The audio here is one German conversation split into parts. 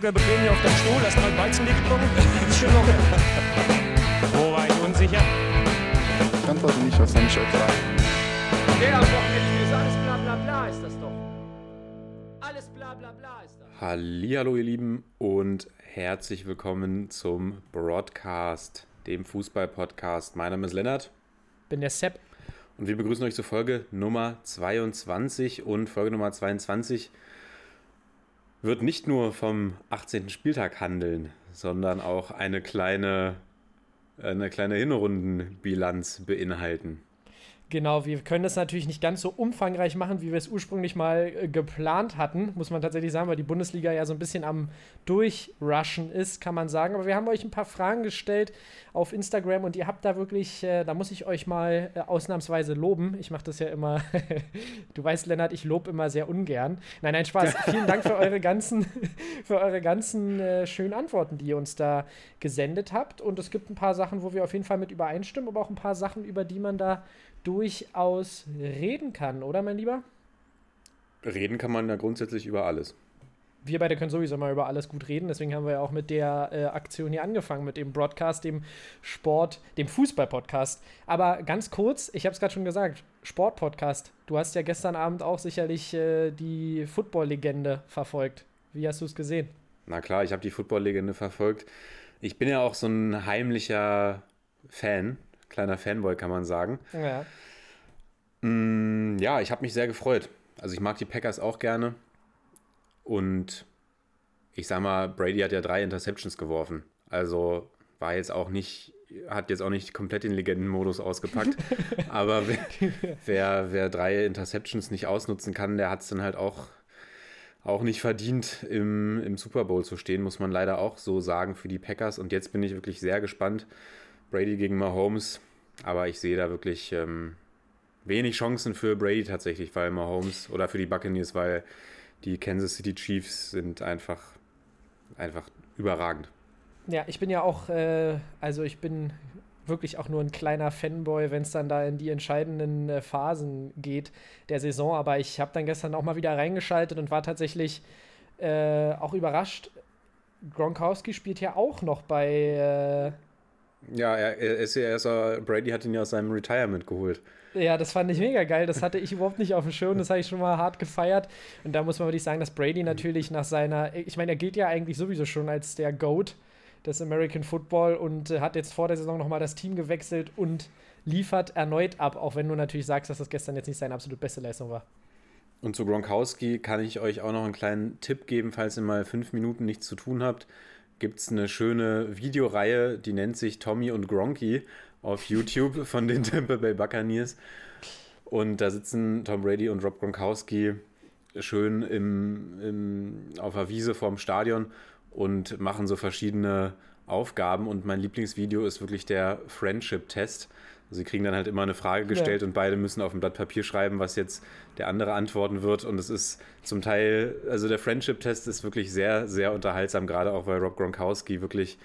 locker bequem hier auf deinem Stuhl, hast mal Weizenlicht getrunken. Ist schön locker. Wo war ich unsicher? Ich antworte nicht auf seine Frage. Der am Wochenende ist alles bla bla bla ist das doch. Alles bla bla bla ist das. Hallihallo ihr Lieben und herzlich willkommen zum Broadcast, dem Fußball-Podcast. Mein Name ist Lennart bin der Sepp. und wir begrüßen euch zur Folge Nummer 22 und Folge Nummer 22 wird nicht nur vom 18. Spieltag handeln, sondern auch eine kleine, eine kleine Hinrundenbilanz beinhalten. Genau, wir können das natürlich nicht ganz so umfangreich machen, wie wir es ursprünglich mal äh, geplant hatten, muss man tatsächlich sagen, weil die Bundesliga ja so ein bisschen am Durchrushen ist, kann man sagen. Aber wir haben euch ein paar Fragen gestellt auf Instagram und ihr habt da wirklich, äh, da muss ich euch mal äh, ausnahmsweise loben. Ich mache das ja immer, du weißt, Lennart, ich lobe immer sehr ungern. Nein, nein, Spaß. Vielen Dank für eure ganzen, für eure ganzen äh, schönen Antworten, die ihr uns da gesendet habt. Und es gibt ein paar Sachen, wo wir auf jeden Fall mit übereinstimmen, aber auch ein paar Sachen, über die man da durchaus reden kann, oder mein Lieber? Reden kann man ja grundsätzlich über alles. Wir beide können sowieso mal über alles gut reden, deswegen haben wir ja auch mit der äh, Aktion hier angefangen, mit dem Broadcast, dem Sport, dem Fußball-Podcast. Aber ganz kurz, ich habe es gerade schon gesagt, Sport-Podcast. Du hast ja gestern Abend auch sicherlich äh, die Football-Legende verfolgt. Wie hast du es gesehen? Na klar, ich habe die Football-Legende verfolgt. Ich bin ja auch so ein heimlicher Fan kleiner Fanboy, kann man sagen. Ja. Mm, ja, ich habe mich sehr gefreut. Also ich mag die Packers auch gerne. Und ich sag mal, Brady hat ja drei Interceptions geworfen. Also war jetzt auch nicht, hat jetzt auch nicht komplett den Legendenmodus ausgepackt. Aber wer, wer, wer, drei Interceptions nicht ausnutzen kann, der hat es dann halt auch, auch nicht verdient, im, im Super Bowl zu stehen, muss man leider auch so sagen für die Packers. Und jetzt bin ich wirklich sehr gespannt, Brady gegen Mahomes. Aber ich sehe da wirklich ähm, wenig Chancen für Brady tatsächlich, weil Mahomes oder für die Buccaneers, weil die Kansas City Chiefs sind einfach, einfach überragend. Ja, ich bin ja auch, äh, also ich bin wirklich auch nur ein kleiner Fanboy, wenn es dann da in die entscheidenden äh, Phasen geht der Saison. Aber ich habe dann gestern auch mal wieder reingeschaltet und war tatsächlich äh, auch überrascht. Gronkowski spielt ja auch noch bei äh, ja, er, er ist ja erst, Brady hat ihn ja aus seinem Retirement geholt. Ja, das fand ich mega geil. Das hatte ich überhaupt nicht auf dem Schirm. Das habe ich schon mal hart gefeiert. Und da muss man wirklich sagen, dass Brady natürlich nach seiner. Ich meine, er gilt ja eigentlich sowieso schon als der GOAT des American Football und äh, hat jetzt vor der Saison nochmal das Team gewechselt und liefert erneut ab, auch wenn du natürlich sagst, dass das gestern jetzt nicht seine absolut beste Leistung war. Und zu Gronkowski kann ich euch auch noch einen kleinen Tipp geben, falls ihr mal fünf Minuten nichts zu tun habt gibt es eine schöne Videoreihe, die nennt sich Tommy und Gronky auf YouTube von den Tampa Bay Buccaneers. Und da sitzen Tom Brady und Rob Gronkowski schön im, im, auf der Wiese vorm Stadion und machen so verschiedene Aufgaben. Und mein Lieblingsvideo ist wirklich der Friendship-Test. Sie kriegen dann halt immer eine Frage gestellt ja. und beide müssen auf ein Blatt Papier schreiben, was jetzt der andere antworten wird. Und es ist zum Teil, also der Friendship-Test ist wirklich sehr, sehr unterhaltsam, gerade auch weil Rob Gronkowski wirklich,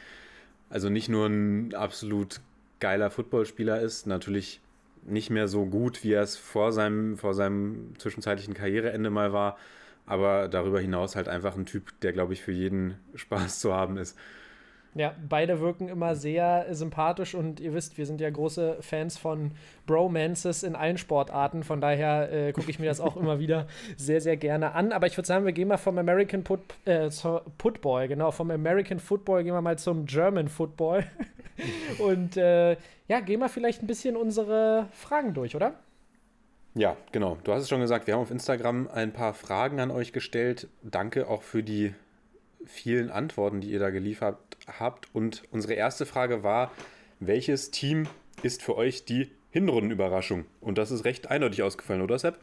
also nicht nur ein absolut geiler Footballspieler ist, natürlich nicht mehr so gut, wie er es vor seinem, vor seinem zwischenzeitlichen Karriereende mal war, aber darüber hinaus halt einfach ein Typ, der, glaube ich, für jeden Spaß zu haben ist. Ja, beide wirken immer sehr sympathisch und ihr wisst, wir sind ja große Fans von Bromances in allen Sportarten. Von daher äh, gucke ich mir das auch immer wieder sehr, sehr gerne an. Aber ich würde sagen, wir gehen mal vom American Put, äh, Football, genau, vom American Football gehen wir mal zum German Football. und äh, ja, gehen wir vielleicht ein bisschen unsere Fragen durch, oder? Ja, genau. Du hast es schon gesagt, wir haben auf Instagram ein paar Fragen an euch gestellt. Danke auch für die vielen Antworten, die ihr da geliefert habt. Und unsere erste Frage war, welches Team ist für euch die Hinrundenüberraschung? Und das ist recht eindeutig ausgefallen, oder Sepp?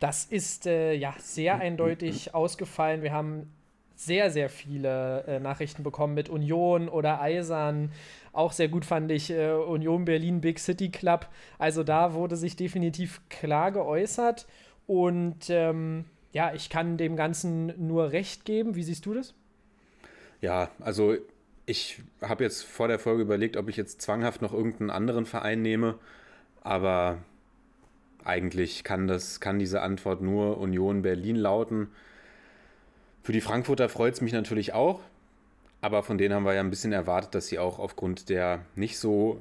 Das ist äh, ja sehr eindeutig ausgefallen. Wir haben sehr, sehr viele äh, Nachrichten bekommen mit Union oder Eisern. Auch sehr gut fand ich äh, Union Berlin Big City Club. Also da wurde sich definitiv klar geäußert. Und ähm, ja, ich kann dem Ganzen nur recht geben. Wie siehst du das? Ja, also ich habe jetzt vor der Folge überlegt, ob ich jetzt zwanghaft noch irgendeinen anderen Verein nehme, aber eigentlich kann, das, kann diese Antwort nur Union Berlin lauten. Für die Frankfurter freut es mich natürlich auch, aber von denen haben wir ja ein bisschen erwartet, dass sie auch aufgrund der nicht so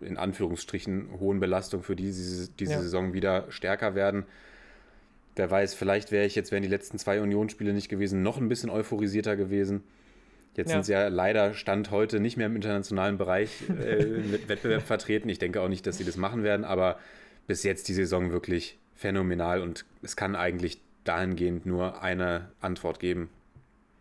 in Anführungsstrichen hohen Belastung für diese, diese Ja. Saison wieder stärker werden. Wer weiß, vielleicht wäre ich jetzt, wären die letzten zwei Unionsspiele nicht gewesen, noch ein bisschen euphorisierter gewesen. Jetzt Ja. sind sie ja leider Stand heute nicht mehr im internationalen Bereich äh, mit Wettbewerb vertreten. Ich denke auch nicht, dass sie das machen werden, aber bis jetzt die Saison wirklich phänomenal und es kann eigentlich dahingehend nur eine Antwort geben.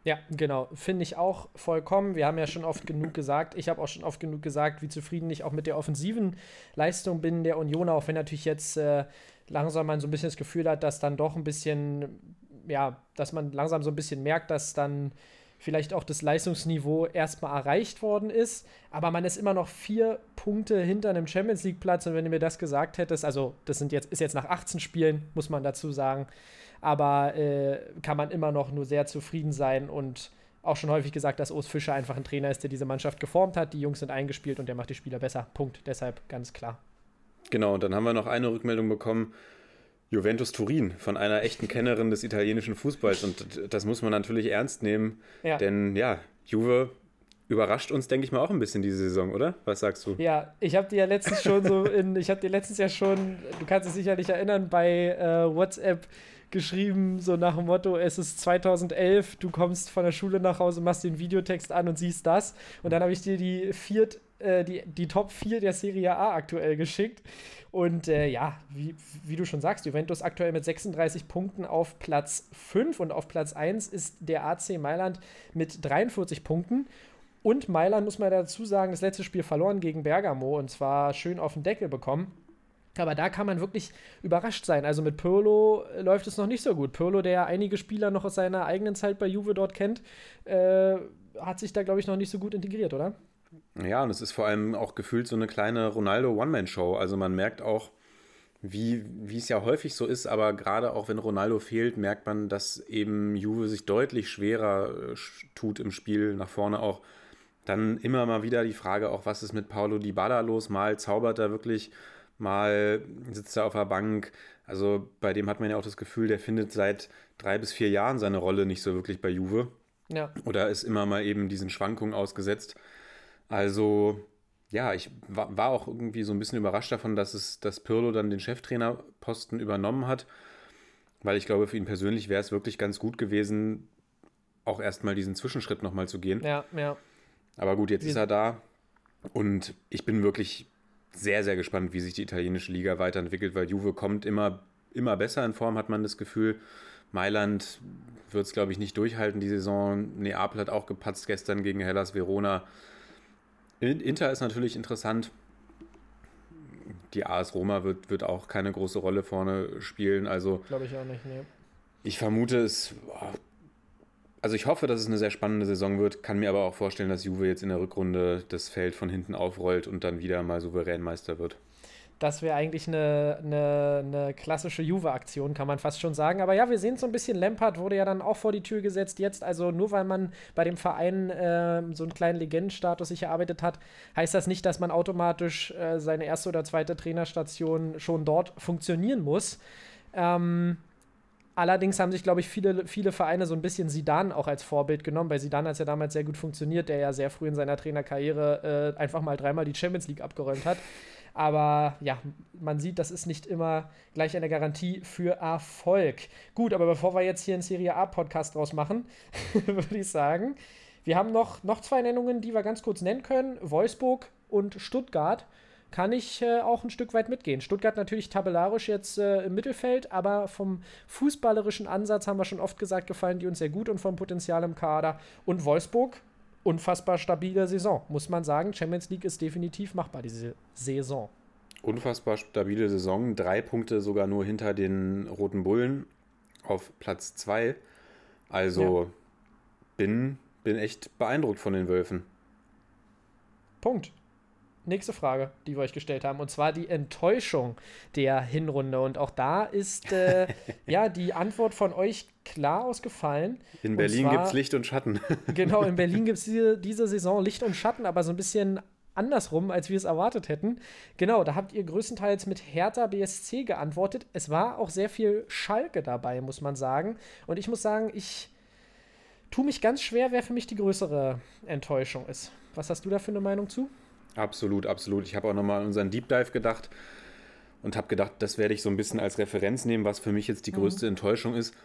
Ja, genau. Finde ich auch vollkommen. Wir haben ja schon oft genug gesagt, ich habe auch schon oft genug gesagt, wie zufrieden ich auch mit der offensiven Leistung bin der Union, auch wenn natürlich jetzt äh, langsam man so ein bisschen das Gefühl hat, dass dann doch ein bisschen, ja, dass man langsam so ein bisschen merkt, dass dann vielleicht auch das Leistungsniveau erstmal erreicht worden ist, aber man ist immer noch vier Punkte hinter einem Champions League Platz und wenn du mir das gesagt hättest, also das sind jetzt ist jetzt nach 18 Spielen, muss man dazu sagen, aber äh, kann man immer noch nur sehr zufrieden sein und auch schon häufig gesagt, dass Urs Fischer einfach ein Trainer ist, der diese Mannschaft geformt hat. Die Jungs sind eingespielt und der macht die Spieler besser. Punkt. Deshalb ganz klar. Genau, und dann haben wir noch eine Rückmeldung bekommen. Juventus Turin von einer echten Kennerin des italienischen Fußballs. Und das muss man natürlich ernst nehmen. Ja. Denn ja, Juve überrascht uns, denke ich mal, auch ein bisschen diese Saison, oder? Was sagst du? Ja, ich habe dir ja letztens schon so in, ich habe dir letztens ja schon, du kannst es sicherlich erinnern, bei äh, WhatsApp geschrieben, so nach dem Motto, es ist 2011, du kommst von der Schule nach Hause, machst den Videotext an und siehst das. Und dann habe ich dir die viert, äh, die, die Top 4 der Serie A aktuell geschickt. Und äh, ja, wie, wie du schon sagst, Juventus aktuell mit 36 Punkten auf Platz 5 und auf Platz 1 ist der AC Mailand mit 43 Punkten. Und Mailand, muss man dazu sagen, das letzte Spiel verloren gegen Bergamo und zwar schön auf den Deckel bekommen. Aber da kann man wirklich überrascht sein. Also mit Pirlo äh, läuft es noch nicht so gut. Pirlo, der ja einige Spieler noch aus seiner eigenen Zeit bei Juve dort kennt, äh, hat sich da, glaube ich, noch nicht so gut integriert, oder? Ja, und es ist vor allem auch gefühlt so eine kleine Ronaldo One-Man-Show. Also man merkt auch, wie, wie es ja häufig so ist, aber gerade auch wenn Ronaldo fehlt, merkt man, dass eben Juve sich deutlich schwerer äh, tut im Spiel nach vorne auch. Dann immer mal wieder die Frage auch, was ist mit Paulo Dybala los? Mal zaubert er wirklich, mal sitzt er auf der Bank. Also bei dem hat man ja auch das Gefühl, der findet seit drei bis vier Jahren seine Rolle nicht so wirklich bei Juve. Ja. Oder ist immer mal eben diesen Schwankungen ausgesetzt. Also, ja, ich war, war auch irgendwie so ein bisschen überrascht davon, dass es, dass Pirlo dann den Cheftrainerposten übernommen hat. Weil ich glaube, für ihn persönlich wäre es wirklich ganz gut gewesen, auch erstmal diesen Zwischenschritt nochmal zu gehen. Ja, ja. Aber gut, jetzt Wir- ist er da. Und ich bin wirklich sehr, sehr gespannt, wie sich die italienische Liga weiterentwickelt, weil Juve kommt immer, immer besser in Form, hat man das Gefühl. Mailand wird es, glaube ich, nicht durchhalten, die Saison. Neapel hat auch gepatzt gestern gegen Hellas Verona. In- Inter ist natürlich interessant. Die AS Roma wird, wird auch keine große Rolle vorne spielen. Also Glaube ich auch nicht, nee. ich vermute es. Also ich hoffe, dass es eine sehr spannende Saison wird, kann mir aber auch vorstellen, dass Juve jetzt in der Rückrunde das Feld von hinten aufrollt und dann wieder mal souverän Meister wird. Das wäre eigentlich eine, eine, eine klassische Juve-Aktion, kann man fast schon sagen. Aber ja, wir sehen so ein bisschen, Lampard wurde ja dann auch vor die Tür gesetzt. Jetzt, also nur weil man bei dem Verein äh, so einen kleinen Legendenstatus sich erarbeitet hat, heißt das nicht, dass man automatisch äh, seine erste oder zweite Trainerstation schon dort funktionieren muss. Ähm, Allerdings haben sich, glaube ich, viele, viele Vereine so ein bisschen Sidan auch als Vorbild genommen. Bei Sidan hat es ja damals sehr gut funktioniert, der ja sehr früh in seiner Trainerkarriere äh, einfach mal dreimal die Champions League abgeräumt hat. Aber ja, man sieht, das ist nicht immer gleich eine Garantie für Erfolg. Gut, aber bevor wir jetzt hier einen Serie A-Podcast draus machen, würde ich sagen, wir haben noch, noch zwei Nennungen, die wir ganz kurz nennen können: Wolfsburg und Stuttgart. Kann ich äh, auch ein Stück weit mitgehen. Stuttgart natürlich tabellarisch jetzt äh, im Mittelfeld, aber vom fußballerischen Ansatz haben wir schon oft gesagt, gefallen die uns sehr gut und vom Potenzial im Kader. Und Wolfsburg, unfassbar stabile Saison, muss man sagen. Champions League ist definitiv machbar, diese Saison. Unfassbar stabile Saison, drei Punkte sogar nur hinter den Roten Bullen auf Platz zwei. Also bin, bin echt beeindruckt von den Wölfen. Punkt. Nächste Frage, die wir euch gestellt haben, und zwar die Enttäuschung der Hinrunde. Und auch da ist äh, ja die Antwort von euch klar ausgefallen. In Berlin gibt es Licht und Schatten. Genau, in Berlin gibt es diese, diese Saison Licht und Schatten, aber so ein bisschen andersrum, als wir es erwartet hätten. Genau, da habt ihr größtenteils mit Hertha BSC geantwortet. Es war auch sehr viel Schalke dabei, muss man sagen. Und ich muss sagen, ich tue mich ganz schwer, wer für mich die größere Enttäuschung ist. Was hast du da für eine Meinung zu? Absolut, absolut. Ich habe auch nochmal an unseren Deep Dive gedacht und habe gedacht, das werde ich so ein bisschen als Referenz nehmen, was für mich jetzt die größte mhm. Enttäuschung ist.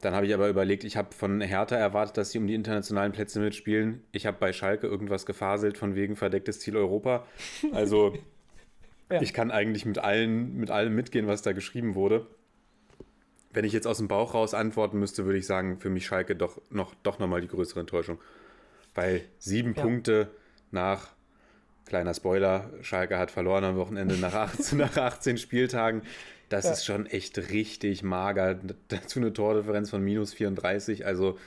Dann habe ich aber überlegt, ich habe von Hertha erwartet, dass sie um die internationalen Plätze mitspielen. Ich habe bei Schalke irgendwas gefaselt von wegen verdecktes Ziel Europa. Also ja. ich kann eigentlich mit, allen, mit allem mitgehen, was da geschrieben wurde. Wenn ich jetzt aus dem Bauch raus antworten müsste, würde ich sagen, für mich Schalke doch noch, doch nochmal die größere Enttäuschung. Weil sieben ja. Punkte nach Kleiner Spoiler, Schalke hat verloren am Wochenende nach 18, nach 18 Spieltagen. Das ja. ist schon echt richtig mager. Dazu eine Tordifferenz von minus 34. Also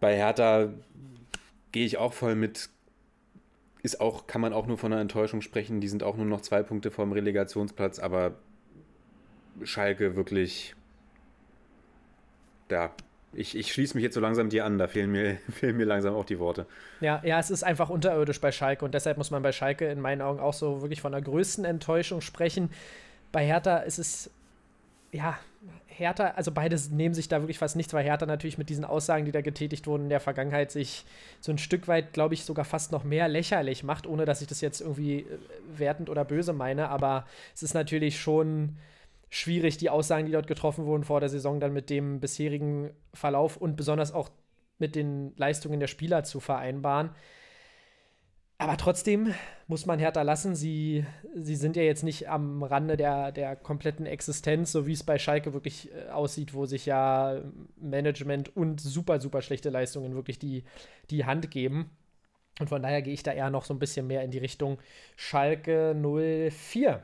bei Hertha gehe ich auch voll mit. Ist auch, kann man auch nur von einer Enttäuschung sprechen. Die sind auch nur noch zwei Punkte vom Relegationsplatz, aber Schalke wirklich, ja, ich, ich schließe mich jetzt so langsam dir an, da fehlen mir, fehlen mir langsam auch die Worte. Ja, ja, es ist einfach unterirdisch bei Schalke und deshalb muss man bei Schalke in meinen Augen auch so wirklich von der größten Enttäuschung sprechen. Bei Hertha ist es, ja, Hertha, also beides nehmen sich da wirklich fast nichts, weil Hertha natürlich mit diesen Aussagen, die da getätigt wurden in der Vergangenheit, sich so ein Stück weit, glaube ich, sogar fast noch mehr lächerlich macht, ohne dass ich das jetzt irgendwie äh, wertend oder böse meine, aber es ist natürlich schon schwierig, die Aussagen, die dort getroffen wurden vor der Saison, dann mit dem bisherigen Verlauf und besonders auch mit den Leistungen der Spieler zu vereinbaren. Aber trotzdem muss man Hertha lassen. Sie, sie sind ja jetzt nicht am Rande der, der kompletten Existenz, so wie es bei Schalke wirklich äh, aussieht, wo sich ja Management und super, super schlechte Leistungen wirklich die, die Hand geben. Und von daher gehe ich da eher noch so ein bisschen mehr in die Richtung Schalke 04.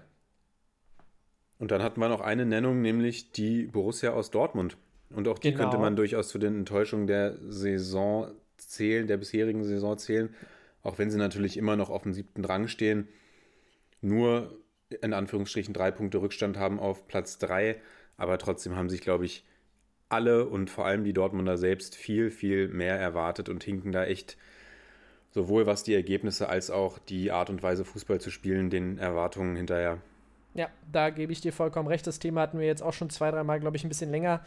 Und dann hatten wir noch eine Nennung, nämlich die Borussia aus Dortmund. Und auch die genau. könnte man durchaus zu den Enttäuschungen der Saison zählen, der bisherigen Saison zählen. Auch wenn sie natürlich immer noch auf dem siebten Rang stehen. Nur in Anführungsstrichen drei Punkte Rückstand haben auf Platz drei. Aber trotzdem haben sich, glaube ich, alle und vor allem die Dortmunder selbst viel, viel mehr erwartet und hinken da echt sowohl was die Ergebnisse als auch die Art und Weise, Fußball zu spielen, den Erwartungen hinterher. Ja, da gebe ich dir vollkommen recht. Das Thema hatten wir jetzt auch schon zwei, dreimal, glaube ich, ein bisschen länger.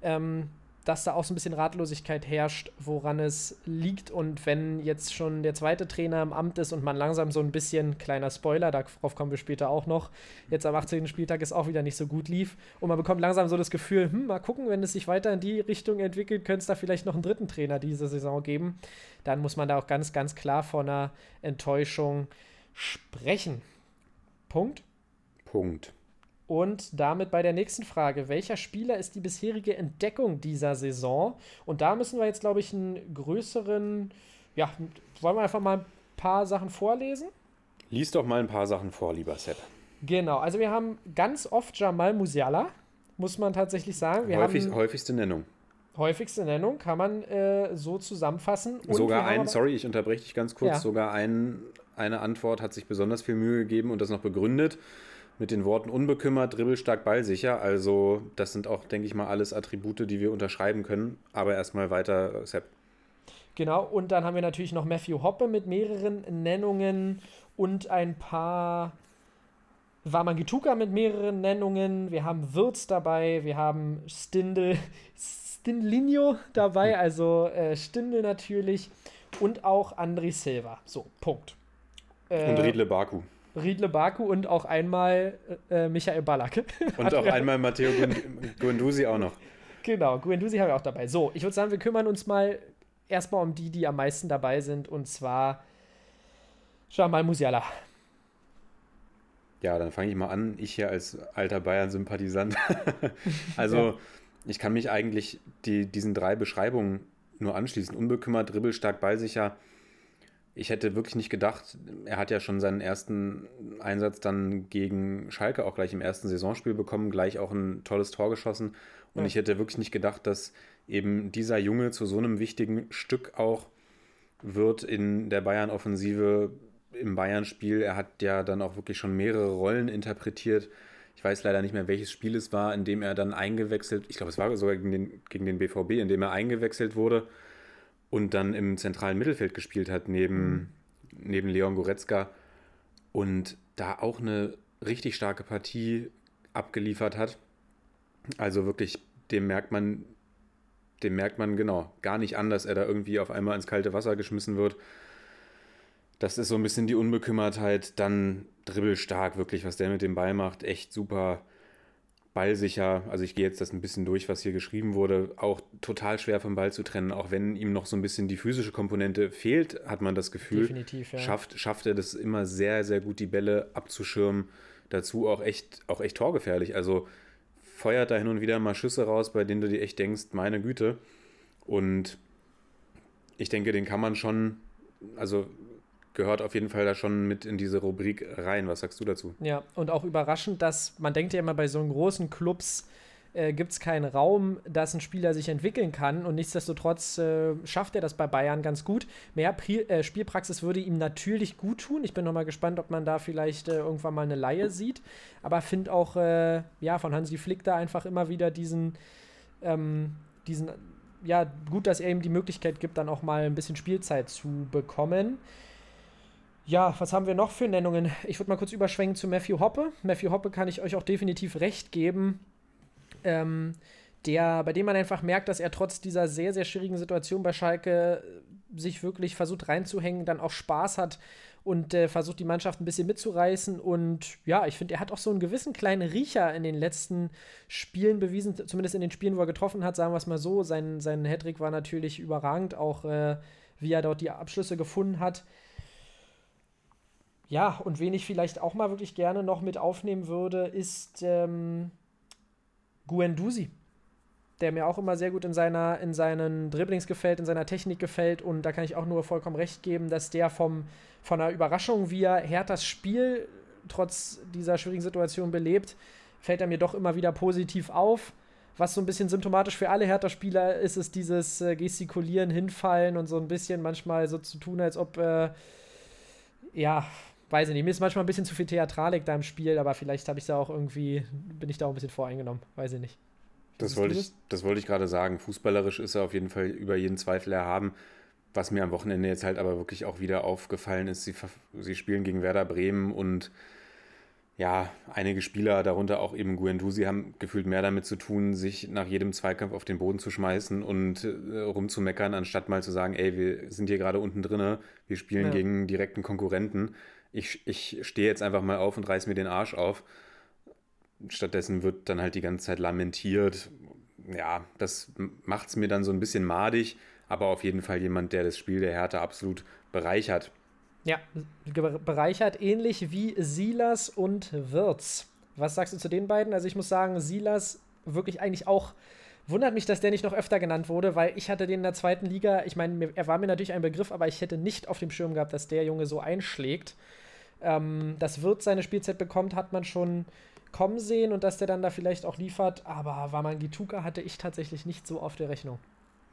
Ähm, dass da auch so ein bisschen Ratlosigkeit herrscht, woran es liegt. Und wenn jetzt schon der zweite Trainer im Amt ist und man langsam so ein bisschen, kleiner Spoiler, darauf kommen wir später auch noch, jetzt am 18. Spieltag es auch wieder nicht so gut lief und man bekommt langsam so das Gefühl, hm, mal gucken, wenn es sich weiter in die Richtung entwickelt, könnte es da vielleicht noch einen dritten Trainer diese Saison geben. Dann muss man da auch ganz, ganz klar von einer Enttäuschung sprechen. Punkt. Punkt. Und damit bei der nächsten Frage. Welcher Spieler ist die bisherige Entdeckung dieser Saison? Und da müssen wir jetzt, glaube ich, einen größeren. Ja, wollen wir einfach mal ein paar Sachen vorlesen? Lies doch mal ein paar Sachen vor, lieber Sepp. Genau, also wir haben ganz oft Jamal Musiala, muss man tatsächlich sagen. Wir Häufig, haben häufigste Nennung. Häufigste Nennung kann man äh, so zusammenfassen. Und sogar ein, sorry, ich unterbreche dich ganz kurz, ja. sogar ein, eine Antwort hat sich besonders viel Mühe gegeben und das noch begründet mit den Worten unbekümmert, dribbelstark, ballsicher. Also, das sind auch, denke ich mal, alles Attribute, die wir unterschreiben können. Aber erstmal weiter, Sepp. Genau, und dann haben wir natürlich noch Matthew Hoppe mit mehreren Nennungen und ein paar Wamangituka mit mehreren Nennungen. Wir haben Wirtz dabei, wir haben Stindel, Stindlinho dabei, hm. also äh, Stindel natürlich und auch Andri Silva. So, Punkt. Äh, und Riedle Baku. Riedle Baku und auch einmal äh, Michael Ballack. Und auch einmal Matteo Guendouzi auch noch. Genau, Guendouzi haben wir auch dabei. So, ich würde sagen, wir kümmern uns mal erstmal um die, die am meisten dabei sind, und zwar Jamal Musiala. Ja, dann fange ich mal an. Ich hier als alter Bayern-Sympathisant. also, ja. ich kann mich eigentlich die, diesen drei Beschreibungen nur anschließen. Unbekümmert, dribbelstark, ballsicher ich hätte wirklich nicht gedacht, er hat ja schon seinen ersten Einsatz dann gegen Schalke auch gleich im ersten Saisonspiel bekommen, gleich auch ein tolles Tor geschossen. Und ja. ich hätte wirklich nicht gedacht, dass eben dieser Junge zu so einem wichtigen Stück auch wird in der Bayern-Offensive im Bayern-Spiel. Er hat ja dann auch wirklich schon mehrere Rollen interpretiert. Ich weiß leider nicht mehr, welches Spiel es war, in dem er dann eingewechselt, ich glaube, es war sogar gegen den, gegen den BVB, in dem er eingewechselt wurde und dann im zentralen Mittelfeld gespielt hat, neben, mhm. neben Leon Goretzka und da auch eine richtig starke Partie abgeliefert hat. Also wirklich, dem merkt man, dem merkt man genau gar nicht an, dass er da irgendwie auf einmal ins kalte Wasser geschmissen wird. Das ist so ein bisschen die Unbekümmertheit. Dann dribbelstark, wirklich, was der mit dem Ball macht. Echt super ballsicher. Also ich gehe jetzt das ein bisschen durch, was hier geschrieben wurde. Auch total schwer vom Ball zu trennen. Auch wenn ihm noch so ein bisschen die physische Komponente fehlt, hat man das Gefühl. Definitiv, ja. Schafft, schafft er das immer sehr, sehr gut, die Bälle abzuschirmen. Dazu auch echt, auch echt torgefährlich. Also feuert da hin und wieder mal Schüsse raus, bei denen du dir echt denkst, meine Güte. Und ich denke, den kann man schon, also gehört auf jeden Fall da schon mit in diese Rubrik rein. Was sagst du dazu? Ja, und auch überraschend, dass man denkt ja immer bei so großen Clubs, äh, gibt es keinen Raum, dass ein Spieler sich entwickeln kann. Und nichtsdestotrotz äh, schafft er das bei Bayern ganz gut. Mehr Pri äh, Spielpraxis würde ihm natürlich gut tun. Ich bin nochmal gespannt, ob man da vielleicht äh, irgendwann mal eine Laie sieht. Aber finde auch äh, ja, von Hansi Flick da einfach immer wieder diesen, ähm, diesen, ja, gut, dass er ihm die Möglichkeit gibt, dann auch mal ein bisschen Spielzeit zu bekommen. Ja, was haben wir noch für Nennungen? Ich würde mal kurz überschwenken zu Matthew Hoppe. Matthew Hoppe kann ich euch auch definitiv recht geben. Ähm, der, bei dem man einfach merkt, dass er trotz dieser sehr, sehr schwierigen Situation bei Schalke äh, sich wirklich versucht reinzuhängen, dann auch Spaß hat und äh, versucht, die Mannschaft ein bisschen mitzureißen. Und ja, ich finde, er hat auch so einen gewissen kleinen Riecher in den letzten Spielen bewiesen, zumindest in den Spielen, wo er getroffen hat, sagen wir es mal so. Sein, sein Hattrick war natürlich überragend, auch äh, wie er dort die Abschlüsse gefunden hat. Ja, und wen ich vielleicht auch mal wirklich gerne noch mit aufnehmen würde, ist ähm, Guendouzi, der mir auch immer sehr gut in, seiner, in seinen Dribblings gefällt, in seiner Technik gefällt. Und da kann ich auch nur vollkommen recht geben, dass der vom, von einer Überraschung, wie er Herthas Spiel trotz dieser schwierigen Situation belebt, fällt er mir doch immer wieder positiv auf. Was so ein bisschen symptomatisch für alle Hertha-Spieler ist, ist dieses äh, Gestikulieren, Hinfallen und so ein bisschen manchmal so zu tun, als ob, äh, ja, weiß ich nicht, mir ist manchmal ein bisschen zu viel Theatralik da im Spiel, aber vielleicht habe ich da auch irgendwie, bin ich da auch ein bisschen voreingenommen, weiß ich nicht. Das wollte, ich, das wollte ich gerade sagen. Fußballerisch ist er auf jeden Fall über jeden Zweifel erhaben. Was mir am Wochenende jetzt halt aber wirklich auch wieder aufgefallen ist, sie, sie spielen gegen Werder Bremen und ja, einige Spieler, darunter auch eben Guendouzi, haben gefühlt mehr damit zu tun, sich nach jedem Zweikampf auf den Boden zu schmeißen und äh, rumzumeckern, anstatt mal zu sagen, ey, wir sind hier gerade unten drinne, wir spielen ja. gegen direkten Konkurrenten ich, ich stehe jetzt einfach mal auf und reiß mir den Arsch auf. Stattdessen wird dann halt die ganze Zeit lamentiert. Ja, das macht es mir dann so ein bisschen madig, aber auf jeden Fall jemand, der das Spiel der Härte absolut bereichert. Ja, bereichert ähnlich wie Silas und Wirtz. Was sagst du zu den beiden? Also ich muss sagen, Silas wirklich eigentlich auch wundert mich, dass der nicht noch öfter genannt wurde, weil ich hatte den in der zweiten Liga, ich meine, er war mir natürlich ein Begriff, aber ich hätte nicht auf dem Schirm gehabt, dass der Junge so einschlägt ähm, dass Wirt seine Spielzeit bekommt, hat man schon kommen sehen und dass der dann da vielleicht auch liefert. Aber Wamangituka hatte ich tatsächlich nicht so auf der Rechnung.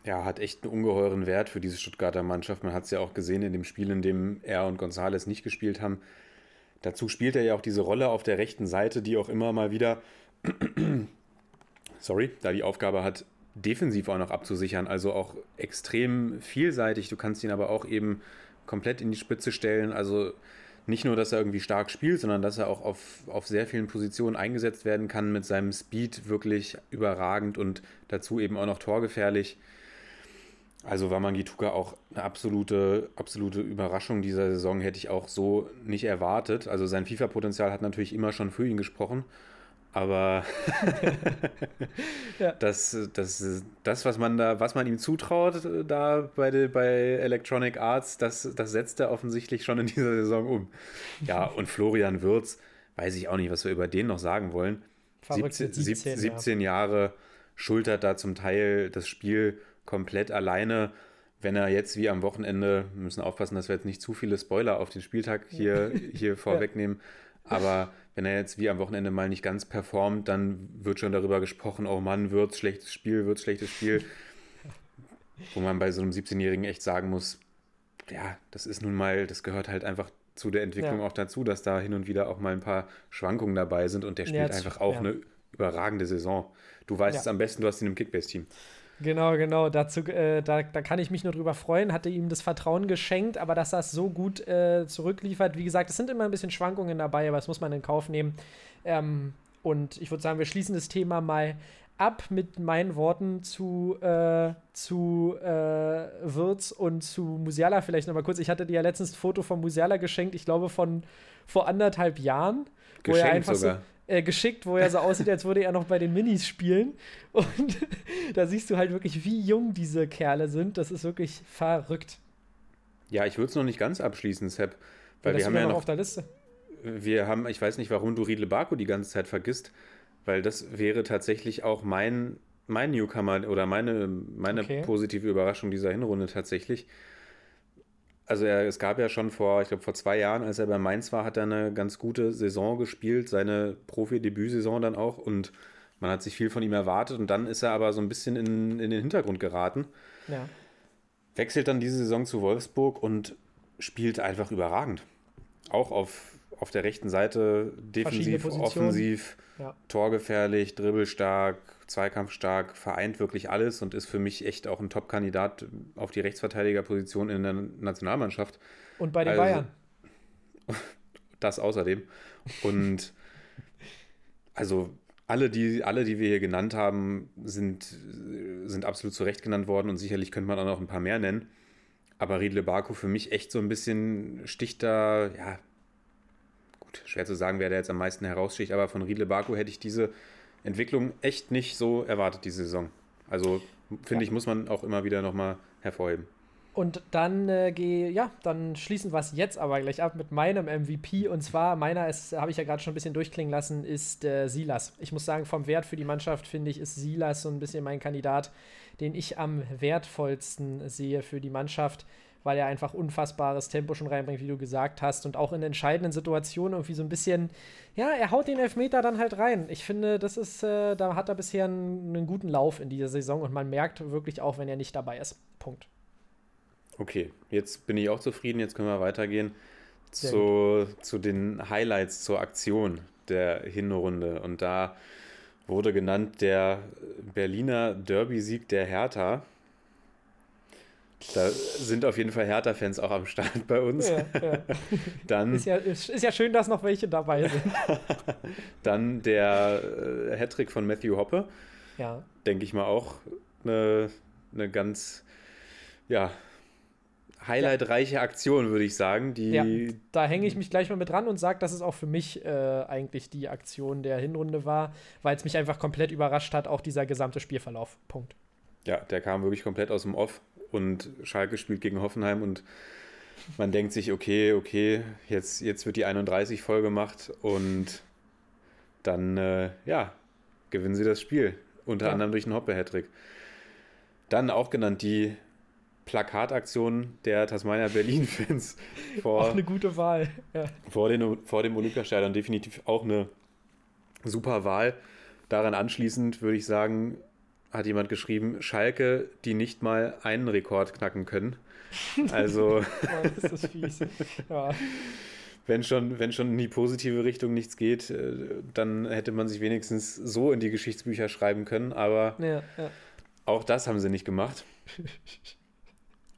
Ja, hat echt einen ungeheuren Wert für diese Stuttgarter Mannschaft. Man hat es ja auch gesehen in dem Spiel, in dem er und Gonzales nicht gespielt haben. Dazu spielt er ja auch diese Rolle auf der rechten Seite, die auch immer mal wieder, sorry, da die Aufgabe hat, defensiv auch noch abzusichern. Also auch extrem vielseitig. Du kannst ihn aber auch eben komplett in die Spitze stellen. Also nicht nur, dass er irgendwie stark spielt, sondern dass er auch auf, auf sehr vielen Positionen eingesetzt werden kann, mit seinem Speed wirklich überragend und dazu eben auch noch torgefährlich. Also war Mangituka auch eine absolute, absolute Überraschung dieser Saison, hätte ich auch so nicht erwartet. Also sein FIFA-Potenzial hat natürlich immer schon für ihn gesprochen. Aber ja. das, das, das, was man da, was man ihm zutraut, da bei, bei Electronic Arts, das, das setzt er offensichtlich schon in dieser Saison um. Ja, und Florian Würz, weiß ich auch nicht, was wir über den noch sagen wollen. 17, 17, 17 ja. Jahre schultert da zum Teil das Spiel komplett alleine. Wenn er jetzt wie am Wochenende, wir müssen aufpassen, dass wir jetzt nicht zu viele Spoiler auf den Spieltag hier, hier vorwegnehmen, aber wenn er jetzt wie am Wochenende mal nicht ganz performt, dann wird schon darüber gesprochen, oh Mann, wird's schlechtes Spiel, wird's schlechtes Spiel. Wo man bei so einem 17-Jährigen echt sagen muss, ja, das ist nun mal, das gehört halt einfach zu der Entwicklung ja. auch dazu, dass da hin und wieder auch mal ein paar Schwankungen dabei sind und der spielt ja, einfach auch ja. eine überragende Saison. Du weißt es am besten, du hast ihn im Kickbase-Team. Genau, genau. Dazu, äh, da, da kann ich mich nur drüber freuen. Hatte ihm das Vertrauen geschenkt, aber dass er es so gut äh, zurückliefert. Wie gesagt, es sind immer ein bisschen Schwankungen dabei, aber das muss man in Kauf nehmen. Ähm, und ich würde sagen, wir schließen das Thema mal ab mit meinen Worten zu, äh, zu äh, Wirtz und zu Musiala vielleicht nochmal kurz. Ich hatte dir ja letztens ein Foto von Musiala geschenkt, ich glaube von vor anderthalb Jahren. Geschenkt wo er einfach sogar. so äh, geschickt, wo er so aussieht, als würde er noch bei den Minis spielen. Und da siehst du halt wirklich, wie jung diese Kerle sind. Das ist wirklich verrückt. Ja, ich würde es noch nicht ganz abschließen, Sepp. Weil das wir haben ja noch auf der Liste. wir haben, ich weiß nicht, warum du Riedle Baku die ganze Zeit vergisst, weil das wäre tatsächlich auch mein, mein Newcomer oder meine, meine Okay. positive Überraschung dieser Hinrunde tatsächlich. Also er, es gab ja schon vor, ich glaube vor zwei Jahren, als er bei Mainz war, hat er eine ganz gute Saison gespielt, seine Profi-Debütsaison dann auch und man hat sich viel von ihm erwartet und dann ist er aber so ein bisschen in, in den Hintergrund geraten Ja. wechselt dann diese Saison zu Wolfsburg und spielt einfach überragend. Auch auf, auf der rechten Seite defensiv, offensiv, Ja. torgefährlich, dribbelstark, zweikampfstark, vereint wirklich alles und ist für mich echt auch ein Top-Kandidat auf die Rechtsverteidigerposition in der Nationalmannschaft. Und bei den Also- Bayern. Das außerdem. Und also alle die, alle, die wir hier genannt haben, sind, sind absolut zu Recht genannt worden und sicherlich könnte man auch noch ein paar mehr nennen. Aber Riedle Baku für mich echt so ein bisschen sticht da, ja, gut, schwer zu sagen, wer da jetzt am meisten heraussticht, aber von Riedle Baku hätte ich diese Entwicklung echt nicht so erwartet, diese Saison. Also finde Ja. ich, muss man auch immer wieder nochmal hervorheben. Und dann äh, gehe, ja, dann schließen wir es jetzt aber gleich ab mit meinem MVP. Und zwar, meiner ist, habe ich ja gerade schon ein bisschen durchklingen lassen, ist äh, Silas. Ich muss sagen, vom Wert für die Mannschaft finde ich, ist Silas so ein bisschen mein Kandidat, den ich am wertvollsten sehe für die Mannschaft, weil er einfach unfassbares Tempo schon reinbringt, wie du gesagt hast. Und auch in entscheidenden Situationen irgendwie so ein bisschen, ja, er haut den Elfmeter dann halt rein. Ich finde, das ist, äh, da hat er bisher einen, einen guten Lauf in dieser Saison und man merkt wirklich auch, wenn er nicht dabei ist. Punkt. Okay, jetzt bin ich auch zufrieden. Jetzt können wir weitergehen zu, zu den Highlights zur Aktion der Hinrunde. Und da wurde genannt der Berliner Derby-Sieg der Hertha. Da sind auf jeden Fall Hertha-Fans auch am Start bei uns. Ja, ja. Dann, Ist ja, ist, ja schön, dass noch welche dabei sind. dann der äh, Hattrick von Matthew Hoppe. Ja. denke ich mal, auch eine, eine ganz, ja, highlightreiche Aktion, würde ich sagen, die Ja. Da hänge ich mich gleich mal mit dran und sage, dass es auch für mich äh, eigentlich die Aktion der Hinrunde war, weil es mich einfach komplett überrascht hat, auch dieser gesamte Spielverlauf. Punkt. ja, der kam wirklich komplett aus dem Off und Schalke spielt gegen Hoffenheim und man denkt sich, okay, okay, jetzt, jetzt wird die 31 voll gemacht und dann, äh, ja, gewinnen sie das Spiel. Unter Ja. anderem durch einen Hoppe-Hattrick. Dann auch genannt die Plakataktion der Tasmania Berlin-Fans vor, Auch eine gute Wahl. Ja. vor, den, vor dem Olympiastadion definitiv auch eine super Wahl. Daran anschließend würde ich sagen, hat jemand geschrieben, Schalke, die nicht mal einen Rekord knacken können. Also, Oh, das ist fies. Ja. wenn schon, wenn schon in die positive Richtung nichts geht, äh, dann hätte man sich wenigstens so in die Geschichtsbücher schreiben können. Aber Ja, ja. auch das haben sie nicht gemacht.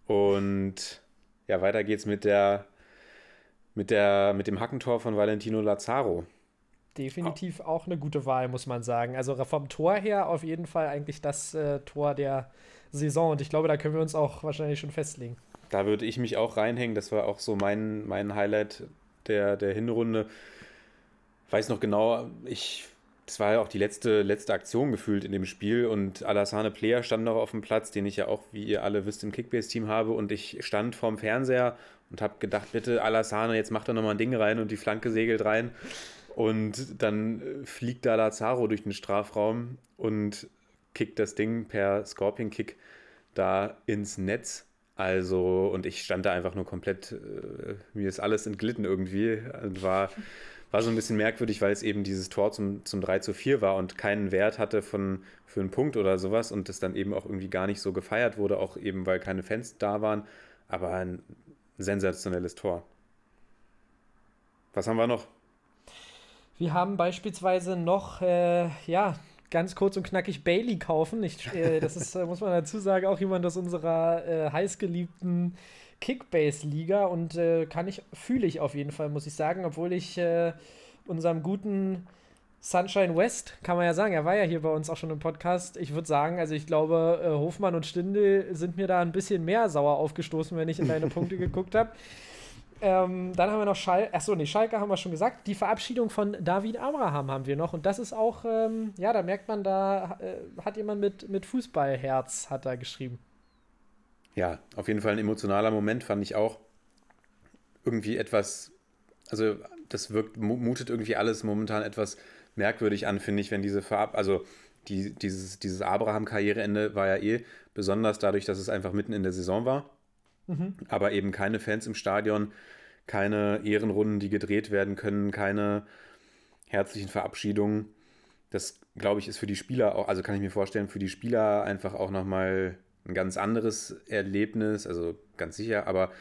Und ja, weiter geht's mit der, mit der, mit dem Hackentor von Valentino Lazaro. Definitiv auch eine gute Wahl, muss man sagen. Also vom Tor her auf jeden Fall eigentlich das äh, Tor der Saison. Und ich glaube, da können wir uns auch wahrscheinlich schon festlegen. Da würde ich mich auch reinhängen. Das war auch so mein, mein Highlight der, der Hinrunde. Weiß noch genau, ich, das war ja auch die letzte, letzte Aktion gefühlt in dem Spiel und Alassane Player stand noch auf dem Platz, den ich ja auch, wie ihr alle wisst, im Kickbase-Team habe und ich stand vorm Fernseher und habe gedacht, bitte Alassane, jetzt macht er nochmal ein Ding rein und die Flanke segelt rein und dann äh, fliegt da Lazaro durch den Strafraum und kickt das Ding per Scorpion-Kick da ins Netz. Also, und ich stand da einfach nur komplett, äh, mir ist alles entglitten irgendwie. Und war, war so ein bisschen merkwürdig, weil es eben dieses Tor zum, zum 3 zu 4 war und keinen Wert hatte von, für einen Punkt oder sowas und das dann eben auch irgendwie gar nicht so gefeiert wurde, auch eben weil keine Fans da waren. Aber ein sensationelles Tor. Was haben wir noch? Wir haben beispielsweise noch, äh, ja, ganz kurz und knackig Bailey kaufen. Ich, äh, das ist, äh, muss man dazu sagen, auch jemand aus unserer äh, heißgeliebten Kickbase-Liga und äh, kann ich, fühle ich auf jeden Fall, muss ich sagen, obwohl ich äh, unserem guten Sunshine West, kann man ja sagen, er war ja hier bei uns auch schon im Podcast. Ich würde sagen, also ich glaube, äh, Hofmann und Stindel sind mir da ein bisschen mehr sauer aufgestoßen, wenn ich in deine Punkte geguckt habe. Ähm, dann haben wir noch Schalke, achso, nee, Schalke haben wir schon gesagt. Die Verabschiedung von David Abraham haben wir noch. Und das ist auch, ähm, ja, da merkt man, da äh, hat jemand mit, mit Fußballherz, hat da geschrieben. Ja, auf jeden Fall ein emotionaler Moment, fand ich auch. Irgendwie etwas, also das wirkt, mutet irgendwie alles momentan etwas merkwürdig an, finde ich, wenn diese Verab, also die, dieses, dieses Abraham-Karriereende war ja eh besonders dadurch, dass es einfach mitten in der Saison war. Mhm. Aber eben keine Fans im Stadion, keine Ehrenrunden, die gedreht werden können, keine herzlichen Verabschiedungen. Das, glaube ich, ist für die Spieler auch, also kann ich mir vorstellen, für die Spieler einfach auch nochmal ein ganz anderes Erlebnis, also ganz sicher, aber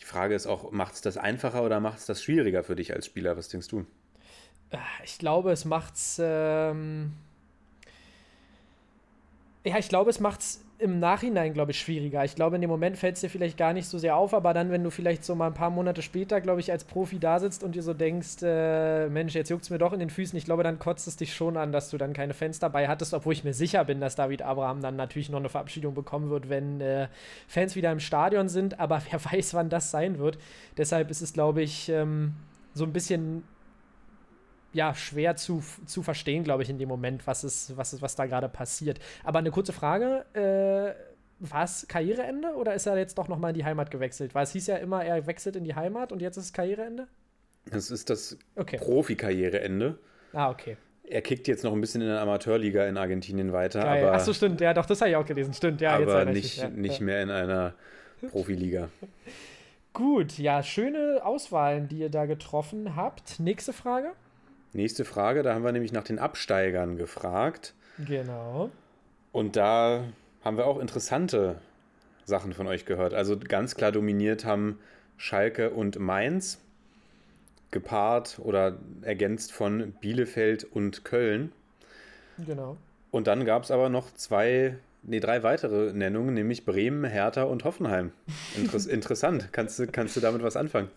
die Frage ist auch, macht es das einfacher oder macht es das schwieriger für dich als Spieler? Was denkst du? Ich glaube, es macht's. Ähm ja, ich glaube, es macht's im Nachhinein, glaube ich, schwieriger. Ich glaube, in dem Moment fällt es dir vielleicht gar nicht so sehr auf, aber dann, wenn du vielleicht so mal ein paar Monate später, glaube ich, als Profi da sitzt und dir so denkst, äh, Mensch, jetzt juckt es mir doch in den Füßen, ich glaube, dann kotzt es dich schon an, dass du dann keine Fans dabei hattest, obwohl ich mir sicher bin, dass David Abraham dann natürlich noch eine Verabschiedung bekommen wird, wenn äh, Fans wieder im Stadion sind, aber wer weiß, wann das sein wird. Deshalb ist es, glaube ich, ähm, so ein bisschen ja, schwer zu, zu verstehen, glaube ich, in dem Moment, was ist, was ist, was da gerade passiert. Aber eine kurze Frage, äh, war es Karriereende oder ist er jetzt doch nochmal in die Heimat gewechselt? Weil es hieß ja immer, er wechselt in die Heimat und jetzt ist es Karriereende? Das ist das okay. Profi-Karriereende. Ah, okay. Er kickt jetzt noch ein bisschen in der Amateurliga in Argentinien weiter. Geil. Aber, Achso, stimmt, ja, doch, das habe ich auch gelesen. Stimmt, ja, aber jetzt nicht, ja. nicht mehr in einer Profiliga. Gut, ja, schöne Auswahlen, die ihr da getroffen habt. Nächste Frage. Nächste Frage, da haben wir nämlich nach den Absteigern gefragt. Genau. Und da haben wir auch interessante Sachen von euch gehört. Also ganz klar dominiert haben Schalke und Mainz, gepaart oder ergänzt von Bielefeld und Köln. Genau. Und dann gab es aber noch zwei nee, drei weitere Nennungen, nämlich Bremen, Hertha und Hoffenheim. Interess interessant. Kannst du, kannst du damit was anfangen?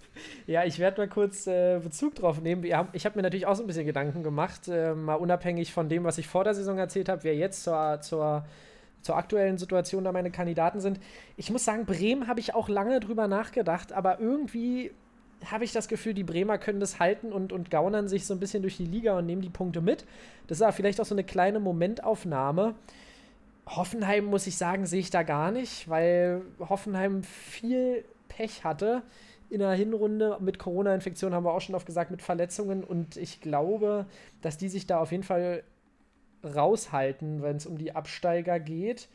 Ja, ich werde mal kurz äh, Bezug drauf nehmen. Ich habe mir natürlich auch so ein bisschen Gedanken gemacht, äh, mal unabhängig von dem, was ich vor der Saison erzählt habe, wer jetzt zur, zur, zur aktuellen Situation da meine Kandidaten sind. Ich muss sagen, Bremen habe ich auch lange drüber nachgedacht, aber irgendwie habe ich das Gefühl, die Bremer können das halten und, und gaunern sich so ein bisschen durch die Liga und nehmen die Punkte mit. Das ist aber vielleicht auch so eine kleine Momentaufnahme. Hoffenheim, muss ich sagen, sehe ich da gar nicht, weil Hoffenheim viel Pech hatte in der Hinrunde. Mit Corona-Infektionen haben wir auch schon oft gesagt, mit Verletzungen. Und ich glaube, dass die sich da auf jeden Fall raushalten, wenn es um die Absteiger geht.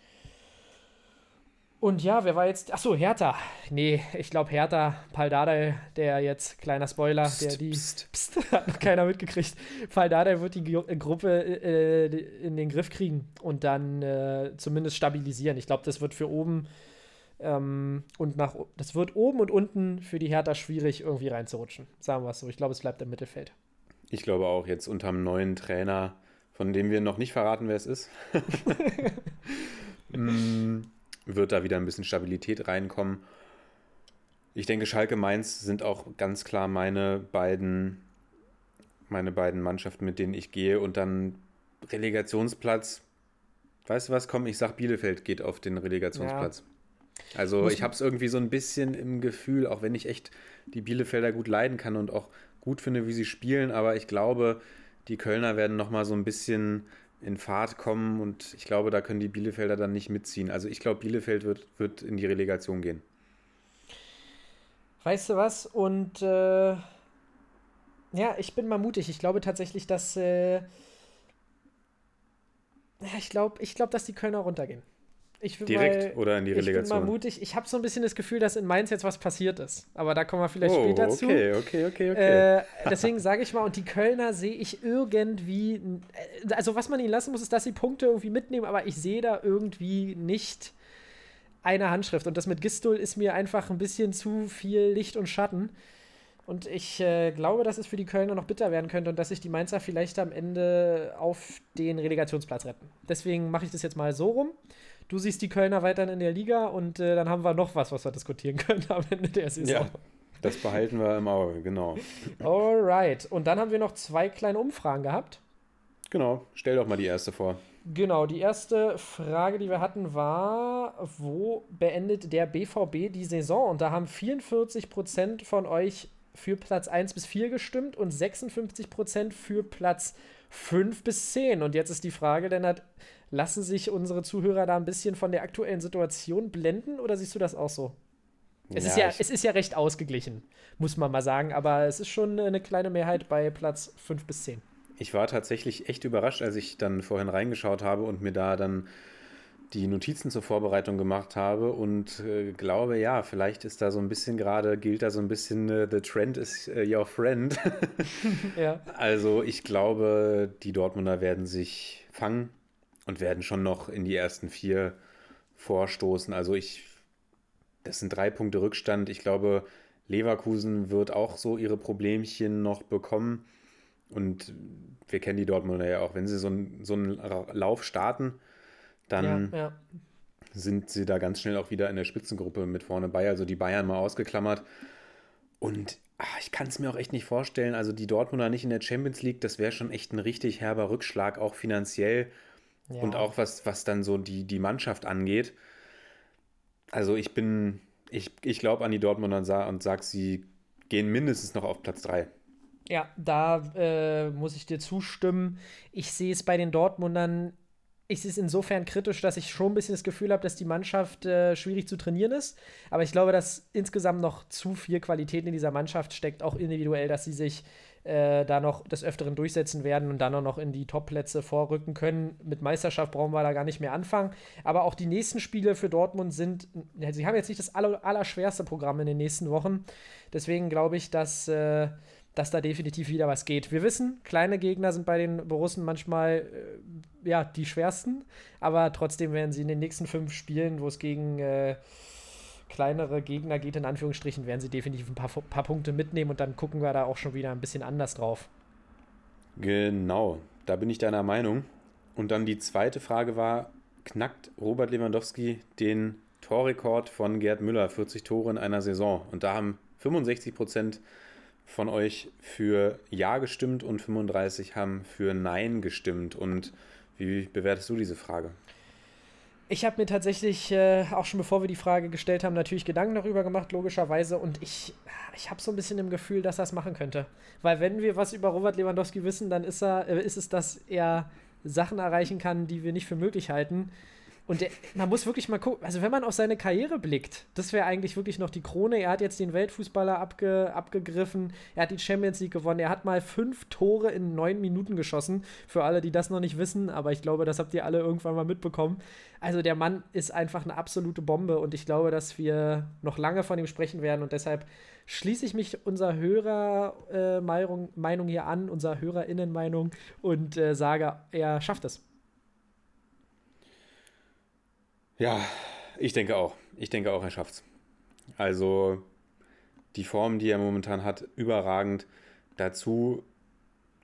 Und ja, wer war jetzt? Achso, Hertha. Nee, ich glaube Hertha, Paldadei, der jetzt, kleiner Spoiler, psst, der die. Psst. Psst, hat noch keiner mitgekriegt. Paldadei wird die äh, Gruppe äh, in den Griff kriegen und dann äh, zumindest stabilisieren. Ich glaube, das wird für oben ähm, und nach. Das wird oben und unten für die Hertha schwierig, irgendwie reinzurutschen. Sagen wir es so. Ich glaube, es bleibt im Mittelfeld. Ich glaube auch, jetzt unter dem neuen Trainer, von dem wir noch nicht verraten, wer es ist. mm wird da wieder ein bisschen Stabilität reinkommen. Ich denke, Schalke Mainz sind auch ganz klar meine beiden, meine beiden Mannschaften, mit denen ich gehe. Und dann Relegationsplatz. Weißt du was? Komm, ich sag Bielefeld geht auf den Relegationsplatz. Ja. Also Muss ich habe es irgendwie so ein bisschen im Gefühl, auch wenn ich echt die Bielefelder gut leiden kann und auch gut finde, wie sie spielen, aber ich glaube, die Kölner werden noch mal so ein bisschen in Fahrt kommen und ich glaube, da können die Bielefelder dann nicht mitziehen. Also ich glaube, Bielefeld wird, wird in die Relegation gehen. Weißt du was? Und äh, ja, ich bin mal mutig. Ich glaube tatsächlich, dass äh, ich glaube, ich glaube, dass die Kölner runtergehen. Direkt mal, oder in die Relegation? Ich bin mal mutig. Ich habe so ein bisschen das Gefühl, dass in Mainz jetzt was passiert ist. Aber da kommen wir vielleicht oh, später okay, zu. Okay, okay, okay, okay. Äh, deswegen sage ich mal, und die Kölner sehe ich irgendwie. Äh, also, was man ihnen lassen muss, ist, dass sie Punkte irgendwie mitnehmen, aber ich sehe da irgendwie nicht eine Handschrift. Und das mit Gistol ist mir einfach ein bisschen zu viel Licht und Schatten. Und ich äh, glaube, dass es für die Kölner noch bitter werden könnte und dass sich die Mainzer vielleicht am Ende auf den Relegationsplatz retten. Deswegen mache ich das jetzt mal so rum. Du siehst die Kölner weiterhin in der Liga und äh, dann haben wir noch was, was wir diskutieren können am Ende der Saison. Ja, das behalten wir im Auge, genau. Alright. Und dann haben wir noch zwei kleine Umfragen gehabt. Genau, stell doch mal die erste vor. Genau, die erste Frage, die wir hatten, war, wo beendet der BVB die Saison? Und da haben 44% von euch für Platz 1 bis 4 gestimmt und 56% für Platz 5 bis 10. Und jetzt ist die Frage, Lennart, lassen sich unsere Zuhörer da ein bisschen von der aktuellen Situation blenden oder siehst du das auch so? Es, Ja, ist ja, es ist ja recht ausgeglichen, muss man mal sagen, aber es ist schon eine kleine Mehrheit bei Platz 5 bis 10. Ich war tatsächlich echt überrascht, als ich dann vorhin reingeschaut habe und mir da dann die Notizen zur Vorbereitung gemacht habe und äh, glaube, ja, vielleicht ist da so ein bisschen gerade, gilt da so ein bisschen, äh, the trend is äh, your friend. Ja. Also ich glaube, die Dortmunder werden sich fangen und werden schon noch in die ersten vier vorstoßen. Also ich, das sind drei Punkte Rückstand. Ich glaube, Leverkusen wird auch so ihre Problemchen noch bekommen. Und wir kennen die Dortmunder ja auch. Wenn sie so, einen- so einen Lauf starten, dann ja, ja. sind sie da ganz schnell auch wieder in der Spitzengruppe mit vorne bei. Also die Bayern mal ausgeklammert. Und ah, ich kann es mir auch echt nicht vorstellen. Also die Dortmunder nicht in der Champions League, das wäre schon echt ein richtig herber Rückschlag, auch finanziell Ja. und auch was, was dann so die, die Mannschaft angeht. Also ich bin, ich, ich glaube an die Dortmunder und, sa und sage, sie gehen mindestens noch auf Platz 3. Ja, da äh, muss ich dir zustimmen. Ich sehe es bei den Dortmundern, ich sehe es insofern kritisch, dass ich schon ein bisschen das Gefühl habe, dass die Mannschaft äh, schwierig zu trainieren ist. Aber ich glaube, dass insgesamt noch zu viel Qualität in dieser Mannschaft steckt, auch individuell, dass sie sich äh, da noch des Öfteren durchsetzen werden und dann auch noch in die Top-Plätze vorrücken können. Mit Meisterschaft brauchen wir da gar nicht mehr anfangen. Aber auch die nächsten Spiele für Dortmund sind, sie haben jetzt nicht das aller, allerschwerste Programm in den nächsten Wochen. Deswegen glaube ich, dass, äh, dass da definitiv wieder was geht. Wir wissen, kleine Gegner sind bei den Borussen manchmal äh, ja, die schwersten, aber trotzdem werden sie in den nächsten fünf Spielen, wo es gegen äh, kleinere Gegner geht, in Anführungsstrichen, werden sie definitiv ein paar, paar Punkte mitnehmen und dann gucken wir da auch schon wieder ein bisschen anders drauf. Genau, da bin ich deiner Meinung. Und dann die zweite Frage war, knackt Robert Lewandowski den Torrekord von Gerd Müller, 40 Tore in einer Saison? Und da haben 65 Prozent von euch für Ja gestimmt und 35 haben für Nein gestimmt. Und wie bewertest du diese Frage? Ich habe mir tatsächlich, äh, auch schon bevor wir die Frage gestellt haben, natürlich Gedanken darüber gemacht, logischerweise. Und ich, ich habe so ein bisschen im Gefühl, dass er es machen könnte. Weil wenn wir was über Robert Lewandowski wissen, dann ist, er, äh, ist es, dass er Sachen erreichen kann, die wir nicht für möglich halten. Und der, man muss wirklich mal gucken, also wenn man auf seine Karriere blickt, das wäre eigentlich wirklich noch die Krone. Er hat jetzt den Weltfußballer abge, abgegriffen, er hat die Champions League gewonnen, er hat mal fünf Tore in neun Minuten geschossen. Für alle, die das noch nicht wissen, aber ich glaube, das habt ihr alle irgendwann mal mitbekommen. Also der Mann ist einfach eine absolute Bombe und ich glaube, dass wir noch lange von ihm sprechen werden und deshalb schließe ich mich unserer Hörermeinung äh, Meinung hier an, unserer Hörerinnenmeinung und äh, sage, er schafft es. Ja, ich denke auch. Ich denke auch, er schafft's. Also die Form, die er momentan hat, überragend. Dazu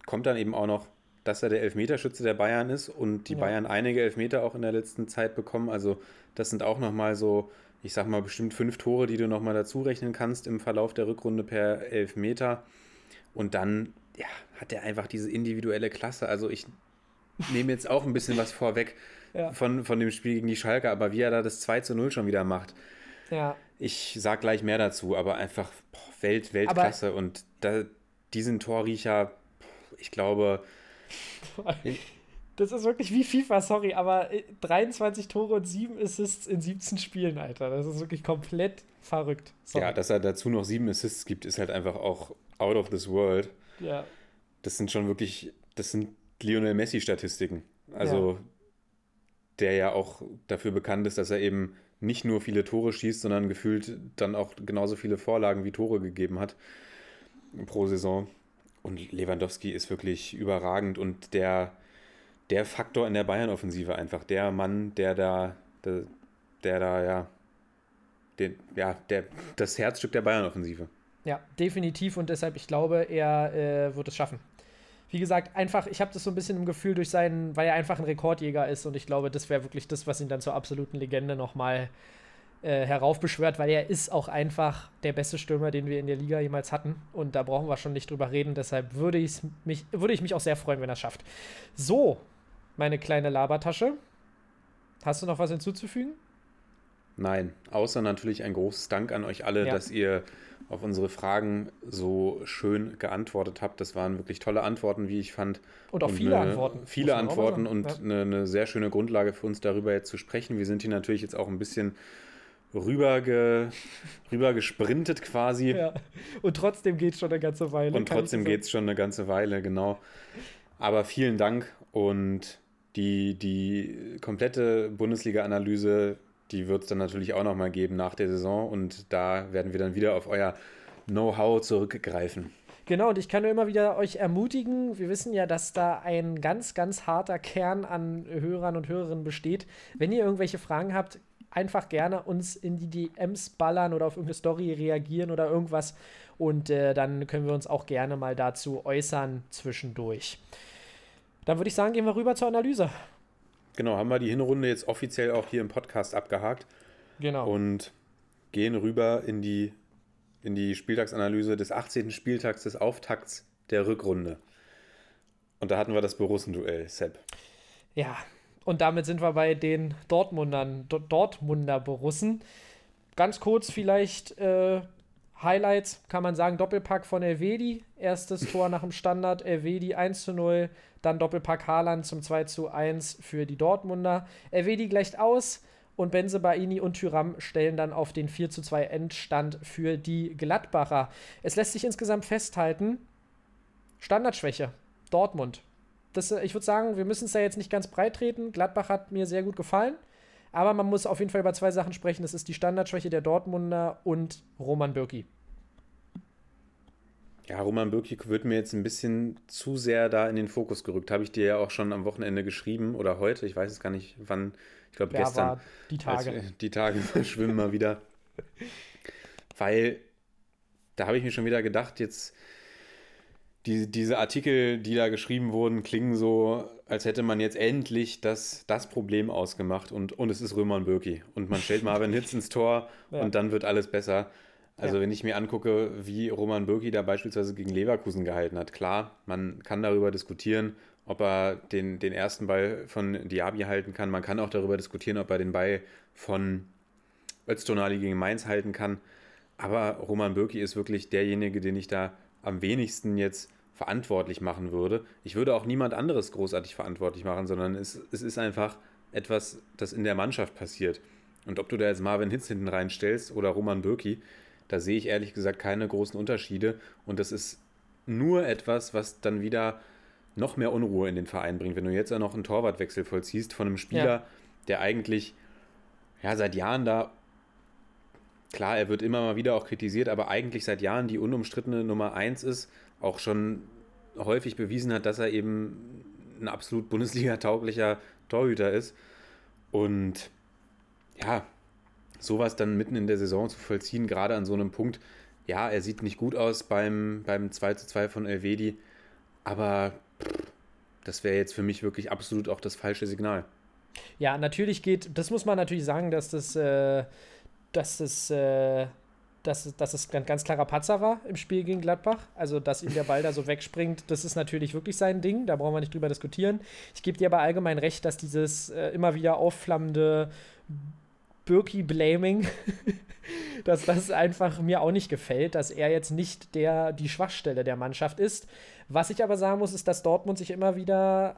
kommt dann eben auch noch, dass er der Elfmeterschütze der Bayern ist und die Ja. Bayern einige Elfmeter auch in der letzten Zeit bekommen. Also das sind auch nochmal so, ich sag mal, bestimmt fünf Tore, die du nochmal dazu rechnen kannst im Verlauf der Rückrunde per Elfmeter. Und dann, ja, hat er einfach diese individuelle Klasse. Also ich nehme jetzt auch ein bisschen was vorweg Ja. von, von dem Spiel gegen die Schalke, aber wie er da das 2 zu 0 schon wieder macht. Ja, Ich sag gleich mehr dazu, aber einfach boah, Welt, Weltklasse und da, diesen Torriecher, ich glaube, das ist wirklich wie FIFA, sorry, aber äh, 23 Tore und 7 Assists in 17 Spielen, Alter. Das ist wirklich komplett verrückt. Sorry. ja, dass er dazu noch sieben Assists gibt, ist halt einfach auch out of this world. ja. Das sind schon wirklich, das sind Lionel Messi-Statistiken. Also, der ja auch dafür bekannt ist, dass er eben nicht nur viele Tore schießt, sondern gefühlt dann auch genauso viele Vorlagen wie Tore gegeben hat pro Saison. Und Lewandowski ist wirklich überragend und der, der Faktor in der Bayern-Offensive einfach, der Mann, der da, der, der da, ja, den, ja, der, das Herzstück der Bayern-Offensive. Ja, definitiv und deshalb, ich glaube, er äh, wird es schaffen. Wie gesagt, einfach, ich habe das so ein bisschen im Gefühl durch seinen, weil er einfach ein Rekordjäger ist und ich glaube, das wäre wirklich das, was ihn dann zur absoluten Legende nochmal äh, heraufbeschwört, weil er ist auch einfach der beste Stürmer, den wir in der Liga jemals hatten und da brauchen wir schon nicht drüber reden, deshalb würde, mich, würde ich mich auch sehr freuen, wenn er es schafft. So, meine kleine Labertasche. Hast du noch was hinzuzufügen? Nein, außer natürlich ein großes Dank an euch alle, ja. dass ihr auf unsere Fragen so schön geantwortet habt. Das waren wirklich tolle Antworten, wie ich fand. Und auch und viele eine, Antworten. Viele Antworten und ja. eine, eine, sehr schöne Grundlage für uns darüber jetzt zu sprechen. Wir sind hier natürlich jetzt auch ein bisschen rüber, rüber gesprintet quasi. Ja. Und trotzdem geht es schon eine ganze Weile. Und trotzdem geht es schon eine ganze Weile, genau. Aber vielen Dank und die, die komplette Bundesliga-Analyse die wird es dann natürlich auch nochmal geben nach der Saison und da werden wir dann wieder auf euer Know-how zurückgreifen. Genau, und ich kann nur immer wieder euch ermutigen, wir wissen ja, dass da ein ganz, ganz harter Kern an Hörern und Hörerinnen besteht. Wenn ihr irgendwelche Fragen habt, einfach gerne uns in die DMs ballern oder auf irgendeine Story reagieren oder irgendwas. Und äh, dann können wir uns auch gerne mal dazu äußern zwischendurch. Dann würde ich sagen, gehen wir rüber zur Analyse. Genau, haben wir die Hinrunde jetzt offiziell auch hier im Podcast abgehakt. Genau. Und gehen rüber in die, in die Spieltagsanalyse des 18. Spieltags des Auftakts der Rückrunde. Und da hatten wir das Borussen-Duell, Sepp. Ja, und damit sind wir bei den Dortmundern, D Dortmunder Borussen. Ganz kurz vielleicht äh, Highlights, kann man sagen, Doppelpack von Elvedi, erstes Tor nach dem Standard, Elvedi 1 zu 0, dann Doppelpack Haaland zum 2 zu 1 für die Dortmunder. Elvedi gleicht aus und Benze Baini und Tyram stellen dann auf den 4 zu 2 Endstand für die Gladbacher. Es lässt sich insgesamt festhalten, Standardschwäche, Dortmund. Das, äh, ich würde sagen, wir müssen es da jetzt nicht ganz breit treten. Gladbach hat mir sehr gut gefallen. Aber man muss auf jeden Fall über zwei Sachen sprechen. Das ist die Standardschwäche der Dortmunder und Roman Bürki. Ja, Roman Bürki wird mir jetzt ein bisschen zu sehr da in den Fokus gerückt. Habe ich dir ja auch schon am Wochenende geschrieben oder heute. Ich weiß es gar nicht, wann. Ich glaube, gestern. War die Tage. Also, die Tage schwimmen mal wieder. Weil da habe ich mir schon wieder gedacht, jetzt die, diese Artikel, die da geschrieben wurden, klingen so, als hätte man jetzt endlich das, das Problem ausgemacht und, und es ist Römer und Birki. Und man stellt Marvin Hitz ins Tor ja. und dann wird alles besser. Also ja. wenn ich mir angucke, wie Roman Birki da beispielsweise gegen Leverkusen gehalten hat, klar, man kann darüber diskutieren, ob er den, den ersten Ball von Diaby halten kann. Man kann auch darüber diskutieren, ob er den Ball von Öztonali gegen Mainz halten kann. Aber Roman Birki ist wirklich derjenige, den ich da am wenigsten jetzt verantwortlich machen würde. Ich würde auch niemand anderes großartig verantwortlich machen, sondern es, es ist einfach etwas, das in der Mannschaft passiert. Und ob du da jetzt Marvin Hitz hinten reinstellst oder Roman Bürki, da sehe ich ehrlich gesagt keine großen Unterschiede. Und das ist nur etwas, was dann wieder noch mehr Unruhe in den Verein bringt. Wenn du jetzt auch noch einen Torwartwechsel vollziehst von einem Spieler, ja. der eigentlich ja, seit Jahren da, klar, er wird immer mal wieder auch kritisiert, aber eigentlich seit Jahren die unumstrittene Nummer 1 ist, auch schon häufig bewiesen hat, dass er eben ein absolut Bundesliga-tauglicher Torhüter ist. Und ja, sowas dann mitten in der Saison zu vollziehen, gerade an so einem Punkt, ja, er sieht nicht gut aus beim, beim 2 zu 2 von Elvedi, aber das wäre jetzt für mich wirklich absolut auch das falsche Signal. Ja, natürlich geht, das muss man natürlich sagen, dass das, äh, dass das äh, dass, dass es ein ganz klarer Patzer war im Spiel gegen Gladbach. Also, dass ihm der Ball da so wegspringt, das ist natürlich wirklich sein Ding. Da brauchen wir nicht drüber diskutieren. Ich gebe dir aber allgemein recht, dass dieses äh, immer wieder aufflammende Birki-Blaming, dass das einfach mir auch nicht gefällt, dass er jetzt nicht der, die Schwachstelle der Mannschaft ist. Was ich aber sagen muss, ist, dass Dortmund sich immer wieder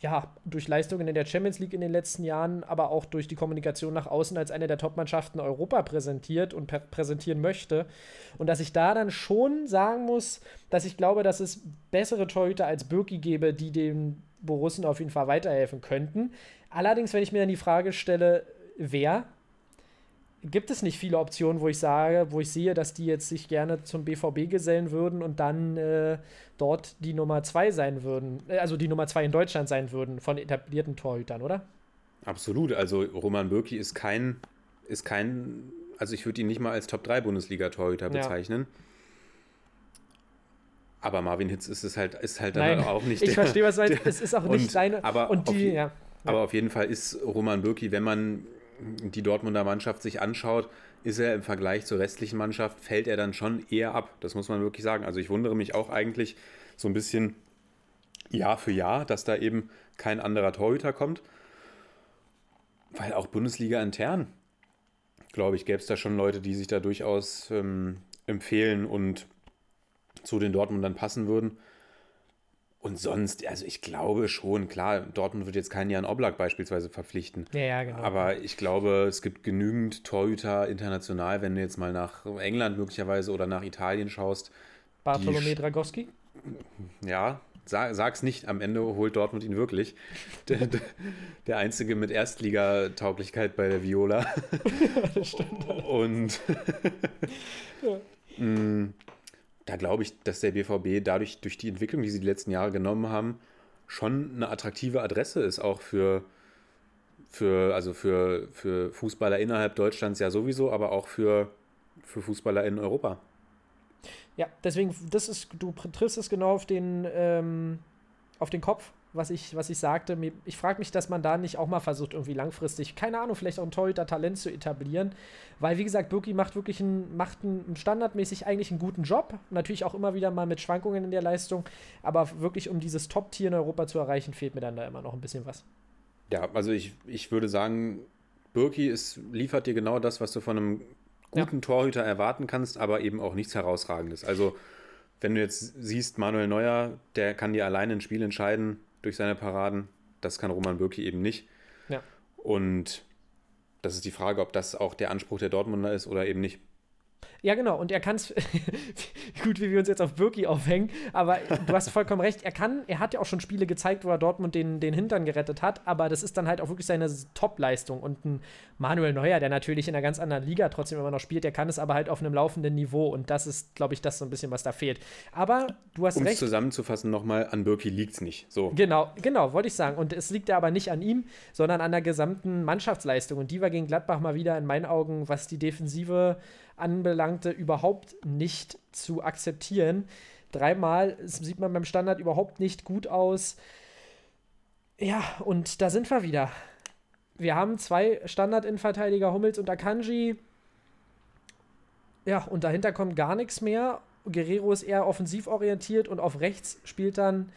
ja, durch Leistungen in der Champions League in den letzten Jahren, aber auch durch die Kommunikation nach außen als eine der Top-Mannschaften Europa präsentiert und präsentieren möchte. Und dass ich da dann schon sagen muss, dass ich glaube, dass es bessere Torhüter als Birki gäbe, die den Borussen auf jeden Fall weiterhelfen könnten. Allerdings, wenn ich mir dann die Frage stelle, wer, gibt es nicht viele Optionen, wo ich sage, wo ich sehe, dass die jetzt sich gerne zum BVB gesellen würden und dann äh, dort die Nummer zwei sein würden, äh, also die Nummer zwei in Deutschland sein würden von etablierten Torhütern, oder? Absolut. Also Roman Bürki ist kein, ist kein, also ich würde ihn nicht mal als Top 3 Bundesliga-Torhüter bezeichnen. Aber Marvin Hitz ist es halt, ist halt Nein, dann auch nicht ich der- verstehe, was du meinst. Es ist auch und- nicht seine. aber und auf die, je- ja. Aber auf jeden Fall ist Roman Bürki, wenn man die Dortmunder Mannschaft sich anschaut, ist er im Vergleich zur restlichen Mannschaft, fällt er dann schon eher ab. Das muss man wirklich sagen. Also ich wundere mich auch eigentlich so ein bisschen Jahr für Jahr, dass da eben kein anderer Torhüter kommt. Weil auch Bundesliga intern, glaube ich, gäbe es da schon Leute, die sich da durchaus ähm, empfehlen und zu den Dortmundern passen würden. Und sonst, also ich glaube schon, klar, Dortmund wird jetzt keinen Jan Oblak beispielsweise verpflichten. Ja, ja, genau. Aber ich glaube, es gibt genügend Torhüter international, wenn du jetzt mal nach England möglicherweise oder nach Italien schaust. Bartolomé die- Dragowski. Ja, sag, sag's nicht, am Ende holt Dortmund ihn wirklich. Der, der, Einzige mit Erstligatauglichkeit bei der Viola. Und Mm, da glaube ich, dass der BVB dadurch, durch die Entwicklung, die sie die letzten Jahre genommen haben, schon eine attraktive Adresse ist, auch für, für, also für, für Fußballer innerhalb Deutschlands ja sowieso, aber auch für, für Fußballer in Europa. Ja, deswegen, das ist, du triffst es genau auf den, ähm, auf den Kopf, was ich, was ich sagte. Ich frage mich, dass man da nicht auch mal versucht, irgendwie langfristig, keine Ahnung, vielleicht auch ein Torhüter-Talent zu etablieren. Weil, wie gesagt, Birki macht wirklich einen, macht einen, standardmäßig eigentlich einen guten Job. Natürlich auch immer wieder mal mit Schwankungen in der Leistung. Aber wirklich, um dieses Top-Tier in Europa zu erreichen, fehlt mir dann da immer noch ein bisschen was. Ja, also ich, ich würde sagen, Birki ist, liefert dir genau das, was du von einem Ja. guten Torhüter erwarten kannst, aber eben auch nichts Herausragendes. Also, wenn du jetzt siehst, Manuel Neuer, der kann dir alleine ein Spiel entscheiden durch seine Paraden. Das kann Roman Birki eben nicht. Ja. Und das ist die Frage, ob das auch der Anspruch der Dortmunder ist oder eben nicht. Ja, genau. Und er kann es, gut, wie wir uns jetzt auf Birki aufhängen, aber du hast vollkommen recht. Er kann, er hat ja auch schon Spiele gezeigt, wo er Dortmund den, den Hintern gerettet hat, aber das ist dann halt auch wirklich seine Top-Leistung. Und ein Manuel Neuer, der natürlich in einer ganz anderen Liga trotzdem immer noch spielt, der kann es aber halt auf einem laufenden Niveau. Und das ist, glaube ich, das so ein bisschen, was da fehlt. Aber du hast Um es recht. zusammenzufassen nochmal, an Birki liegt es nicht. So. Genau, genau, wollte ich sagen. Und es liegt ja aber nicht an ihm, sondern an der gesamten Mannschaftsleistung. Und die war gegen Gladbach mal wieder in meinen Augen, was die Defensive anbelangte, überhaupt nicht zu akzeptieren. Dreimal sieht man beim Standard überhaupt nicht gut aus. Ja, und da sind wir wieder. Wir haben zwei Standard-Innenverteidiger, Hummels und Akanji. Ja, und dahinter kommt gar nichts mehr. Guerrero ist eher offensiv orientiert und auf rechts spielt dann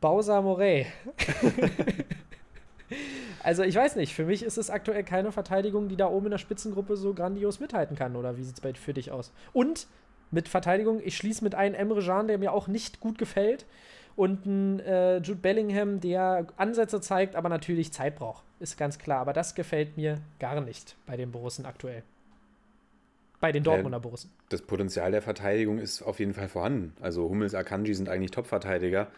Bausa Morey. also ich weiß nicht, für mich ist es aktuell keine Verteidigung, die da oben in der Spitzengruppe so grandios mithalten kann. Oder wie sieht es für dich aus? Und mit Verteidigung, ich schließe mit einem Emre Can, der mir auch nicht gut gefällt. Und ein äh, Jude Bellingham, der Ansätze zeigt, aber natürlich Zeit braucht. Ist ganz klar. Aber das gefällt mir gar nicht bei den Borussen aktuell. Bei den Dortmunder Borussen. Das Potenzial der Verteidigung ist auf jeden Fall vorhanden. Also Hummels, Akanji sind eigentlich Top-Verteidiger.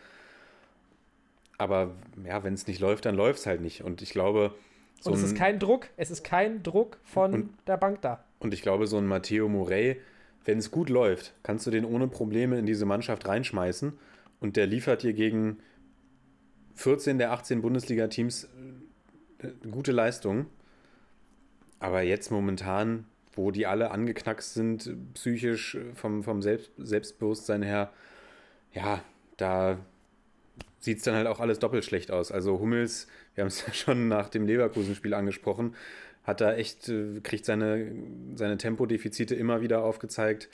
Aber ja, wenn es nicht läuft, dann läuft es halt nicht. Und ich glaube, so Und es ist kein Druck, es ist kein Druck von Und- der Bank da. Und ich glaube, so ein Matteo Morey, wenn es gut läuft, kannst du den ohne Probleme in diese Mannschaft reinschmeißen und der liefert dir gegen 14 der 18 Bundesliga-Teams äh, gute Leistungen. Aber jetzt momentan, wo die alle angeknackst sind, psychisch äh, vom, vom Selbst, Selbstbewusstsein her, ja, da sieht es dann halt auch alles doppelt schlecht aus. Also Hummels, wir haben es ja schon nach dem Leverkusen-Spiel angesprochen, hat da echt, äh, kriegt seine, seine Tempodefizite immer wieder aufgezeigt.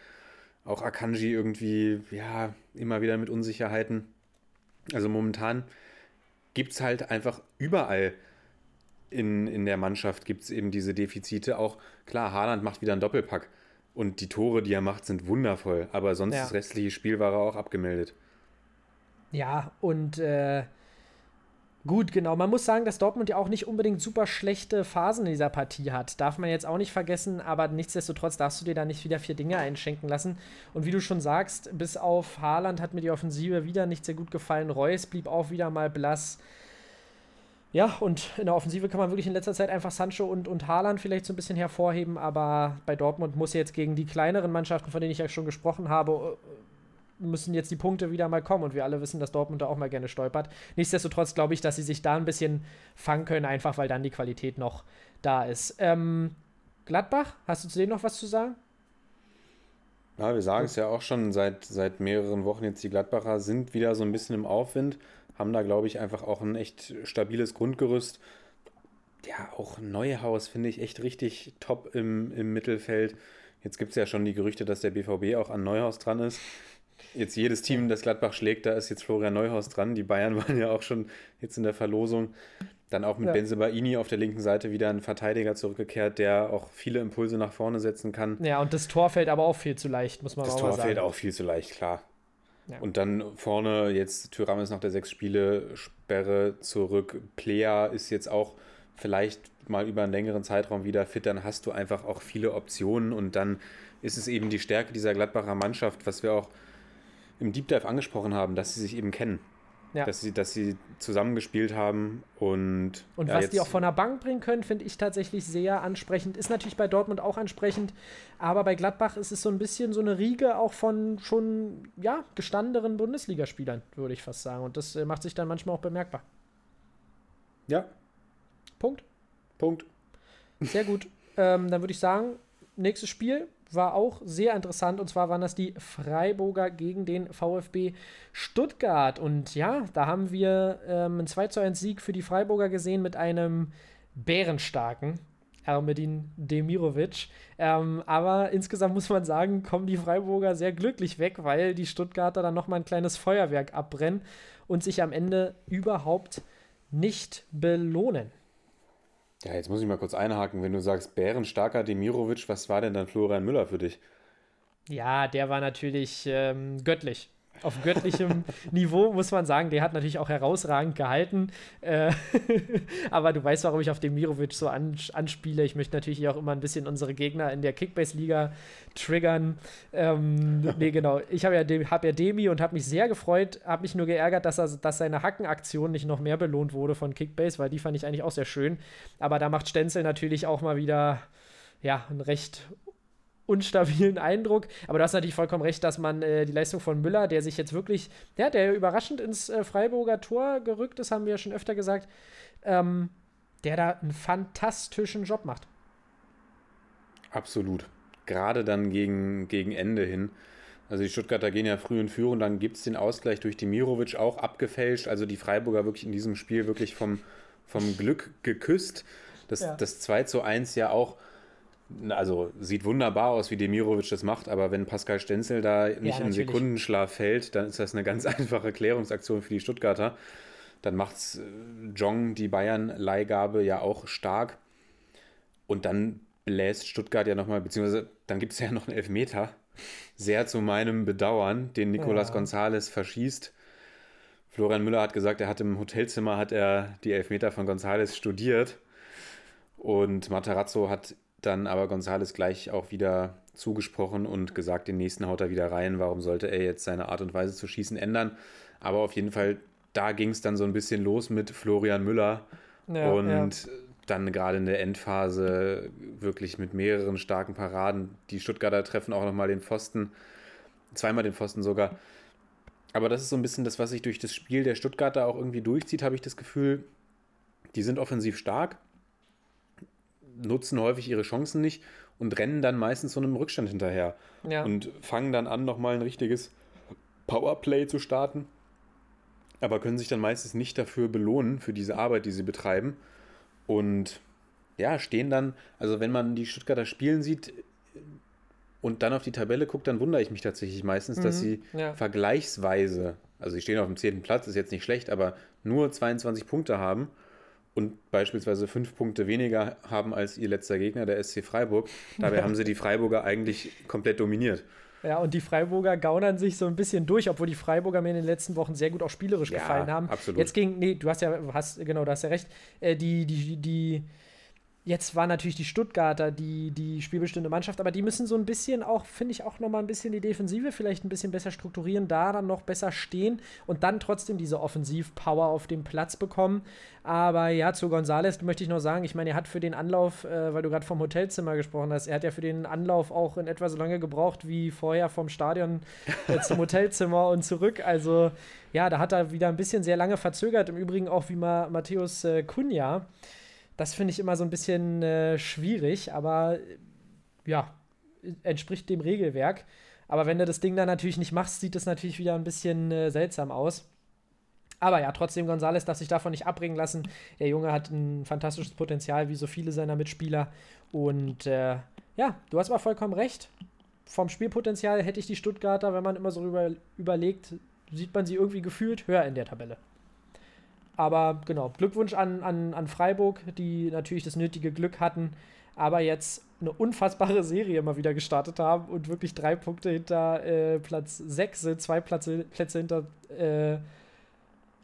Auch Akanji irgendwie, ja, immer wieder mit Unsicherheiten. Also momentan gibt es halt einfach überall in, in der Mannschaft gibt es eben diese Defizite. Auch klar, Haaland macht wieder einen Doppelpack. Und die Tore, die er macht, sind wundervoll. Aber sonst Ja. das restliche Spiel war er auch abgemeldet. Ja, und äh, gut, genau. Man muss sagen, dass Dortmund ja auch nicht unbedingt super schlechte Phasen in dieser Partie hat. Darf man jetzt auch nicht vergessen, aber nichtsdestotrotz darfst du dir da nicht wieder vier Dinge einschenken lassen. Und wie du schon sagst, bis auf Haaland hat mir die Offensive wieder nicht sehr gut gefallen. Reus blieb auch wieder mal blass. Ja, und in der Offensive kann man wirklich in letzter Zeit einfach Sancho und, und Haaland vielleicht so ein bisschen hervorheben, aber bei Dortmund muss jetzt gegen die kleineren Mannschaften, von denen ich ja schon gesprochen habe, müssen jetzt die Punkte wieder mal kommen und wir alle wissen, dass Dortmund da auch mal gerne stolpert. Nichtsdestotrotz glaube ich, dass sie sich da ein bisschen fangen können, einfach weil dann die Qualität noch da ist. Ähm, Gladbach, hast du zu denen noch was zu sagen? Ja, wir sagen es ja auch schon seit, seit mehreren Wochen jetzt, die Gladbacher sind wieder so ein bisschen im Aufwind, haben da, glaube ich, einfach auch ein echt stabiles Grundgerüst. Ja, auch Neuhaus finde ich echt richtig top im, im Mittelfeld. Jetzt gibt es ja schon die Gerüchte, dass der BVB auch an Neuhaus dran ist. Jetzt jedes Team, das Gladbach schlägt, da ist jetzt Florian Neuhaus dran. Die Bayern waren ja auch schon jetzt in der Verlosung. Dann auch mit ja. Benzebaini auf der linken Seite wieder ein Verteidiger zurückgekehrt, der auch viele Impulse nach vorne setzen kann. Ja, und das Tor fällt aber auch viel zu leicht, muss man das auch Tor sagen. Das Tor fällt auch viel zu leicht, klar. Ja. Und dann vorne jetzt Tyram ist nach der sechs Spiele Sperre zurück. Plea ist jetzt auch vielleicht mal über einen längeren Zeitraum wieder fit. Dann hast du einfach auch viele Optionen und dann ist es eben die Stärke dieser Gladbacher Mannschaft, was wir auch im Deep Dive angesprochen haben, dass sie sich eben kennen. Ja. Dass, sie, dass sie zusammengespielt haben und. Und ja, was die auch von der Bank bringen können, finde ich tatsächlich sehr ansprechend. Ist natürlich bei Dortmund auch ansprechend, aber bei Gladbach ist es so ein bisschen so eine Riege auch von schon, ja, gestandenen Bundesligaspielern, würde ich fast sagen. Und das äh, macht sich dann manchmal auch bemerkbar. Ja. Punkt. Punkt. Sehr gut. ähm, dann würde ich sagen, nächstes Spiel war auch sehr interessant. Und zwar waren das die Freiburger gegen den VfB Stuttgart. Und ja, da haben wir ähm, einen 2 zu 1 Sieg für die Freiburger gesehen mit einem bärenstarken Ermedin Demirovic. Ähm, aber insgesamt muss man sagen, kommen die Freiburger sehr glücklich weg, weil die Stuttgarter dann nochmal ein kleines Feuerwerk abbrennen und sich am Ende überhaupt nicht belohnen. Ja, jetzt muss ich mal kurz einhaken. Wenn du sagst, bärenstarker Demirovic, was war denn dann Florian Müller für dich? Ja, der war natürlich ähm, göttlich auf göttlichem Niveau, muss man sagen. Der hat natürlich auch herausragend gehalten. Äh, aber du weißt, warum ich auf den Mirovic so anspiele. Ich möchte natürlich auch immer ein bisschen unsere Gegner in der Kickbase-Liga triggern. Ähm, nee, genau. Ich habe ja, hab ja Demi und habe mich sehr gefreut, habe mich nur geärgert, dass, er, dass seine Hackenaktion nicht noch mehr belohnt wurde von Kickbase, weil die fand ich eigentlich auch sehr schön. Aber da macht Stenzel natürlich auch mal wieder ja, ein recht unstabilen Eindruck. Aber du hast natürlich vollkommen recht, dass man äh, die Leistung von Müller, der sich jetzt wirklich, ja, der überraschend ins äh, Freiburger Tor gerückt ist, haben wir ja schon öfter gesagt, ähm, der da einen fantastischen Job macht. Absolut. Gerade dann gegen, gegen Ende hin. Also die Stuttgarter gehen ja früh in Führung, dann gibt es den Ausgleich durch Dimirovic auch abgefälscht. Also die Freiburger wirklich in diesem Spiel wirklich vom, vom Glück geküsst. Das, ja. das 2 zu 1 ja auch also sieht wunderbar aus, wie Demirovic das macht, aber wenn Pascal Stenzel da nicht ja, in Sekundenschlaf fällt, dann ist das eine ganz einfache Klärungsaktion für die Stuttgarter. Dann macht es äh, Jong die Bayern-Leihgabe ja auch stark. Und dann bläst Stuttgart ja nochmal, beziehungsweise dann gibt es ja noch einen Elfmeter. Sehr zu meinem Bedauern, den Nicolas ja. González verschießt. Florian Müller hat gesagt, er hat im Hotelzimmer hat er die Elfmeter von González studiert. Und Matarazzo hat dann aber Gonzales gleich auch wieder zugesprochen und gesagt, den nächsten haut er wieder rein. Warum sollte er jetzt seine Art und Weise zu schießen ändern? Aber auf jeden Fall, da ging es dann so ein bisschen los mit Florian Müller. Ja, und ja. dann gerade in der Endphase wirklich mit mehreren starken Paraden. Die Stuttgarter treffen auch nochmal den Pfosten, zweimal den Pfosten sogar. Aber das ist so ein bisschen das, was sich durch das Spiel der Stuttgarter auch irgendwie durchzieht, habe ich das Gefühl. Die sind offensiv stark, nutzen häufig ihre Chancen nicht und rennen dann meistens so einem Rückstand hinterher. Ja. Und fangen dann an, nochmal ein richtiges Powerplay zu starten, aber können sich dann meistens nicht dafür belohnen, für diese Arbeit, die sie betreiben. Und ja, stehen dann, also wenn man die Stuttgarter spielen sieht und dann auf die Tabelle guckt, dann wundere ich mich tatsächlich meistens, mhm, dass sie ja. vergleichsweise, also sie stehen auf dem zehnten Platz, ist jetzt nicht schlecht, aber nur 22 Punkte haben und beispielsweise fünf Punkte weniger haben als ihr letzter Gegner, der SC Freiburg. Dabei haben sie die Freiburger eigentlich komplett dominiert. Ja, und die Freiburger gaunern sich so ein bisschen durch, obwohl die Freiburger mir in den letzten Wochen sehr gut auch spielerisch ja, gefallen haben. Absolut. Jetzt ging, nee, du hast ja, hast, genau, du hast ja recht. Äh, die, die, die, Jetzt war natürlich die Stuttgarter die, die spielbestimmte Mannschaft, aber die müssen so ein bisschen auch, finde ich, auch nochmal ein bisschen die Defensive vielleicht ein bisschen besser strukturieren, da dann noch besser stehen und dann trotzdem diese Offensivpower auf dem Platz bekommen. Aber ja, zu Gonzales möchte ich noch sagen, ich meine, er hat für den Anlauf, äh, weil du gerade vom Hotelzimmer gesprochen hast, er hat ja für den Anlauf auch in etwa so lange gebraucht wie vorher vom Stadion äh, zum Hotelzimmer und zurück. Also ja, da hat er wieder ein bisschen sehr lange verzögert. Im Übrigen auch wie Ma Matthäus äh, Kunja. Das finde ich immer so ein bisschen äh, schwierig, aber ja, entspricht dem Regelwerk. Aber wenn du das Ding dann natürlich nicht machst, sieht es natürlich wieder ein bisschen äh, seltsam aus. Aber ja, trotzdem, González darf sich davon nicht abbringen lassen. Der Junge hat ein fantastisches Potenzial, wie so viele seiner Mitspieler. Und äh, ja, du hast aber vollkommen recht. Vom Spielpotenzial hätte ich die Stuttgarter, wenn man immer so über, überlegt, sieht man sie irgendwie gefühlt höher in der Tabelle. Aber genau, Glückwunsch an, an, an Freiburg, die natürlich das nötige Glück hatten, aber jetzt eine unfassbare Serie mal wieder gestartet haben und wirklich drei Punkte hinter äh, Platz 6 sind, zwei Plätze, Plätze hinter äh,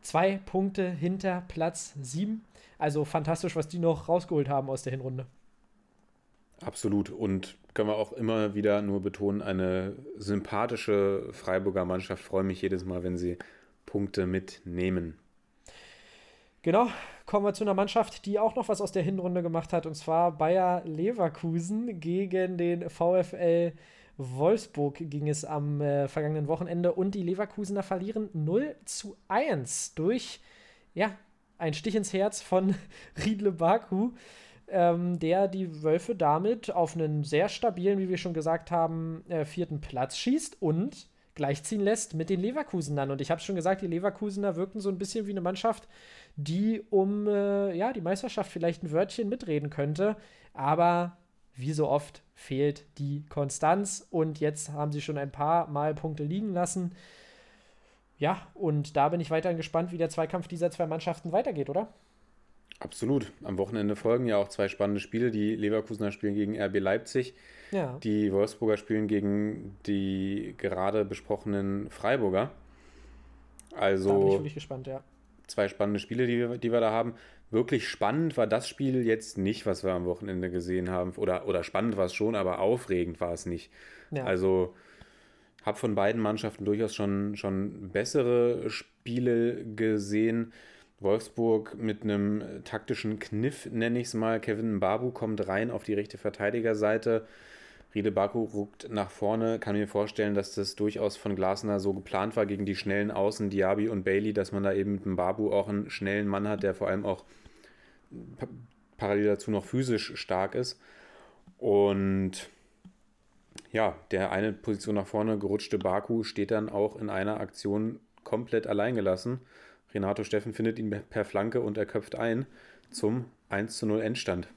Zwei Punkte hinter Platz 7. Also fantastisch, was die noch rausgeholt haben aus der Hinrunde. Absolut. Und können wir auch immer wieder nur betonen, eine sympathische Freiburger Mannschaft. Freue mich jedes Mal, wenn sie Punkte mitnehmen. Genau, kommen wir zu einer Mannschaft, die auch noch was aus der Hinrunde gemacht hat, und zwar Bayer Leverkusen gegen den VfL Wolfsburg ging es am äh, vergangenen Wochenende und die Leverkusener verlieren 0 zu 1 durch ja, ein Stich ins Herz von Riedle Baku, ähm, der die Wölfe damit auf einen sehr stabilen, wie wir schon gesagt haben, äh, vierten Platz schießt und gleichziehen lässt mit den Leverkusenern. Und ich habe schon gesagt, die Leverkusener wirkten so ein bisschen wie eine Mannschaft, die um äh, ja, die Meisterschaft vielleicht ein Wörtchen mitreden könnte. Aber wie so oft fehlt die Konstanz und jetzt haben sie schon ein paar Mal Punkte liegen lassen. Ja, und da bin ich weiterhin gespannt, wie der Zweikampf dieser zwei Mannschaften weitergeht, oder? Absolut. Am Wochenende folgen ja auch zwei spannende Spiele. Die Leverkusener spielen gegen RB Leipzig. Ja. Die Wolfsburger spielen gegen die gerade besprochenen Freiburger. Also. Da bin ich wirklich gespannt, ja. Zwei spannende Spiele, die wir, die wir da haben wirklich spannend war das Spiel jetzt nicht, was wir am Wochenende gesehen haben. Oder, oder spannend war es schon, aber aufregend war es nicht. Ja. Also habe von beiden Mannschaften durchaus schon, schon bessere Spiele gesehen. Wolfsburg mit einem taktischen Kniff, nenne ich es mal. Kevin Babu kommt rein auf die rechte Verteidigerseite. Riede Baku ruckt nach vorne. Kann mir vorstellen, dass das durchaus von Glasner so geplant war gegen die schnellen Außen Diaby und Bailey, dass man da eben mit dem Babu auch einen schnellen Mann hat, der vor allem auch parallel dazu noch physisch stark ist. Und ja, der eine Position nach vorne gerutschte Baku steht dann auch in einer Aktion komplett alleingelassen. Renato Steffen findet ihn per Flanke und er köpft ein zum 1 zu 0 Endstand.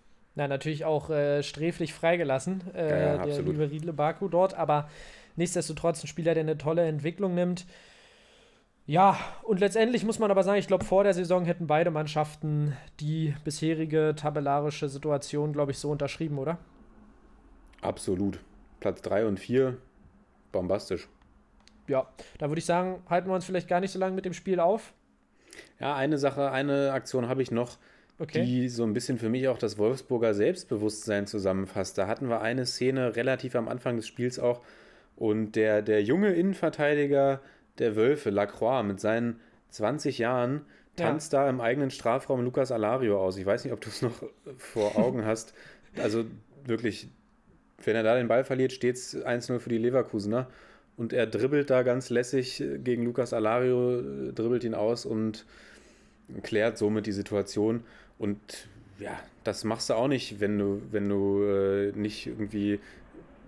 Na, natürlich auch äh, sträflich freigelassen, äh, ja, ja, der liebe Riedle Baku dort, aber nichtsdestotrotz ein Spieler, der eine tolle Entwicklung nimmt. Ja, und letztendlich muss man aber sagen, ich glaube, vor der Saison hätten beide Mannschaften die bisherige tabellarische Situation, glaube ich, so unterschrieben, oder? Absolut. Platz 3 und 4, bombastisch. Ja, da würde ich sagen, halten wir uns vielleicht gar nicht so lange mit dem Spiel auf. Ja, eine Sache, eine Aktion habe ich noch okay. die so ein bisschen für mich auch das Wolfsburger Selbstbewusstsein zusammenfasst. Da hatten wir eine Szene relativ am Anfang des Spiels auch und der, der junge Innenverteidiger der Wölfe, Lacroix, mit seinen 20 Jahren, tanzt ja. da im eigenen Strafraum Lukas Alario aus. Ich weiß nicht, ob du es noch vor Augen hast. Also wirklich, wenn er da den Ball verliert, steht es 1-0 für die Leverkusener. Und er dribbelt da ganz lässig gegen Lukas Alario, dribbelt ihn aus und klärt somit die Situation. Und ja, das machst du auch nicht, wenn du, wenn du äh, nicht irgendwie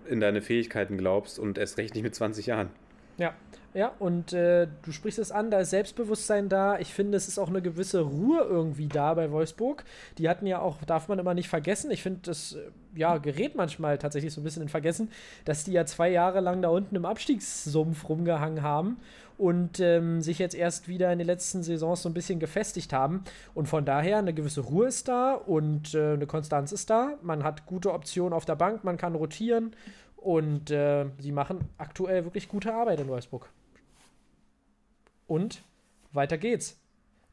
in deine Fähigkeiten glaubst und erst recht nicht mit 20 Jahren. Ja, ja, und äh, du sprichst es an, da ist Selbstbewusstsein da. Ich finde, es ist auch eine gewisse Ruhe irgendwie da bei Wolfsburg. Die hatten ja auch, darf man immer nicht vergessen, ich finde, das äh, ja, gerät manchmal tatsächlich so ein bisschen in Vergessen, dass die ja zwei Jahre lang da unten im Abstiegssumpf rumgehangen haben und ähm, sich jetzt erst wieder in den letzten Saisons so ein bisschen gefestigt haben. Und von daher eine gewisse Ruhe ist da und äh, eine Konstanz ist da. Man hat gute Optionen auf der Bank, man kann rotieren und äh, sie machen aktuell wirklich gute Arbeit in Wolfsburg. Und weiter geht's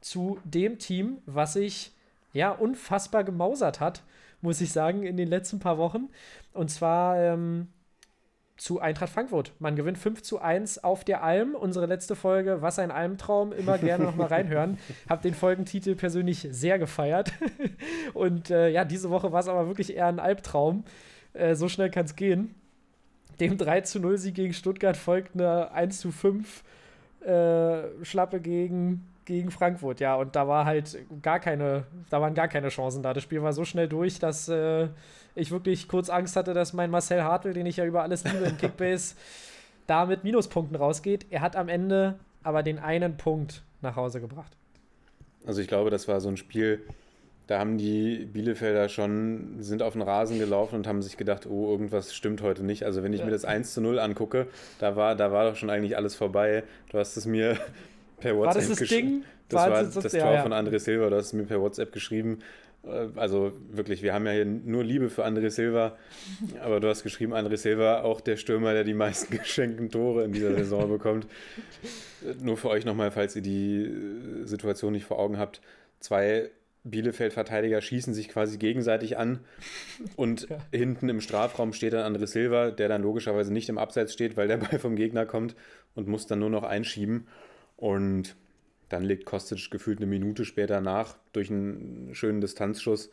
zu dem Team, was sich ja unfassbar gemausert hat, muss ich sagen, in den letzten paar Wochen. Und zwar ähm, zu Eintracht Frankfurt. Man gewinnt 5 zu 1 auf der Alm. Unsere letzte Folge, Was ein Almtraum, immer gerne nochmal reinhören. Hab den Folgentitel persönlich sehr gefeiert. Und äh, ja, diese Woche war es aber wirklich eher ein Albtraum. Äh, so schnell kann es gehen. Dem 3 zu 0 Sieg gegen Stuttgart folgt eine 1 zu 5 äh, Schlappe gegen gegen Frankfurt, ja. Und da war halt gar keine, da waren gar keine Chancen da. Das Spiel war so schnell durch, dass äh, ich wirklich kurz Angst hatte, dass mein Marcel Hartl, den ich ja über alles liebe in Kickbase, da mit Minuspunkten rausgeht. Er hat am Ende aber den einen Punkt nach Hause gebracht. Also ich glaube, das war so ein Spiel, da haben die Bielefelder schon, sind auf den Rasen gelaufen und haben sich gedacht, oh, irgendwas stimmt heute nicht. Also wenn ich Ja. mir das 1 zu 0 angucke, da war, da war doch schon eigentlich alles vorbei. Du hast es mir per WhatsApp War das das Ding? Das war das- das ja, Tor ja. von André Silva, du hast es mir per WhatsApp geschrieben. Äh, Also wirklich, wir haben ja hier nur Liebe für André Silva, aber du hast geschrieben, André Silva, auch der Stürmer, der die meisten geschenkten Tore in dieser Saison bekommt. Äh, Nur für euch nochmal, falls ihr die äh, Situation nicht vor Augen habt. Zwei Bielefeld-Verteidiger schießen sich quasi gegenseitig an und Ja. hinten im Strafraum steht dann André Silva, der dann logischerweise nicht im Abseits steht, weil der Ball vom Gegner kommt und muss dann nur noch einschieben. Und dann legt Kostic gefühlt eine Minute später nach durch einen schönen Distanzschuss.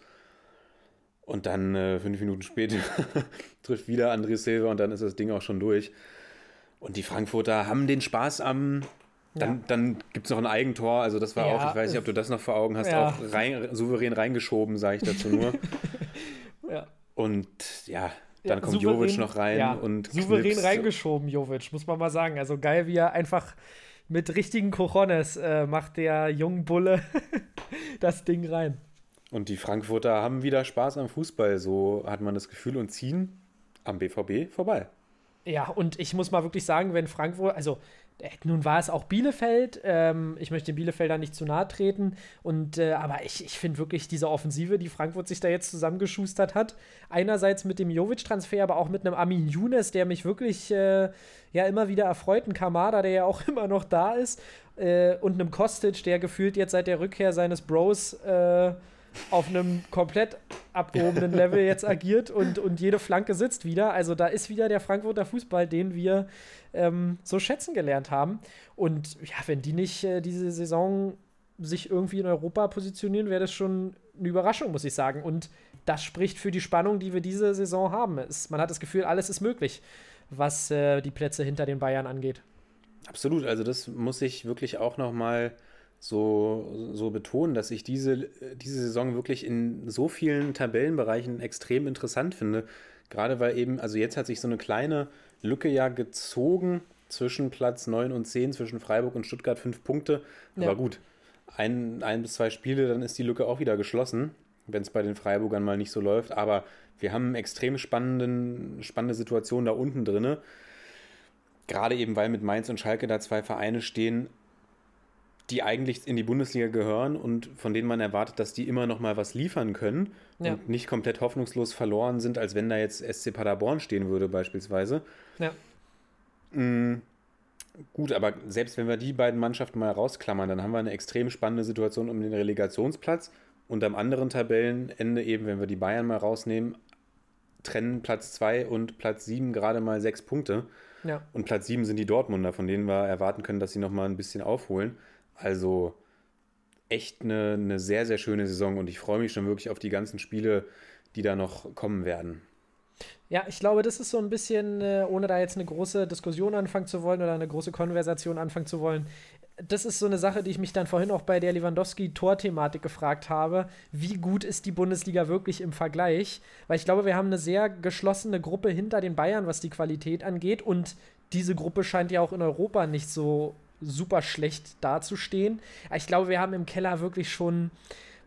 Und dann äh, fünf Minuten später trifft wieder André Silva und dann ist das Ding auch schon durch. Und die Frankfurter haben den Spaß am. Dann, Ja. dann gibt es noch ein Eigentor. Also, das war Ja, auch, ich weiß nicht, ob du das noch vor Augen hast, ja. auch rein, souverän reingeschoben, sage ich dazu nur. Ja. Und ja, dann kommt souverän- Jovic noch rein und. souverän knipst. reingeschoben, Jovic, muss man mal sagen. Also geil, wie er einfach mit richtigen Cojones äh, macht der jungen Bulle das Ding rein. Und die Frankfurter haben wieder Spaß am Fußball, so hat man das Gefühl, und ziehen am BVB vorbei. Ja, und ich muss mal wirklich sagen, wenn Frankfurt, also nun war es auch Bielefeld, ähm, ich möchte den Bielefeldern nicht zu nahe treten, und, äh, aber ich, ich finde wirklich diese Offensive, die Frankfurt sich da jetzt zusammengeschustert hat, einerseits mit dem Jovic-Transfer, aber auch mit einem Amin Younes, der mich wirklich äh, ja immer wieder erfreut, ein Kamada, der ja auch immer noch da ist, äh, und einem Kostic, der gefühlt jetzt seit der Rückkehr seines Bros äh, auf einem komplett abgehobenen Level jetzt agiert und, und jede Flanke sitzt wieder. Also da ist wieder der Frankfurter Fußball, den wir ähm, so schätzen gelernt haben. Und ja, wenn die nicht äh, diese Saison sich irgendwie in Europa positionieren, wäre das schon eine Überraschung, muss ich sagen. Und das spricht für die Spannung, die wir diese Saison haben. Es, man hat das Gefühl, alles ist möglich, was äh, die Plätze hinter den Bayern angeht. Absolut, also das muss ich wirklich auch nochmal so, so betonen, dass ich diese, diese Saison wirklich in so vielen Tabellenbereichen extrem interessant finde. Gerade weil eben, also jetzt hat sich so eine kleine Lücke ja gezogen zwischen Platz 9 und 10, zwischen Freiburg und Stuttgart fünf Punkte. Aber Ja. gut, ein, ein bis zwei Spiele, dann ist die Lücke auch wieder geschlossen, wenn es bei den Freiburgern mal nicht so läuft. Aber wir haben eine extrem spannenden, spannende Situation da unten drinne. Gerade eben, weil mit Mainz und Schalke da zwei Vereine stehen, die eigentlich in die Bundesliga gehören und von denen man erwartet, dass die immer noch mal was liefern können Ja. und nicht komplett hoffnungslos verloren sind, als wenn da jetzt SC Paderborn stehen würde beispielsweise. Ja. Mm, gut, aber selbst wenn wir die beiden Mannschaften mal rausklammern, dann haben wir eine extrem spannende Situation um den Relegationsplatz und am anderen Tabellenende eben, wenn wir die Bayern mal rausnehmen, trennen Platz 2 und Platz 7 gerade mal sechs Punkte. Ja. Und Platz 7 sind die Dortmunder, von denen wir erwarten können, dass sie noch mal ein bisschen aufholen. Also echt eine, eine sehr, sehr schöne Saison und ich freue mich schon wirklich auf die ganzen Spiele, die da noch kommen werden. Ja, ich glaube, das ist so ein bisschen, äh, ohne da jetzt eine große Diskussion anfangen zu wollen oder eine große Konversation anfangen zu wollen, das ist so eine Sache, die ich mich dann vorhin auch bei der Lewandowski-Tor-Thematik gefragt habe. Wie gut ist die Bundesliga wirklich im Vergleich? Weil ich glaube, wir haben eine sehr geschlossene Gruppe hinter den Bayern, was die Qualität angeht. Und diese Gruppe scheint ja auch in Europa nicht so super schlecht dazustehen. Ich glaube, wir haben im Keller wirklich schon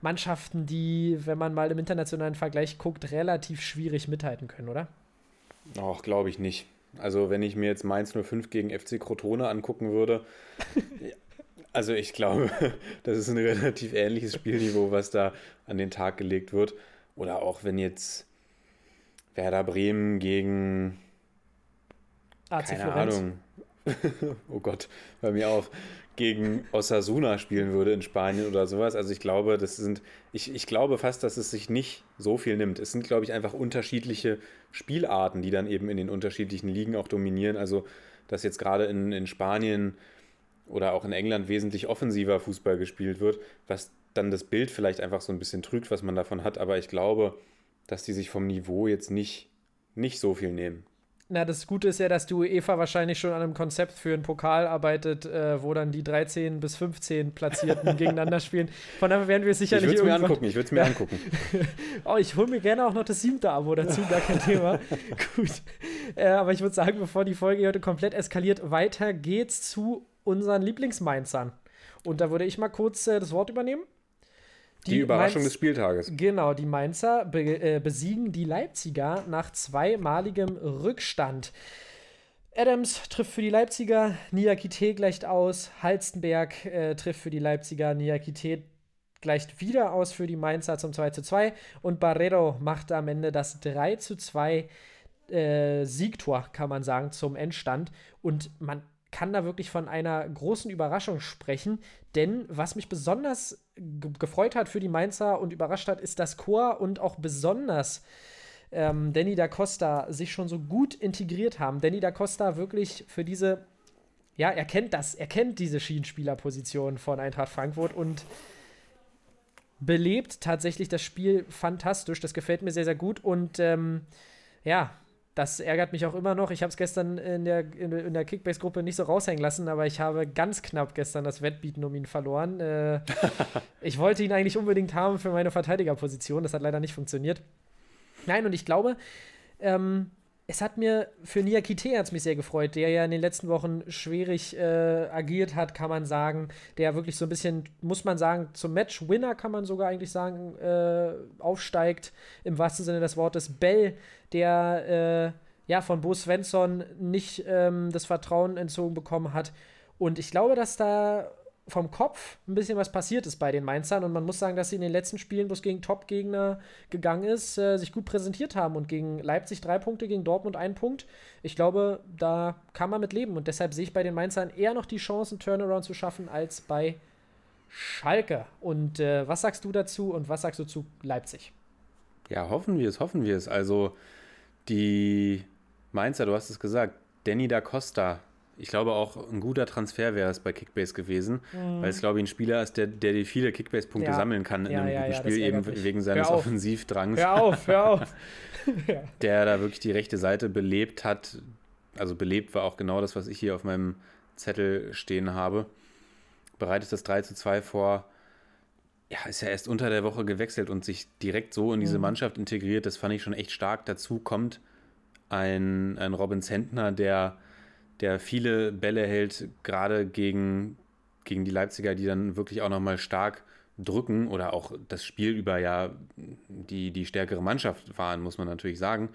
Mannschaften, die, wenn man mal im internationalen Vergleich guckt, relativ schwierig mithalten können, oder? Auch glaube ich nicht. Also wenn ich mir jetzt Mainz 05 gegen FC Crotone angucken würde, also ich glaube, das ist ein relativ ähnliches Spielniveau, was da an den Tag gelegt wird. Oder auch wenn jetzt Werder Bremen gegen AC keine Florenz. Ahnung. Oh Gott, hör mir auf. Gegen Osasuna spielen würde in Spanien oder sowas. Also ich glaube, das sind, ich, ich glaube fast, dass es sich nicht so viel nimmt. Es sind, glaube ich, einfach unterschiedliche Spielarten, die dann eben in den unterschiedlichen Ligen auch dominieren. Also, dass jetzt gerade in, in Spanien oder auch in England wesentlich offensiver Fußball gespielt wird, was dann das Bild vielleicht einfach so ein bisschen trügt, was man davon hat. Aber ich glaube, dass die sich vom Niveau jetzt nicht, nicht so viel nehmen. Na, das Gute ist ja, dass die UEFA wahrscheinlich schon an einem Konzept für einen Pokal arbeitet, äh, wo dann die 13 bis 15 Platzierten gegeneinander spielen. Von daher werden wir Ich sicherlich würde es mir angucken, ich würde es mir angucken. Oh, ich hole mir gerne auch noch das siebte Abo dazu, gar kein Thema. Gut. äh, aber ich würde sagen, bevor die Folge heute komplett eskaliert, weiter geht's zu unseren Lieblingsmainzern. Und da würde ich mal kurz äh, das Wort übernehmen. Die, Überraschung Mainz- des Spieltages. Genau, die Mainzer be äh, besiegen die Leipziger nach zweimaligem Rückstand. Adams trifft für die Leipziger, Niakite gleicht aus, Halstenberg äh, trifft für die Leipziger, Niakite gleicht wieder aus für die Mainzer zum 2 zu 2 und Barredo macht am Ende das 3 zu 2 äh, Siegtor, kann man sagen, zum Endstand. Und man kann da wirklich von einer großen Überraschung sprechen, denn was mich besonders ge gefreut hat für die Mainzer und überrascht hat, ist, dass Chor und auch besonders ähm, Danny da Costa sich schon so gut integriert haben. Danny da Costa wirklich für diese, ja, er kennt das, er kennt diese Schienenspielerposition von Eintracht Frankfurt und belebt tatsächlich das Spiel fantastisch. Das gefällt mir sehr, sehr gut und ähm, ja, das ärgert mich auch immer noch. Ich habe es gestern in der, in, in der Kickbase-Gruppe nicht so raushängen lassen, aber ich habe ganz knapp gestern das Wettbieten um ihn verloren. Äh, ich wollte ihn eigentlich unbedingt haben für meine Verteidigerposition. Das hat leider nicht funktioniert. Nein, und ich glaube, ähm, es hat mir für Niakite hat's mich sehr gefreut, der ja in den letzten Wochen schwierig äh, agiert hat, kann man sagen. Der wirklich so ein bisschen, muss man sagen, zum Match-Winner kann man sogar eigentlich sagen, äh, aufsteigt, im wahrsten Sinne des Wortes. Bell, der äh, ja von Bo Svensson nicht ähm, das Vertrauen entzogen bekommen hat. Und ich glaube, dass da vom Kopf ein bisschen was passiert ist bei den Mainzern und man muss sagen, dass sie in den letzten Spielen, wo es gegen Top-Gegner gegangen ist, äh, sich gut präsentiert haben und gegen Leipzig drei Punkte, gegen Dortmund ein Punkt. Ich glaube, da kann man mit leben und deshalb sehe ich bei den Mainzern eher noch die Chance, einen Turnaround zu schaffen, als bei Schalke. Und äh, was sagst du dazu und was sagst du zu Leipzig? Ja, hoffen wir es, hoffen wir es. Also die Mainzer, du hast es gesagt, Danny da Costa, ich glaube auch ein guter Transfer wäre es bei Kickbase gewesen, weil es glaube ich ein Spieler ist, der, der dir viele Kickbase-Punkte Mhm. Ja. sammeln kann in Ja, einem ja, guten Spiel, eben mich. wegen seines Hör. Offensivdrangs, Hör auf, hör auf. der da wirklich die rechte Seite belebt hat. Also belebt war auch genau das, was ich hier auf meinem Zettel stehen habe. Bereitet das 3 zu 2 vor. Ja, ist ja erst unter der Woche gewechselt und sich direkt so in diese Mhm. Mannschaft integriert. Das fand ich schon echt stark. Dazu kommt ein, ein Robin Zentner, der, der viele Bälle hält, gerade gegen, gegen die Leipziger, die dann wirklich auch nochmal stark drücken oder auch das Spiel über ja die, die stärkere Mannschaft waren, muss man natürlich sagen.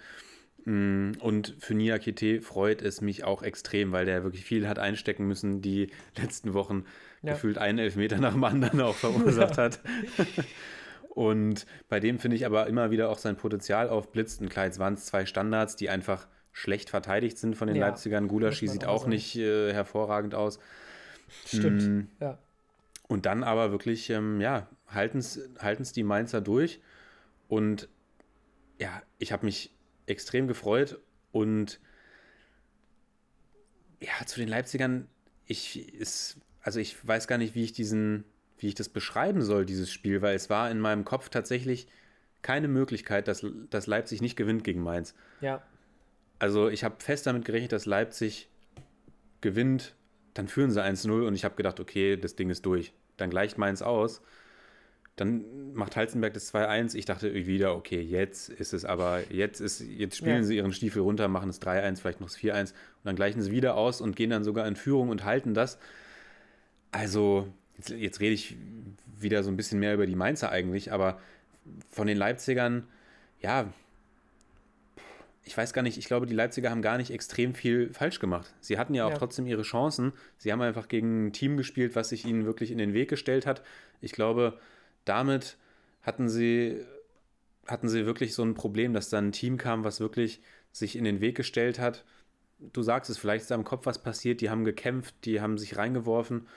Mm, Und für Niakite freut es mich auch extrem, weil der wirklich viel hat einstecken müssen, die letzten Wochen Ja. gefühlt einen Elfmeter nach dem anderen auch verursacht hat. Und bei dem finde ich aber immer wieder auch sein Potenzial aufblitzt. Und klar, jetzt waren es zwei Standards, die einfach schlecht verteidigt sind von den Ja, Leipzigern. Gulaschi sieht auch auch nicht äh, hervorragend aus. Stimmt. Mm, Ja. und dann aber wirklich, ähm, ja, halten es die Mainzer durch. Und ja, ich habe mich extrem gefreut. Und ja, zu den Leipzigern, ich ist, also ich weiß gar nicht, wie ich diesen, wie ich das beschreiben soll, dieses Spiel, weil es war in meinem Kopf tatsächlich keine Möglichkeit, dass, dass Leipzig nicht gewinnt gegen Mainz. ja. Also ich habe fest damit gerechnet, dass Leipzig gewinnt, dann führen sie 1-0 und ich habe gedacht, okay, das Ding ist durch. Dann gleicht Mainz aus. Dann macht Halzenberg das 2-1. Ich dachte wieder, okay, jetzt ist es aber, jetzt ist, jetzt spielen Ja. sie ihren Stiefel runter, machen es 3-1, vielleicht noch das 4-1 und dann gleichen sie wieder aus und gehen dann sogar in Führung und halten das. Also, jetzt, jetzt rede ich wieder so ein bisschen mehr über die Mainzer eigentlich, aber von den Leipzigern, ja, ich weiß gar nicht, ich glaube, die Leipziger haben gar nicht extrem viel falsch gemacht. Sie hatten ja auch Ja. trotzdem ihre Chancen. Sie haben einfach gegen ein Team gespielt, was sich ihnen wirklich in den Weg gestellt hat. Ich glaube, damit hatten sie, hatten sie wirklich so ein Problem, dass dann ein Team kam, was wirklich sich in den Weg gestellt hat. Du sagst es, vielleicht ist da im Kopf was passiert, die haben gekämpft, die haben sich reingeworfen.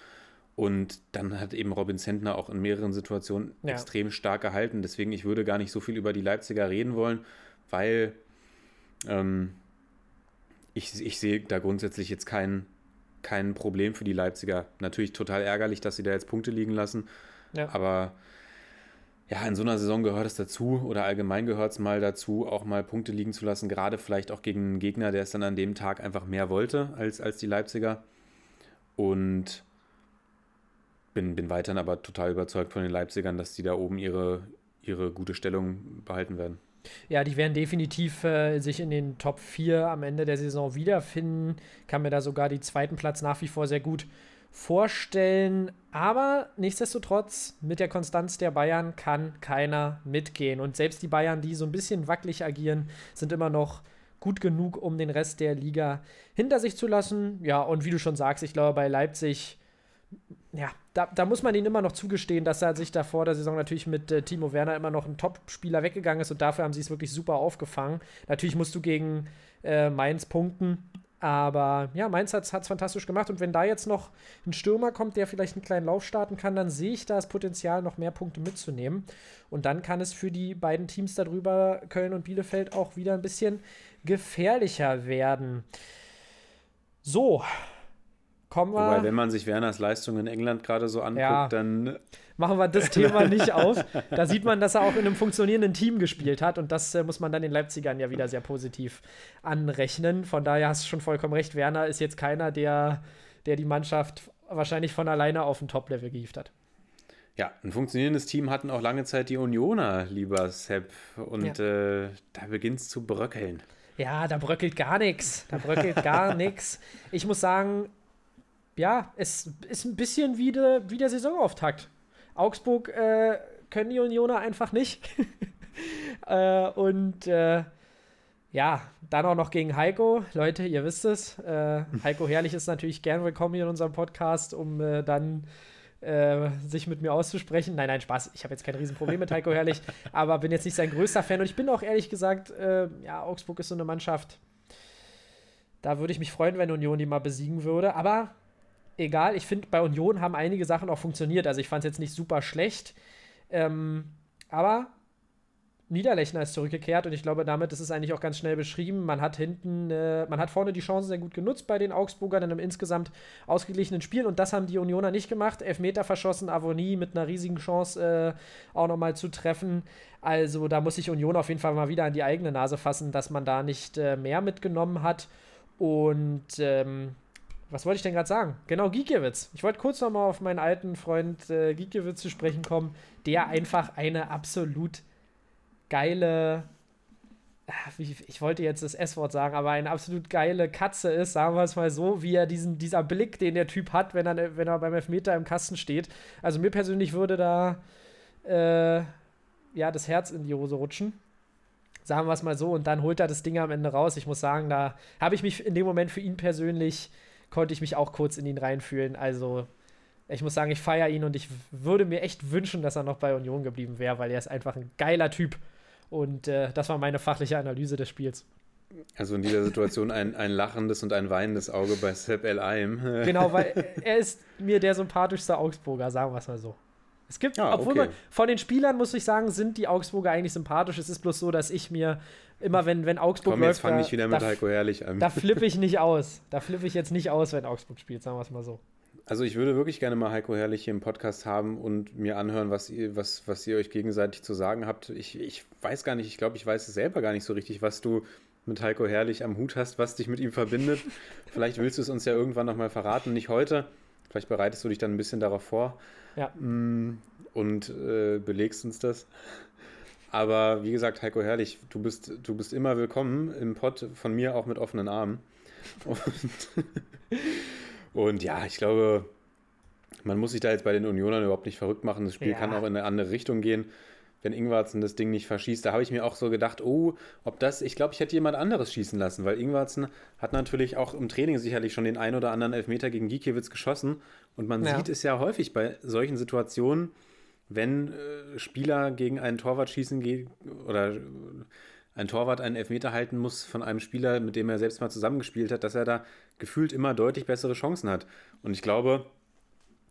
Und dann hat eben Robin Zentner auch in mehreren Situationen Ja. extrem stark gehalten. Deswegen, ich würde gar nicht so viel über die Leipziger reden wollen, weil ähm, ich, ich sehe da grundsätzlich jetzt kein, kein Problem für die Leipziger. Natürlich total ärgerlich, dass sie da jetzt Punkte liegen lassen. Ja. Aber ja, in so einer Saison gehört es dazu oder allgemein gehört es mal dazu, auch mal Punkte liegen zu lassen. Gerade vielleicht auch gegen einen Gegner, der es dann an dem Tag einfach mehr wollte als, als die Leipziger. Und bin, bin weiterhin aber total überzeugt von den Leipzigern, dass die da oben ihre, ihre gute Stellung behalten werden. Ja, die werden definitiv äh, sich in den Top 4 am Ende der Saison wiederfinden. Kann mir da sogar die zweiten Platz nach wie vor sehr gut vorstellen. Aber nichtsdestotrotz, mit der Konstanz der Bayern kann keiner mitgehen. Und selbst die Bayern, die so ein bisschen wackelig agieren, sind immer noch gut genug, um den Rest der Liga hinter sich zu lassen. Ja, und wie du schon sagst, ich glaube, bei Leipzig, ja, da, da muss man ihnen immer noch zugestehen, dass er sich da vor der Saison natürlich mit äh, Timo Werner immer noch ein Top-Spieler weggegangen ist und dafür haben sie es wirklich super aufgefangen. Natürlich musst du gegen äh, Mainz punkten, aber ja, Mainz hat es fantastisch gemacht. Und wenn da jetzt noch ein Stürmer kommt, der vielleicht einen kleinen Lauf starten kann, dann sehe ich da das Potenzial, noch mehr Punkte mitzunehmen. Und dann kann es für die beiden Teams darüber, Köln und Bielefeld, auch wieder ein bisschen gefährlicher werden. So, kommen wir. Wobei, wenn man sich Werners Leistung in England gerade so anguckt, Ja. dann machen wir das Thema nicht auf. Da sieht man, dass er auch in einem funktionierenden Team gespielt hat und das äh, muss man dann den Leipzigern ja wieder sehr positiv anrechnen. Von daher hast du schon vollkommen recht. Werner ist jetzt keiner, der, der die Mannschaft wahrscheinlich von alleine auf ein Top-Level gehievt hat. Ja, ein funktionierendes Team hatten auch lange Zeit die Unioner, lieber Sepp. Und äh, da beginnt es zu bröckeln. Ja, da bröckelt gar nichts. Da bröckelt gar nichts. Ich muss sagen, ja, es ist ein bisschen wie, de, wie der Saisonauftakt. Augsburg äh, können die Unioner einfach nicht. äh, und äh, ja, dann auch noch gegen Heiko. Leute, ihr wisst es. Äh, Heiko Herrlich ist natürlich gern willkommen hier in unserem Podcast, um äh, dann äh, sich mit mir auszusprechen. Nein, nein, Spaß. Ich habe jetzt kein Riesenproblem mit Heiko Herrlich, aber bin jetzt nicht sein größter Fan. Und ich bin auch ehrlich gesagt, äh, ja, Augsburg ist so eine Mannschaft. Da würde ich mich freuen, wenn Union die mal besiegen würde. Aber egal, ich finde, bei Union haben einige Sachen auch funktioniert. Also ich fand es jetzt nicht super schlecht. Ähm, aber Niederlechner ist zurückgekehrt und ich glaube, damit ist es eigentlich auch ganz schnell beschrieben. Man hat hinten, äh, man hat vorne die Chancen sehr gut genutzt bei den Augsburgern in einem insgesamt ausgeglichenen Spiel und das haben die Unioner nicht gemacht. Elfmeter verschossen, Avonie mit einer riesigen Chance äh, auch nochmal zu treffen. Also da muss sich Union auf jeden Fall mal wieder an die eigene Nase fassen, dass man da nicht äh, mehr mitgenommen hat. Und ähm, was wollte ich denn gerade sagen? Genau, Gikiewicz. Ich wollte kurz nochmal auf meinen alten Freund äh, Gikiewicz zu sprechen kommen, der einfach eine absolut geile, ich wollte jetzt das S-Wort sagen, aber eine absolut geile Katze ist, sagen wir es mal so, wie er diesen, dieser Blick, den der Typ hat, wenn er, wenn er beim Elfmeter im Kasten steht. Also mir persönlich würde da äh, ja das Herz in die Hose rutschen. Sagen wir es mal so, und dann holt er das Ding am Ende raus. Ich muss sagen, da habe ich mich in dem Moment für ihn persönlich, konnte ich mich auch kurz in ihn reinfühlen. Also, ich muss sagen, ich feiere ihn und ich würde mir echt wünschen, dass er noch bei Union geblieben wäre, weil er ist einfach ein geiler Typ. Und äh, das war meine fachliche Analyse des Spiels. Also in dieser Situation ein, ein lachendes und ein weinendes Auge bei Sepp El Aim. Genau, weil er ist mir der sympathischste Augsburger, sagen wir es mal so. Es gibt, Ja, obwohl okay. man, von den Spielern muss ich sagen, sind die Augsburger eigentlich sympathisch. Es ist bloß so, dass ich mir immer, wenn, wenn Augsburg Komm, jetzt läuft, fang da, nicht wieder mit da, Heiko Herrlich an. da flippe ich nicht aus. Da flippe ich jetzt nicht aus, wenn Augsburg spielt, sagen wir es mal so. Also ich würde wirklich gerne mal Heiko Herrlich hier im Podcast haben und mir anhören, was ihr, was, was ihr euch gegenseitig zu sagen habt. Ich, ich weiß gar nicht, ich glaube, ich weiß es selber gar nicht so richtig, was du mit Heiko Herrlich am Hut hast, was dich mit ihm verbindet. Vielleicht willst du es uns ja irgendwann nochmal verraten, nicht heute. Vielleicht bereitest du dich dann ein bisschen darauf vor Ja. Mm, und äh, belegst uns das. Aber wie gesagt, Heiko Herrlich, du bist, du bist immer willkommen im Pod, von mir auch mit offenen Armen. Und, und ja, ich glaube, man muss sich da jetzt bei den Unionern überhaupt nicht verrückt machen. Das Spiel Ja. kann auch in eine andere Richtung gehen. Wenn Ingwarzen das Ding nicht verschießt, da habe ich mir auch so gedacht, oh, ob das, ich glaube, ich hätte jemand anderes schießen lassen, weil Ingwarzen hat natürlich auch im Training sicherlich schon den ein oder anderen Elfmeter gegen Gikiewicz geschossen. Und man Ja. sieht es ja häufig bei solchen Situationen, wenn äh, Spieler gegen einen Torwart schießen gehen oder äh, ein Torwart einen Elfmeter halten muss von einem Spieler, mit dem er selbst mal zusammengespielt hat, dass er da gefühlt immer deutlich bessere Chancen hat. Und ich glaube,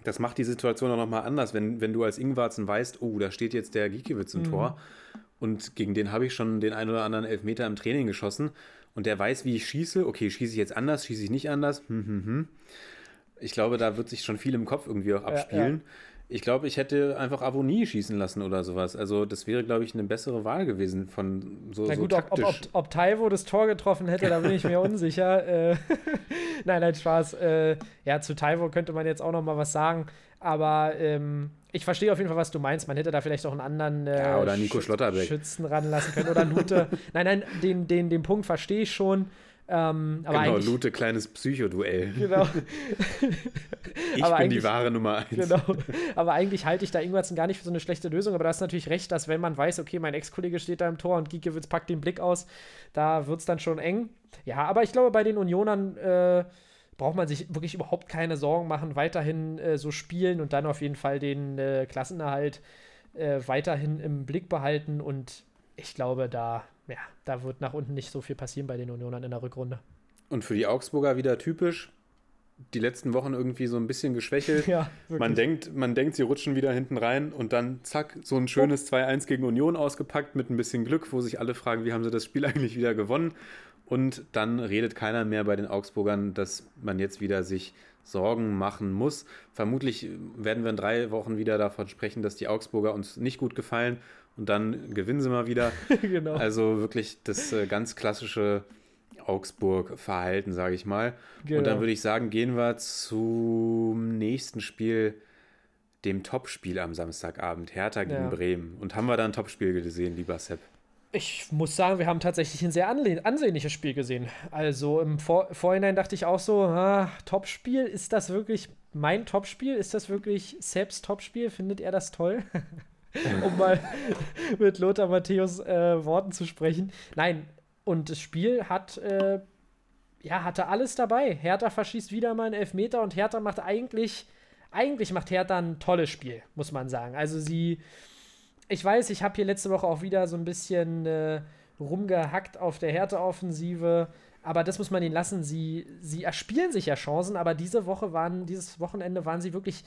das macht die Situation auch nochmal anders, wenn, wenn du als Ingwarzen weißt, oh, da steht jetzt der Gikiewicz im Tor und gegen den habe ich schon den ein oder anderen Elfmeter im Training geschossen und der weiß, wie ich schieße. Okay, schieße ich jetzt anders, schieße ich nicht anders? Hm, hm, hm. Ich glaube, da wird sich schon viel im Kopf irgendwie auch abspielen. Ich glaube, ich hätte einfach Avonie schießen lassen oder sowas. Also das wäre, glaube ich, eine bessere Wahl gewesen von so, Na so gut, ob, ob, ob, taktisch. Taiwo das Tor getroffen hätte, da bin ich mir unsicher. Äh, nein, nein, Spaß. Äh, ja, zu Taiwo könnte man jetzt auch noch mal was sagen. Aber ähm, ich verstehe auf jeden Fall, was du meinst. Man hätte da vielleicht auch einen anderen äh, Ja, oder Nico Schüt- Schlotterbeck. Schützen ranlassen können. Oder Lute. nein, nein, den, den, den Punkt verstehe ich schon. Ähm, aber genau, Lute, kleines Psychoduell. Genau. Ich aber bin die wahre Nummer eins. Genau. Aber eigentlich halte ich da Ingwertsen gar nicht für so eine schlechte Lösung. Aber da ist natürlich recht, dass wenn man weiß, okay, mein Ex-Kollege steht da im Tor und Giekewitz packt den Blick aus, da wird es dann schon eng. Ja, aber ich glaube, bei den Unionern äh, braucht man sich wirklich überhaupt keine Sorgen machen, weiterhin äh, so spielen und dann auf jeden Fall den äh, Klassenerhalt äh, weiterhin im Blick behalten. Und ich glaube, da, ja, da wird nach unten nicht so viel passieren bei den Unionern in der Rückrunde. Und für die Augsburger wieder typisch. Die letzten Wochen irgendwie so ein bisschen geschwächelt. Ja, Man denkt, man denkt, sie rutschen wieder hinten rein und dann zack, so ein schönes 2-1 gegen Union ausgepackt mit ein bisschen Glück, wo sich alle fragen, wie haben sie das Spiel eigentlich wieder gewonnen? Und dann redet keiner mehr bei den Augsburgern, dass man jetzt wieder sich Sorgen machen muss. Vermutlich werden wir in drei Wochen wieder davon sprechen, dass die Augsburger uns nicht gut gefallen und dann gewinnen sie mal wieder. genau. Also wirklich das äh, ganz klassische Augsburg-Verhalten, sage ich mal. Genau. Und dann würde ich sagen, gehen wir zum nächsten Spiel, dem Topspiel am Samstagabend, Hertha gegen Ja. Bremen. Und haben wir da ein Topspiel gesehen, lieber Sepp? Ich muss sagen, wir haben tatsächlich ein sehr ansehnliches Spiel gesehen. Also im Vor Vorhinein dachte ich auch so, ah, Topspiel, ist das wirklich mein Topspiel? Ist das wirklich Seps Topspiel? Findet er das toll? um mal mit Lothar Matthäus äh, Worten zu sprechen. Nein, und das Spiel hat, äh, ja, hatte alles dabei. Hertha verschießt wieder mal einen Elfmeter und Hertha macht eigentlich, eigentlich macht Hertha ein tolles Spiel, muss man sagen. Also sie ich weiß, ich habe hier letzte Woche auch wieder so ein bisschen äh, rumgehackt auf der Härteoffensive, aber das muss man ihnen lassen. Sie, sie erspielen sich ja Chancen, aber diese Woche waren, dieses Wochenende waren sie wirklich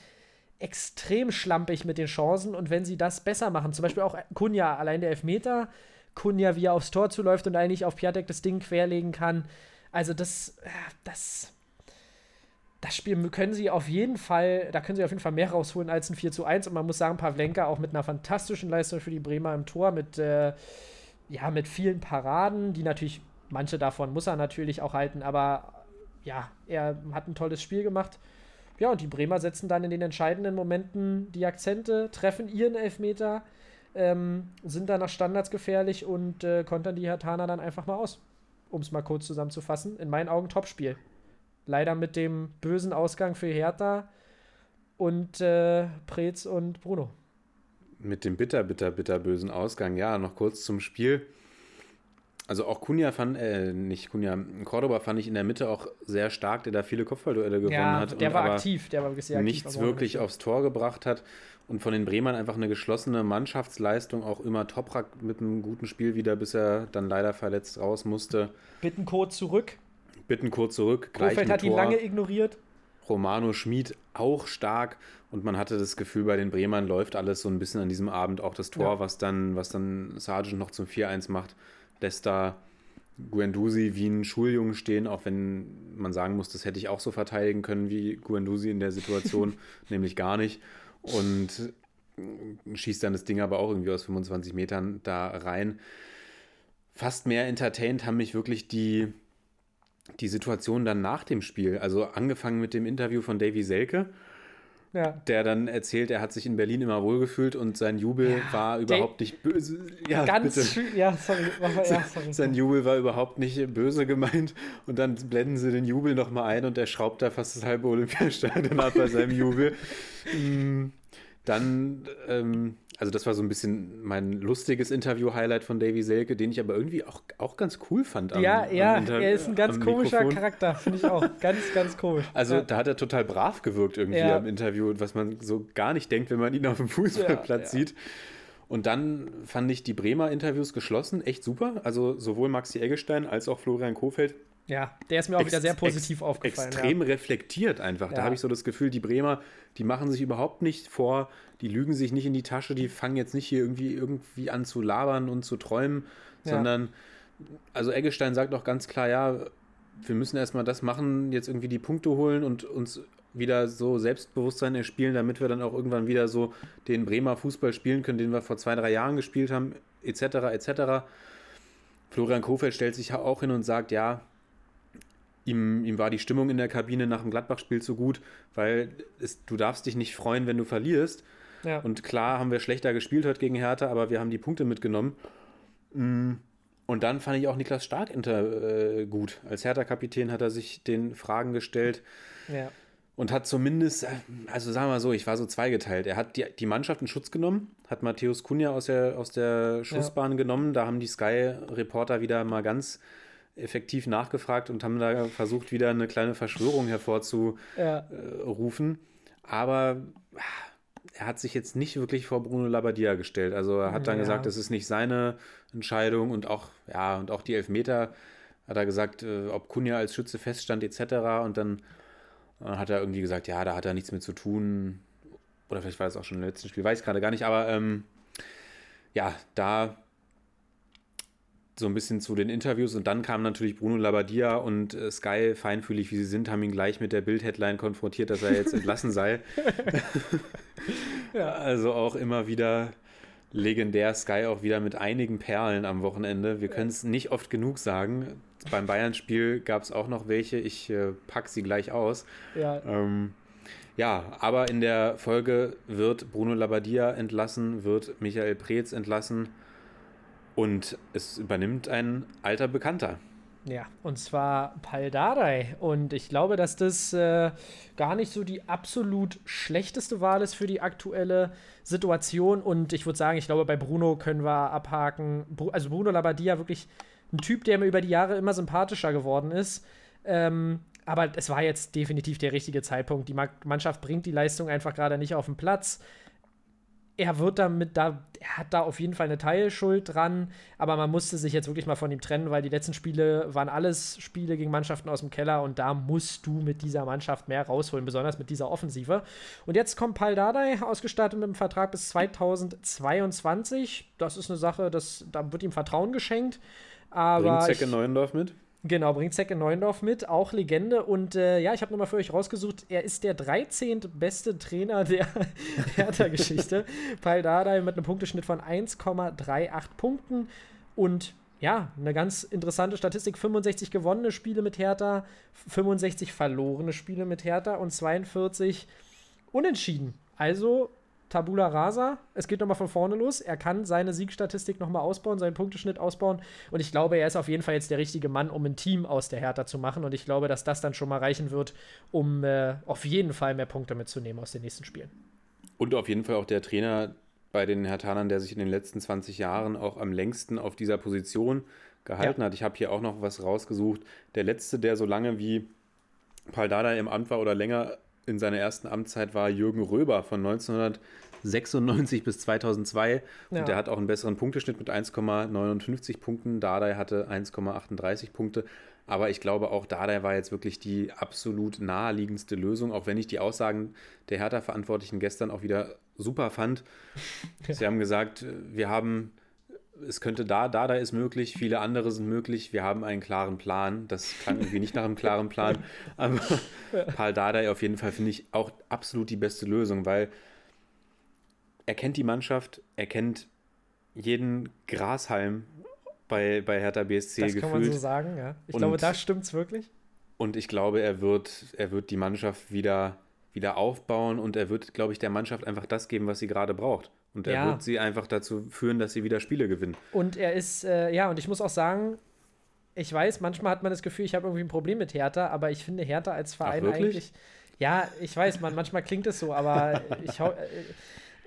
extrem schlampig mit den Chancen und wenn sie das besser machen, zum Beispiel auch Kunja, allein der Elfmeter, Kunja, wie er aufs Tor zuläuft und eigentlich auf Piatek das Ding querlegen kann, also das, äh, das, das Spiel können sie auf jeden Fall, da können sie auf jeden Fall mehr rausholen als ein 4 zu 1. Und man muss sagen, Pavlenka auch mit einer fantastischen Leistung für die Bremer im Tor, mit, äh, ja, mit vielen Paraden, die natürlich, manche davon muss er natürlich auch halten, aber ja, er hat ein tolles Spiel gemacht. Ja, und die Bremer setzen dann in den entscheidenden Momenten die Akzente, treffen ihren Elfmeter, ähm, sind dann nach Standards gefährlich und äh, kontern die Hertaner dann einfach mal aus. Um es mal kurz zusammenzufassen. In meinen Augen Topspiel. Leider mit dem bösen Ausgang für Hertha und äh, Preetz und Bruno. Mit dem bitter, bitter, bitter bösen Ausgang. Ja, noch kurz zum Spiel. Also auch Kunja fand, äh, nicht Kunja, Cordoba fand ich in der Mitte auch sehr stark, der da viele Kopfballduelle gewonnen ja, hat. der war aber aktiv, der war wirklich sehr aktiv. nichts wirklich aufs Tor gebracht hat und von den Bremern einfach eine geschlossene Mannschaftsleistung, auch immer Toprak mit einem guten Spiel wieder, bis er dann leider verletzt raus musste. Bittencode zurück. Bitten kurz zurück, Kofeld hat ihn Tor. lange ignoriert. Romano Schmid auch stark und man hatte das Gefühl, bei den Bremern läuft alles so ein bisschen an diesem Abend. Auch das Tor, Ja. was dann, was dann Sargent noch zum 4-1 macht, lässt da Guendouzi wie ein Schuljungen stehen, auch wenn man sagen muss, das hätte ich auch so verteidigen können wie Guendouzi in der Situation, nämlich gar nicht. Und schießt dann das Ding aber auch irgendwie aus 25 Metern da rein. Fast mehr entertained haben mich wirklich die, die Situation dann nach dem Spiel. Also angefangen mit dem Interview von Davy Selke, Ja. der dann erzählt, er hat sich in Berlin immer wohlgefühlt und sein Jubel Ja, war überhaupt nicht böse. Ja, Ganz bitte. schön. Ja, sorry. Mal, ja, sorry. Sein Jubel war überhaupt nicht böse gemeint. Und dann blenden sie den Jubel nochmal ein und er schraubt da fast das halbe Olympiastadion ab bei seinem Jubel. Mm, Dann, ähm, also das war so ein bisschen mein lustiges Interview-Highlight von Davy Selke, den ich aber irgendwie auch, auch ganz cool fand. am- ja, am ja, Inter- er ist ein ganz am komischer Mikrofon. Charakter, finde ich auch. Ganz, ganz komisch. Also ja. da hat er total brav gewirkt irgendwie Ja. am Interview, was man so gar nicht denkt, wenn man ihn auf dem Fußballplatz ja. sieht. Und dann fand ich die Bremer Interviews geschlossen, echt super. Also sowohl Maxi Eggestein als auch Florian Kofeld ja, der ist mir auch wieder ex- sehr positiv aufgefallen. Extrem reflektiert einfach. Da Ja. habe ich so das Gefühl, die Bremer, die machen sich überhaupt nicht vor, die lügen sich nicht in die Tasche, die fangen jetzt nicht hier irgendwie, irgendwie an zu labern und zu träumen, Ja. sondern, also Eggestein sagt auch ganz klar, ja, wir müssen erstmal das machen, jetzt irgendwie die Punkte holen und uns wieder so Selbstbewusstsein erspielen, damit wir dann auch irgendwann wieder so den Bremer Fußball spielen können, den wir vor zwei, drei Jahren gespielt haben, etc. etc. Florian Kofeld stellt sich auch hin und sagt, ja, ihm, ihm war die Stimmung in der Kabine nach dem Gladbach-Spiel so gut, weil es, du darfst dich nicht freuen, wenn du verlierst. Ja. Und klar haben wir schlechter gespielt heute gegen Hertha, aber wir haben die Punkte mitgenommen. Mm. Und dann fand ich auch Niklas Stark inter, äh, gut. Als Hertha-Kapitän hat er sich den Fragen gestellt ja. und hat zumindest, äh, also sagen wir mal so, ich war so zweigeteilt. Er hat die, die Mannschaft in Schutz genommen, hat Matthäus Kunja aus der, aus der Schussbahn genommen. Da haben die Sky-Reporter wieder mal ganz effektiv nachgefragt und haben da versucht, wieder eine kleine Verschwörung hervorzurufen. Ja. Aber ah, er hat sich jetzt nicht wirklich vor Bruno Labbadia gestellt. Also er hat dann Ja. gesagt, es ist nicht seine Entscheidung und auch, ja, und auch die Elfmeter hat er gesagt, äh, ob Kunja als Schütze feststand, etc. Und dann äh, hat er irgendwie gesagt, ja, da hat er nichts mit zu tun. Oder vielleicht war das auch schon im letzten Spiel, weiß ich gerade gar nicht, aber ähm, ja, da so ein bisschen zu den Interviews und dann kam natürlich Bruno Labbadia und äh, Sky, feinfühlig wie sie sind, haben ihn gleich mit der Bild-Headline konfrontiert, dass er jetzt entlassen sei. Ja. Also auch immer wieder legendär Sky auch wieder mit einigen Perlen am Wochenende. Wir können es nicht oft genug sagen. Beim Bayern-Spiel gab es auch noch welche. Ich äh, pack sie gleich aus. Ja. Ähm, ja, aber in der Folge wird Bruno Labbadia entlassen, wird Michael Preetz entlassen und es übernimmt ein alter Bekannter. Ja, und zwar Pal Dardai. Und ich glaube, dass das äh, gar nicht so die absolut schlechteste Wahl ist für die aktuelle Situation. Und ich würde sagen, ich glaube, bei Bruno können wir abhaken. Also Bruno Labbadia wirklich ein Typ, der mir über die Jahre immer sympathischer geworden ist. Ähm, aber es war jetzt definitiv der richtige Zeitpunkt. Die Ma- Mannschaft bringt die Leistung einfach gerade nicht auf den Platz. Er wird damit da, er hat da auf jeden Fall eine Teilschuld dran, aber man musste sich jetzt wirklich mal von ihm trennen, weil die letzten Spiele waren alles Spiele gegen Mannschaften aus dem Keller und da musst du mit dieser Mannschaft mehr rausholen, besonders mit dieser Offensive. Und jetzt kommt Pal Dardai ausgestattet mit einem Vertrag bis 2022. Das ist eine Sache, das, da wird ihm Vertrauen geschenkt. Aber Bringt Zecke Neuendorf mit? Genau, bringt Zecke Neuendorf mit, auch Legende. Und äh, ja, ich habe nochmal für euch rausgesucht, er ist der 13. beste Trainer der Hertha-Geschichte. Paul Dardai mit einem Punkteschnitt von 1,38 Punkten. Und ja, eine ganz interessante Statistik: 65 gewonnene Spiele mit Hertha, 65 verlorene Spiele mit Hertha und 42 unentschieden. Also Tabula rasa. Es geht nochmal von vorne los. Er kann seine Siegstatistik nochmal ausbauen, seinen Punkteschnitt ausbauen. Und ich glaube, er ist auf jeden Fall jetzt der richtige Mann, um ein Team aus der Hertha zu machen. Und ich glaube, dass das dann schon mal reichen wird, um äh, auf jeden Fall mehr Punkte mitzunehmen aus den nächsten Spielen. Und auf jeden Fall auch der Trainer bei den Hertanern, der sich in den letzten 20 Jahren auch am längsten auf dieser Position gehalten hat. Ich habe hier auch noch was rausgesucht. Der letzte, der so lange wie Paul Dardai im Amt war oder länger in seiner ersten Amtszeit war Jürgen Röber von 1996 bis 2002 Ja. und der hat auch einen besseren Punkteschnitt mit 1,59 Punkten. Dardai hatte 1,38 Punkte. Aber ich glaube auch Dardai war jetzt wirklich die absolut naheliegendste Lösung, auch wenn ich die Aussagen der Hertha-Verantwortlichen gestern auch wieder super fand. Sie haben gesagt, wir haben, es könnte da, Dardai ist möglich, viele andere sind möglich, wir haben einen klaren Plan. Das klang irgendwie nicht nach einem klaren Plan, aber Paul Dardai auf jeden Fall finde ich auch absolut die beste Lösung, weil er kennt die Mannschaft, er kennt jeden Grashalm bei, bei Hertha BSC das gefühlt. kann man so sagen, ja. Ich Und- glaube, da stimmt's wirklich. Und ich glaube, er wird, er wird die Mannschaft wieder, wieder aufbauen und er wird, glaube ich, der Mannschaft einfach das geben, was sie gerade braucht. Und er Ja. wird sie einfach dazu führen, dass sie wieder Spiele gewinnen. Und er ist, äh, ja, und ich muss auch sagen, ich weiß, manchmal hat man das Gefühl, ich habe irgendwie ein Problem mit Hertha, aber ich finde Hertha als Verein wirklich? eigentlich. Ja, ich weiß, man, manchmal klingt es so, aber ich, hau- äh,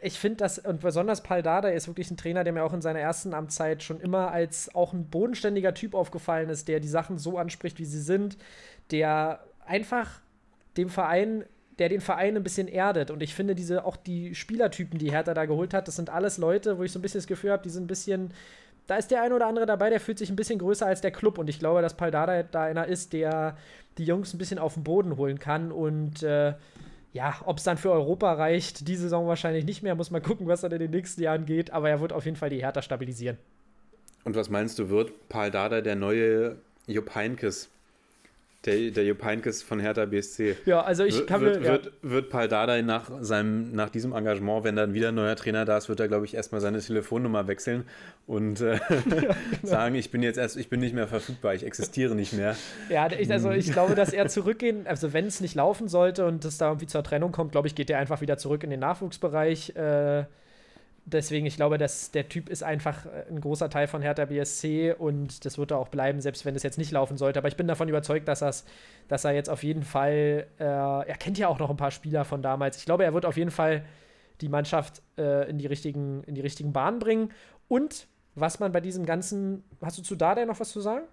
ich finde das, und besonders Paul Dardai ist wirklich ein Trainer, der mir auch in seiner ersten Amtszeit schon immer als auch ein bodenständiger Typ aufgefallen ist, der die Sachen so anspricht, wie sie sind, der einfach dem Verein, der den Verein ein bisschen erdet. Und ich finde, diese, auch die Spielertypen, die Hertha da geholt hat, das sind alles Leute, wo ich so ein bisschen das Gefühl habe, die sind ein bisschen, da ist der eine oder andere dabei, der fühlt sich ein bisschen größer als der Club. Und ich glaube, dass Paldada da einer ist, der die Jungs ein bisschen auf den Boden holen kann. Und äh, ja, ob es dann für Europa reicht, die Saison wahrscheinlich nicht mehr. Muss man gucken, was dann in den nächsten Jahren geht. Aber er wird auf jeden Fall die Hertha stabilisieren. Und was meinst du, wird Paul Dada der neue Jupp Heynckes Der, der Jupp Heynckes von Hertha BSC. Ja, also ich wird, kann wird, mir. Ja. wird, wird Paul Dardai nach, seinem, nach diesem Engagement, wenn dann wieder ein neuer Trainer da ist, wird er, glaube ich, erstmal seine Telefonnummer wechseln und äh, genau. sagen, ich bin jetzt erst, ich bin nicht mehr verfügbar, ich existiere nicht mehr. Ja, ich, also ich glaube, dass er zurückgehen, also wenn es nicht laufen sollte und es da irgendwie zur Trennung kommt, glaube ich, geht er einfach wieder zurück in den Nachwuchsbereich. Äh, deswegen, ich glaube, dass der Typ ist einfach äh, ein großer Teil von Hertha BSC und das wird er auch bleiben, selbst wenn es jetzt nicht laufen sollte. Aber ich bin davon überzeugt, dass, dass er jetzt auf jeden Fall, äh, er kennt ja auch noch ein paar Spieler von damals. Ich glaube, er wird auf jeden Fall die Mannschaft äh, in, die richtigen, in die richtigen Bahnen bringen. Und was man bei diesem ganzen, hast du zu Dardai noch was zu sagen?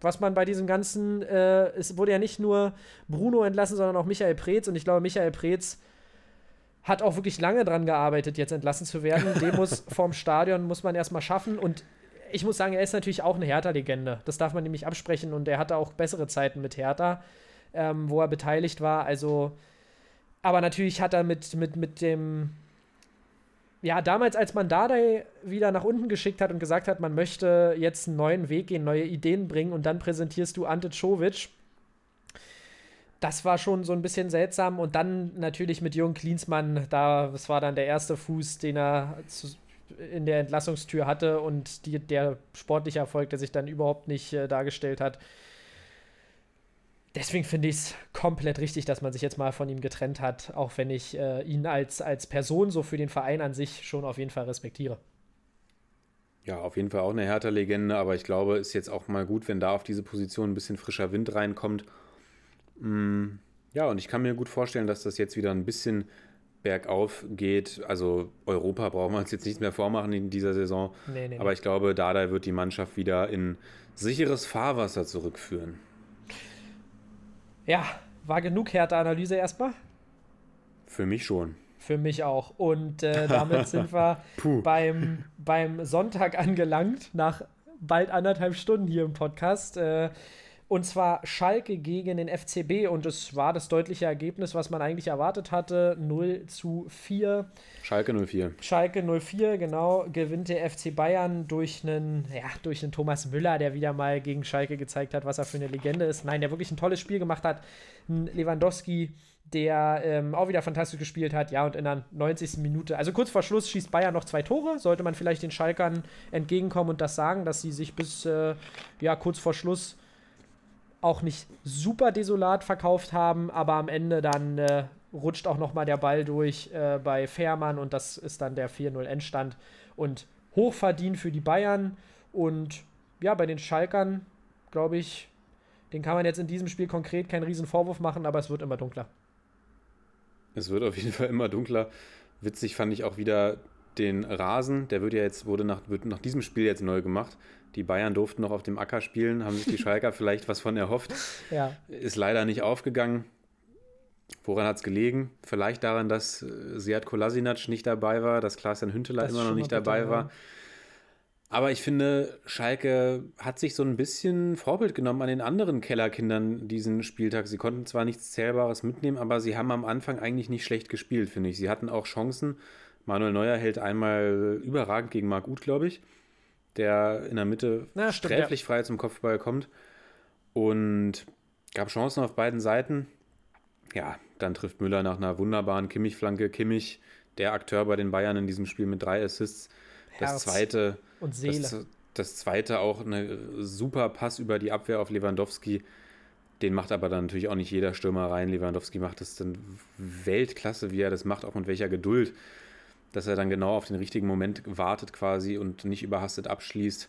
Was man bei diesem ganzen, äh, es wurde ja nicht nur Bruno entlassen, sondern auch Michael Preetz. Und ich glaube, Michael Preetz hat auch wirklich lange dran gearbeitet, jetzt entlassen zu werden. Den muss vorm Stadion muss man erstmal schaffen. Und ich muss sagen, er ist natürlich auch eine Hertha-Legende. Das darf man nämlich absprechen. Und er hatte auch bessere Zeiten mit Hertha, ähm, wo er beteiligt war. Also, aber natürlich hat er mit, mit, mit dem, ja, damals, als man Dardai wieder nach unten geschickt hat und gesagt hat, man möchte jetzt einen neuen Weg gehen, neue Ideen bringen und dann präsentierst du Ante Czovic. Das war schon so ein bisschen seltsam und dann natürlich mit Jürgen Klinsmann, da, das war dann der erste Fuß, den er zu, in der Entlassungstür hatte und die, der sportliche Erfolg, der sich dann überhaupt nicht äh, dargestellt hat. Deswegen finde ich es komplett richtig, dass man sich jetzt mal von ihm getrennt hat, auch wenn ich äh, ihn als, als Person so für den Verein an sich schon auf jeden Fall respektiere. Ja, auf jeden Fall auch eine Hertha-Legende, aber ich glaube, ist jetzt auch mal gut, wenn da auf diese Position ein bisschen frischer Wind reinkommt. Ja, und ich kann mir gut vorstellen, dass das jetzt wieder ein bisschen bergauf geht. Also Europa brauchen wir uns jetzt nichts mehr vormachen in dieser Saison. Nee, nee, aber ich glaube, Dada wird die Mannschaft wieder in sicheres Fahrwasser zurückführen. Ja, war genug Härte-Analyse erstmal? Für mich schon. Für mich auch. Und äh, damit sind wir beim, beim Sonntag angelangt, nach bald anderthalb Stunden hier im Podcast. Äh, und zwar Schalke gegen den FCB. Und es war das deutliche Ergebnis, was man eigentlich erwartet hatte. 0 zu 4. Schalke 04. Schalke 04, genau, gewinnt der FC Bayern durch einen, ja, durch einen Thomas Müller, der wieder mal gegen Schalke gezeigt hat, was er für eine Legende ist. Nein, der wirklich ein tolles Spiel gemacht hat. Ein Lewandowski, der ähm, auch wieder fantastisch gespielt hat, ja, und in der 90. Minute, also kurz vor Schluss schießt Bayern noch zwei Tore. Sollte man vielleicht den Schalkern entgegenkommen und das sagen, dass sie sich bis, äh, ja, kurz vor Schluss auch nicht super desolat verkauft haben, aber am Ende dann äh, rutscht auch noch mal der Ball durch äh, bei Fährmann und das ist dann der 4-0 Endstand und hochverdient für die Bayern und ja, bei den Schalkern, glaube ich, den kann man jetzt in diesem Spiel konkret keinen riesen Vorwurf machen, aber es wird immer dunkler. Es wird auf jeden Fall immer dunkler. Witzig fand ich auch wieder den Rasen, der wird ja jetzt, wurde nach, wird nach diesem Spiel jetzt neu gemacht. Die Bayern durften noch auf dem Acker spielen, haben sich die Schalker vielleicht was von erhofft. Ja. Ist leider nicht aufgegangen. Woran hat es gelegen? Vielleicht daran, dass äh, Sead Kolasinac nicht dabei war, dass Klaas-Jan Hünteler immer noch nicht dabei war. Aber ich finde, Schalke hat sich so ein bisschen Vorbild genommen an den anderen Kellerkindern diesen Spieltag. Sie konnten zwar nichts Zählbares mitnehmen, aber sie haben am Anfang eigentlich nicht schlecht gespielt, finde ich. Sie hatten auch Chancen. Manuel Neuer hält einmal überragend gegen Marc Uth, glaube ich, der in der Mitte Na, stimmt, sträflich frei zum Kopfball kommt. Und gab Chancen auf beiden Seiten. Ja, dann trifft Müller nach einer wunderbaren Kimmich-Flanke. Kimmich, der Akteur bei den Bayern in diesem Spiel mit drei Assists. Das Herz zweite, Und Seele. das, das zweite auch eine super Pass über die Abwehr auf Lewandowski. Den macht aber dann natürlich auch nicht jeder Stürmer rein. Lewandowski macht das dann Weltklasse, wie er das macht, auch mit welcher Geduld, dass er dann genau auf den richtigen Moment wartet quasi und nicht überhastet abschließt.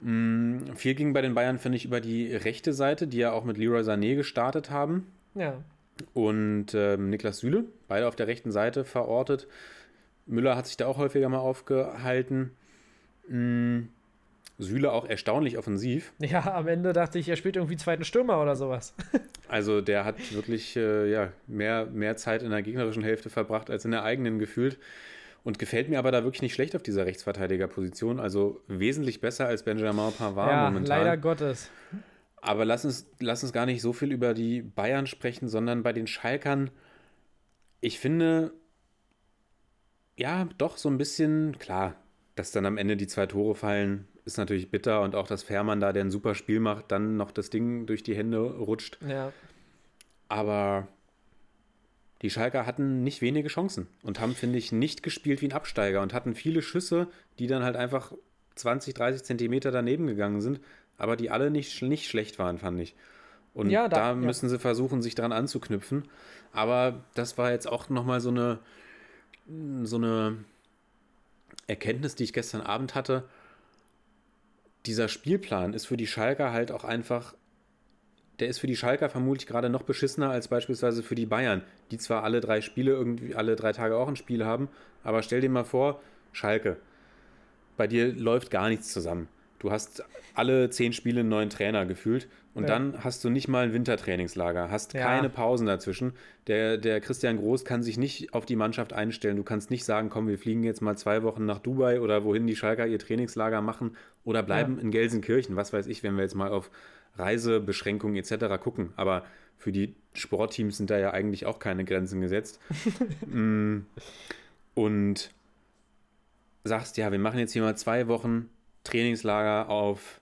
Mm, Viel ging bei den Bayern, finde ich, über die rechte Seite, die ja auch mit Leroy Sané gestartet haben ja. und ähm, Niklas Süle, beide auf der rechten Seite verortet. Müller hat sich da auch häufiger mal aufgehalten. Mm, Süle auch erstaunlich offensiv. ja, am Ende dachte ich, er spielt irgendwie zweiten Stürmer oder sowas. Also der hat wirklich äh, ja, mehr, mehr Zeit in der gegnerischen Hälfte verbracht als in der eigenen gefühlt. Und gefällt mir aber da wirklich nicht schlecht auf dieser Rechtsverteidigerposition. Also wesentlich besser als Benjamin Pavard ja, momentan. leider Gottes. Aber lass uns, lass uns gar nicht so viel über die Bayern sprechen, sondern bei den Schalkern. Ich finde, ja, doch so ein bisschen, klar, dass dann am Ende die zwei Tore fallen, ist natürlich bitter und auch, dass Fährmann da, der ein super Spiel macht, dann noch das Ding durch die Hände rutscht. Ja. Aber die Schalker hatten nicht wenige Chancen und haben, finde ich, nicht gespielt wie ein Absteiger und hatten viele Schüsse, die dann halt einfach 20, 30 Zentimeter daneben gegangen sind, aber die alle nicht, nicht schlecht waren, fand ich. Und Ja, da- da, ja. müssen sie versuchen, sich dran anzuknüpfen. Aber das war jetzt auch nochmal so eine, so eine Erkenntnis, die ich gestern Abend hatte. Dieser Spielplan ist für die Schalker halt auch einfach der ist für die Schalker vermutlich gerade noch beschissener als beispielsweise für die Bayern, die zwar alle drei Spiele irgendwie alle drei Tage auch ein Spiel haben, aber stell dir mal vor, Schalke, bei dir läuft gar nichts zusammen. Du hast alle zehn Spiele einen neuen Trainer gefühlt und Ja. dann hast du nicht mal ein Wintertrainingslager, hast Ja. keine Pausen dazwischen. Der, der Christian Groß kann sich nicht auf die Mannschaft einstellen. Du kannst nicht sagen, komm, wir fliegen jetzt mal zwei Wochen nach Dubai oder wohin die Schalker ihr Trainingslager machen oder bleiben Ja. in Gelsenkirchen. Was weiß ich, wenn wir jetzt mal auf Reisebeschränkungen etc. gucken. Aber für die Sportteams sind da ja eigentlich auch keine Grenzen gesetzt. Mm, und sagst, ja, wir machen jetzt hier mal zwei Wochen Trainingslager auf,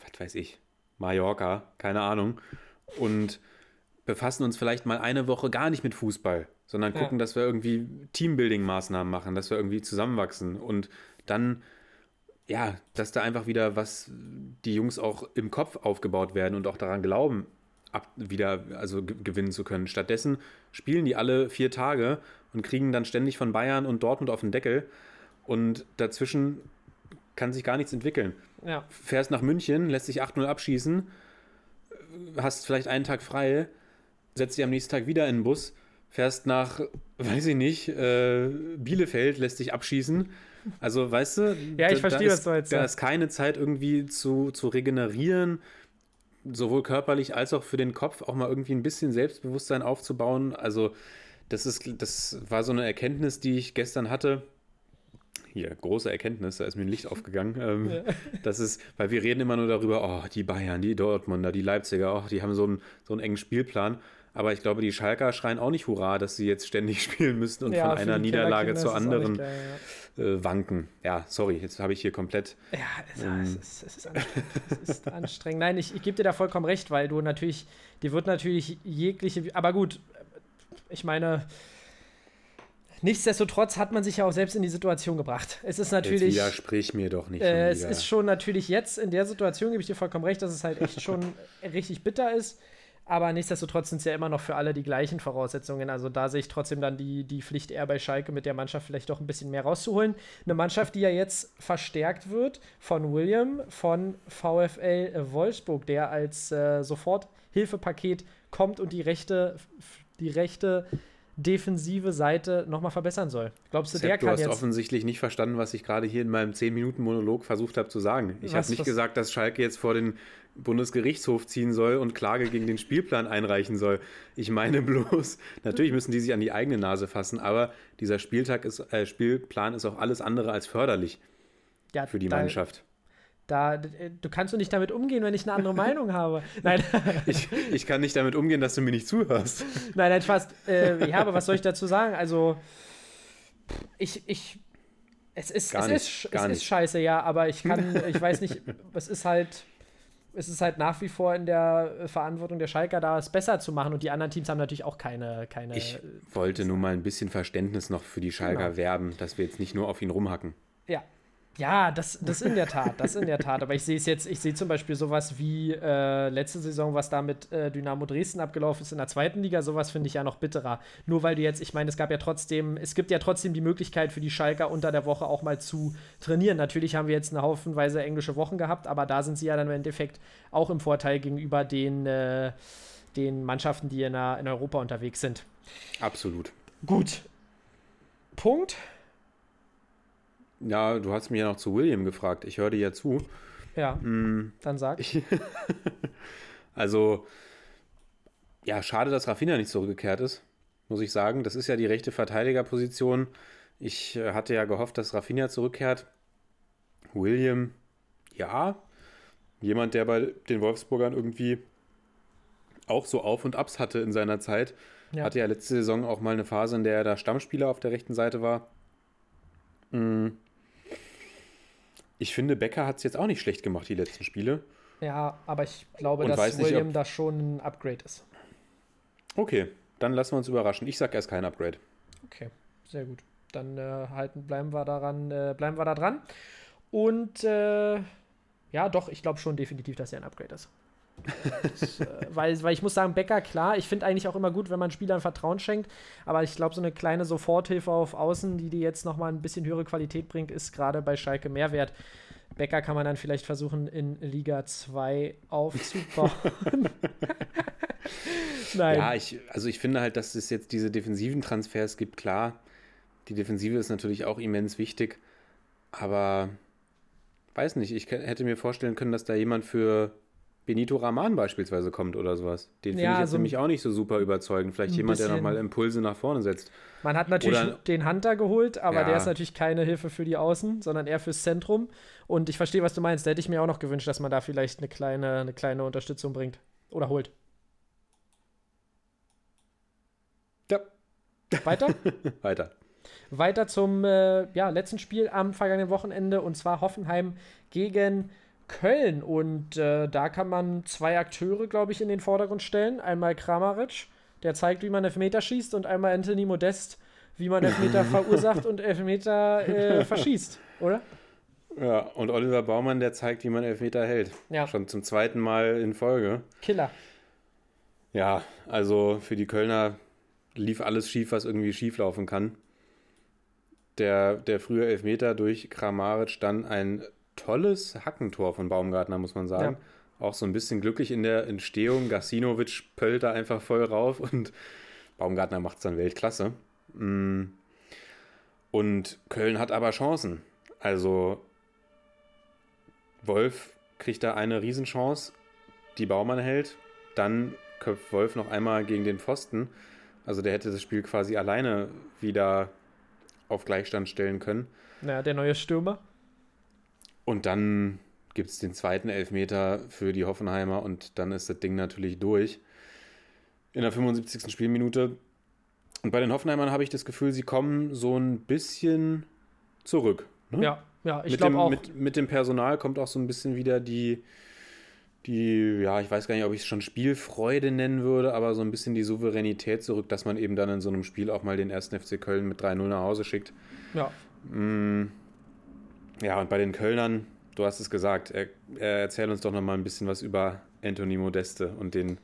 was weiß ich, Mallorca, keine Ahnung. Und befassen uns vielleicht mal eine Woche gar nicht mit Fußball, sondern Ja. gucken, dass wir irgendwie Teambuilding-Maßnahmen machen, dass wir irgendwie zusammenwachsen und dann ja, dass da einfach wieder was die Jungs auch im Kopf aufgebaut werden und auch daran glauben, ab, wieder also ge- gewinnen zu können. Stattdessen spielen die alle vier Tage und kriegen dann ständig von Bayern und Dortmund auf den Deckel und dazwischen kann sich gar nichts entwickeln. Ja. Fährst nach München, lässt dich 8-0 abschießen, hast vielleicht einen Tag frei, setzt dich am nächsten Tag wieder in den Bus, fährst nach, weiß ich nicht, äh, Bielefeld, lässt dich abschießen. Also, weißt du, Ja, ich da- verstehe, da was du jetzt Da ist keine Zeit irgendwie zu, zu regenerieren, sowohl körperlich als auch für den Kopf, auch mal irgendwie ein bisschen Selbstbewusstsein aufzubauen. Also, das ist, das war so eine Erkenntnis, die ich gestern hatte. Hier, große Erkenntnis, da ist mir ein Licht aufgegangen. Ähm, Ja. Das ist, weil wir reden immer nur darüber, oh, die Bayern, die Dortmunder, die Leipziger, oh, die haben so einen, so einen engen Spielplan. Aber ich glaube, die Schalker schreien auch nicht Hurra, dass sie jetzt ständig spielen müssen und Ja, von einer Niederlage zur anderen geil, äh, wanken. Ja, sorry, jetzt habe ich hier komplett. Ja, es, Ähm. es, ist, es, ist anstrengend. es ist anstrengend. Nein, ich, ich gebe dir da vollkommen recht, weil du natürlich, dir wird natürlich jegliche, aber gut, ich meine, nichtsdestotrotz hat man sich ja auch selbst in die Situation gebracht. Es ist Jetzt natürlich, widersprich mir doch nicht. äh, es ist schon natürlich jetzt in der Situation, gebe ich dir vollkommen recht, dass es halt echt schon richtig bitter ist. Aber nichtsdestotrotz sind es ja immer noch für alle die gleichen Voraussetzungen. Also da sehe ich trotzdem dann die, die Pflicht eher bei Schalke mit der Mannschaft vielleicht doch ein bisschen mehr rauszuholen. Eine Mannschaft, die ja jetzt verstärkt wird von William von VfL Wolfsburg, der als äh, Soforthilfepaket kommt und die rechte, die rechte defensive Seite nochmal verbessern soll. Glaubst du, Sepp, der du kann hast jetzt. offensichtlich nicht verstanden, was ich gerade hier in meinem 10-Minuten-Monolog versucht habe zu sagen. Ich habe nicht was- gesagt, dass Schalke jetzt vor den Bundesgerichtshof ziehen soll und Klage gegen den Spielplan einreichen soll. Ich meine bloß, natürlich müssen die sich an die eigene Nase fassen, aber dieser Spieltag ist, äh, Spielplan ist auch alles andere als förderlich ja, für die da, Mannschaft. Da, d- du kannst doch nicht damit umgehen, wenn ich eine andere Meinung habe. Nein, Ich, ich kann nicht damit umgehen, dass du mir nicht zuhörst. nein, nein, fast. Äh, ja, aber was soll ich dazu sagen? Also, ich, ich, es ist, Gar es nicht, ist, es ist scheiße, ja, aber ich kann, ich weiß nicht, es ist halt, es ist halt nach wie vor in der äh, Verantwortung der Schalker da, es besser zu machen und die anderen Teams haben natürlich auch keine, keine. Ich wollte nur mal ein bisschen Verständnis noch für die Schalker Genau. werben, dass wir jetzt nicht nur auf ihn rumhacken. Ja. Ja, das, das in der Tat, das in der Tat. Aber ich sehe es jetzt, ich sehe zum Beispiel sowas wie äh, letzte Saison, was da mit äh, Dynamo Dresden abgelaufen ist in der zweiten Liga, sowas finde ich ja noch bitterer. Nur weil du jetzt, ich meine, es gab ja trotzdem, es gibt ja trotzdem die Möglichkeit für die Schalker unter der Woche auch mal zu trainieren. Natürlich haben wir jetzt eine haufenweise englische Wochen gehabt, aber da sind sie ja dann im Endeffekt auch im Vorteil gegenüber den, äh, den Mannschaften, die in, in Europa unterwegs sind. Absolut. Gut. Punkt. Ja, du hast mich ja noch zu William gefragt. Ich höre dir ja zu. Ja, Mm, dann sag. Also, ja, schade, dass Rafinha nicht zurückgekehrt ist, muss ich sagen. Das ist ja die rechte Verteidigerposition. Ich äh, hatte ja gehofft, dass Rafinha zurückkehrt. William, ja, jemand, der bei den Wolfsburgern irgendwie auch so Auf und Abs hatte in seiner Zeit. Ja. Hatte ja letzte Saison auch mal eine Phase, in der er da Stammspieler auf der rechten Seite war. Mm. Ich finde, Becker hat es jetzt auch nicht schlecht gemacht, die letzten Spiele. Ja, aber ich glaube, Und dass nicht, William da schon ein Upgrade ist. Okay, dann lassen wir uns überraschen. Ich sag erst kein Upgrade. Okay, sehr gut. Dann äh, halten, bleiben wir daran, äh, bleiben wir da dran. Und äh, ja, doch, ich glaube schon definitiv, dass er ein Upgrade ist. Äh, weil, weil ich muss sagen, Becker, klar, ich finde eigentlich auch immer gut, wenn man Spielern Vertrauen schenkt, aber ich glaube, so eine kleine Soforthilfe auf Außen, die dir jetzt nochmal ein bisschen höhere Qualität bringt, ist gerade bei Schalke Mehrwert. Becker kann man dann vielleicht versuchen, in Liga 2 aufzubauen. Nein. Ja, ich, also ich finde halt, dass es jetzt diese defensiven Transfers gibt. Klar, die Defensive ist natürlich auch immens wichtig, aber weiß nicht, ich hätte mir vorstellen können, dass da jemand für Benito Raman beispielsweise kommt oder sowas. Den finde Ja, ich jetzt so ein- nämlich auch nicht so super überzeugend. Vielleicht jemand, der bisschen- nochmal Impulse nach vorne setzt. Man hat natürlich Oder- den Hunter geholt, aber Ja. der ist natürlich keine Hilfe für die Außen, sondern eher fürs Zentrum. Und ich verstehe, was du meinst. Da hätte ich mir auch noch gewünscht, dass man da vielleicht eine kleine, eine kleine Unterstützung bringt. Oder holt. Ja, Weiter? weiter. Weiter zum äh, ja, letzten Spiel am vergangenen Wochenende und zwar Hoffenheim gegen Köln. Und äh, da kann man zwei Akteure, glaube ich, in den Vordergrund stellen. Einmal Kramaric, der zeigt, wie man Elfmeter schießt, und einmal Anthony Modest, wie man Elfmeter verursacht und Elfmeter äh, verschießt, oder? Ja, und Oliver Baumann, der zeigt, wie man Elfmeter hält. Ja. Schon zum zweiten Mal in Folge. Killer. Ja, also für die Kölner lief alles schief, was irgendwie schief laufen kann. Der, der frühe Elfmeter durch Kramaric, dann ein tolles Hackentor von Baumgartner, muss man sagen. Auch so ein bisschen glücklich in der Entstehung. Gasinovic pöllt da einfach voll rauf und Baumgartner macht es dann Weltklasse. Mm. Und Köln hat aber Chancen. Also Wolf kriegt da eine Riesenchance, die Baumann hält. Dann köpft Wolf noch einmal gegen den Pfosten. Also der hätte das Spiel quasi alleine wieder auf Gleichstand stellen können. Naja, der neue Stürmer. Und dann gibt es den zweiten Elfmeter für die Hoffenheimer und dann ist das Ding natürlich durch. In der 75. Spielminute. Und bei den Hoffenheimern habe ich das Gefühl, sie kommen so ein bisschen zurück. ne? Ja, ja, ich mit, glaube dem, auch. mit, mit dem Personal kommt auch so ein bisschen wieder die, die, ja, ich weiß gar nicht, ob ich es schon Spielfreude nennen würde, aber so ein bisschen die Souveränität zurück, dass man eben dann in so einem Spiel auch mal den ersten FC Köln mit 3-0 nach Hause schickt. ja. Mm, ja, und bei den Kölnern, du hast es gesagt, er, er erzähl uns doch noch mal ein bisschen was über Anthony Modeste und den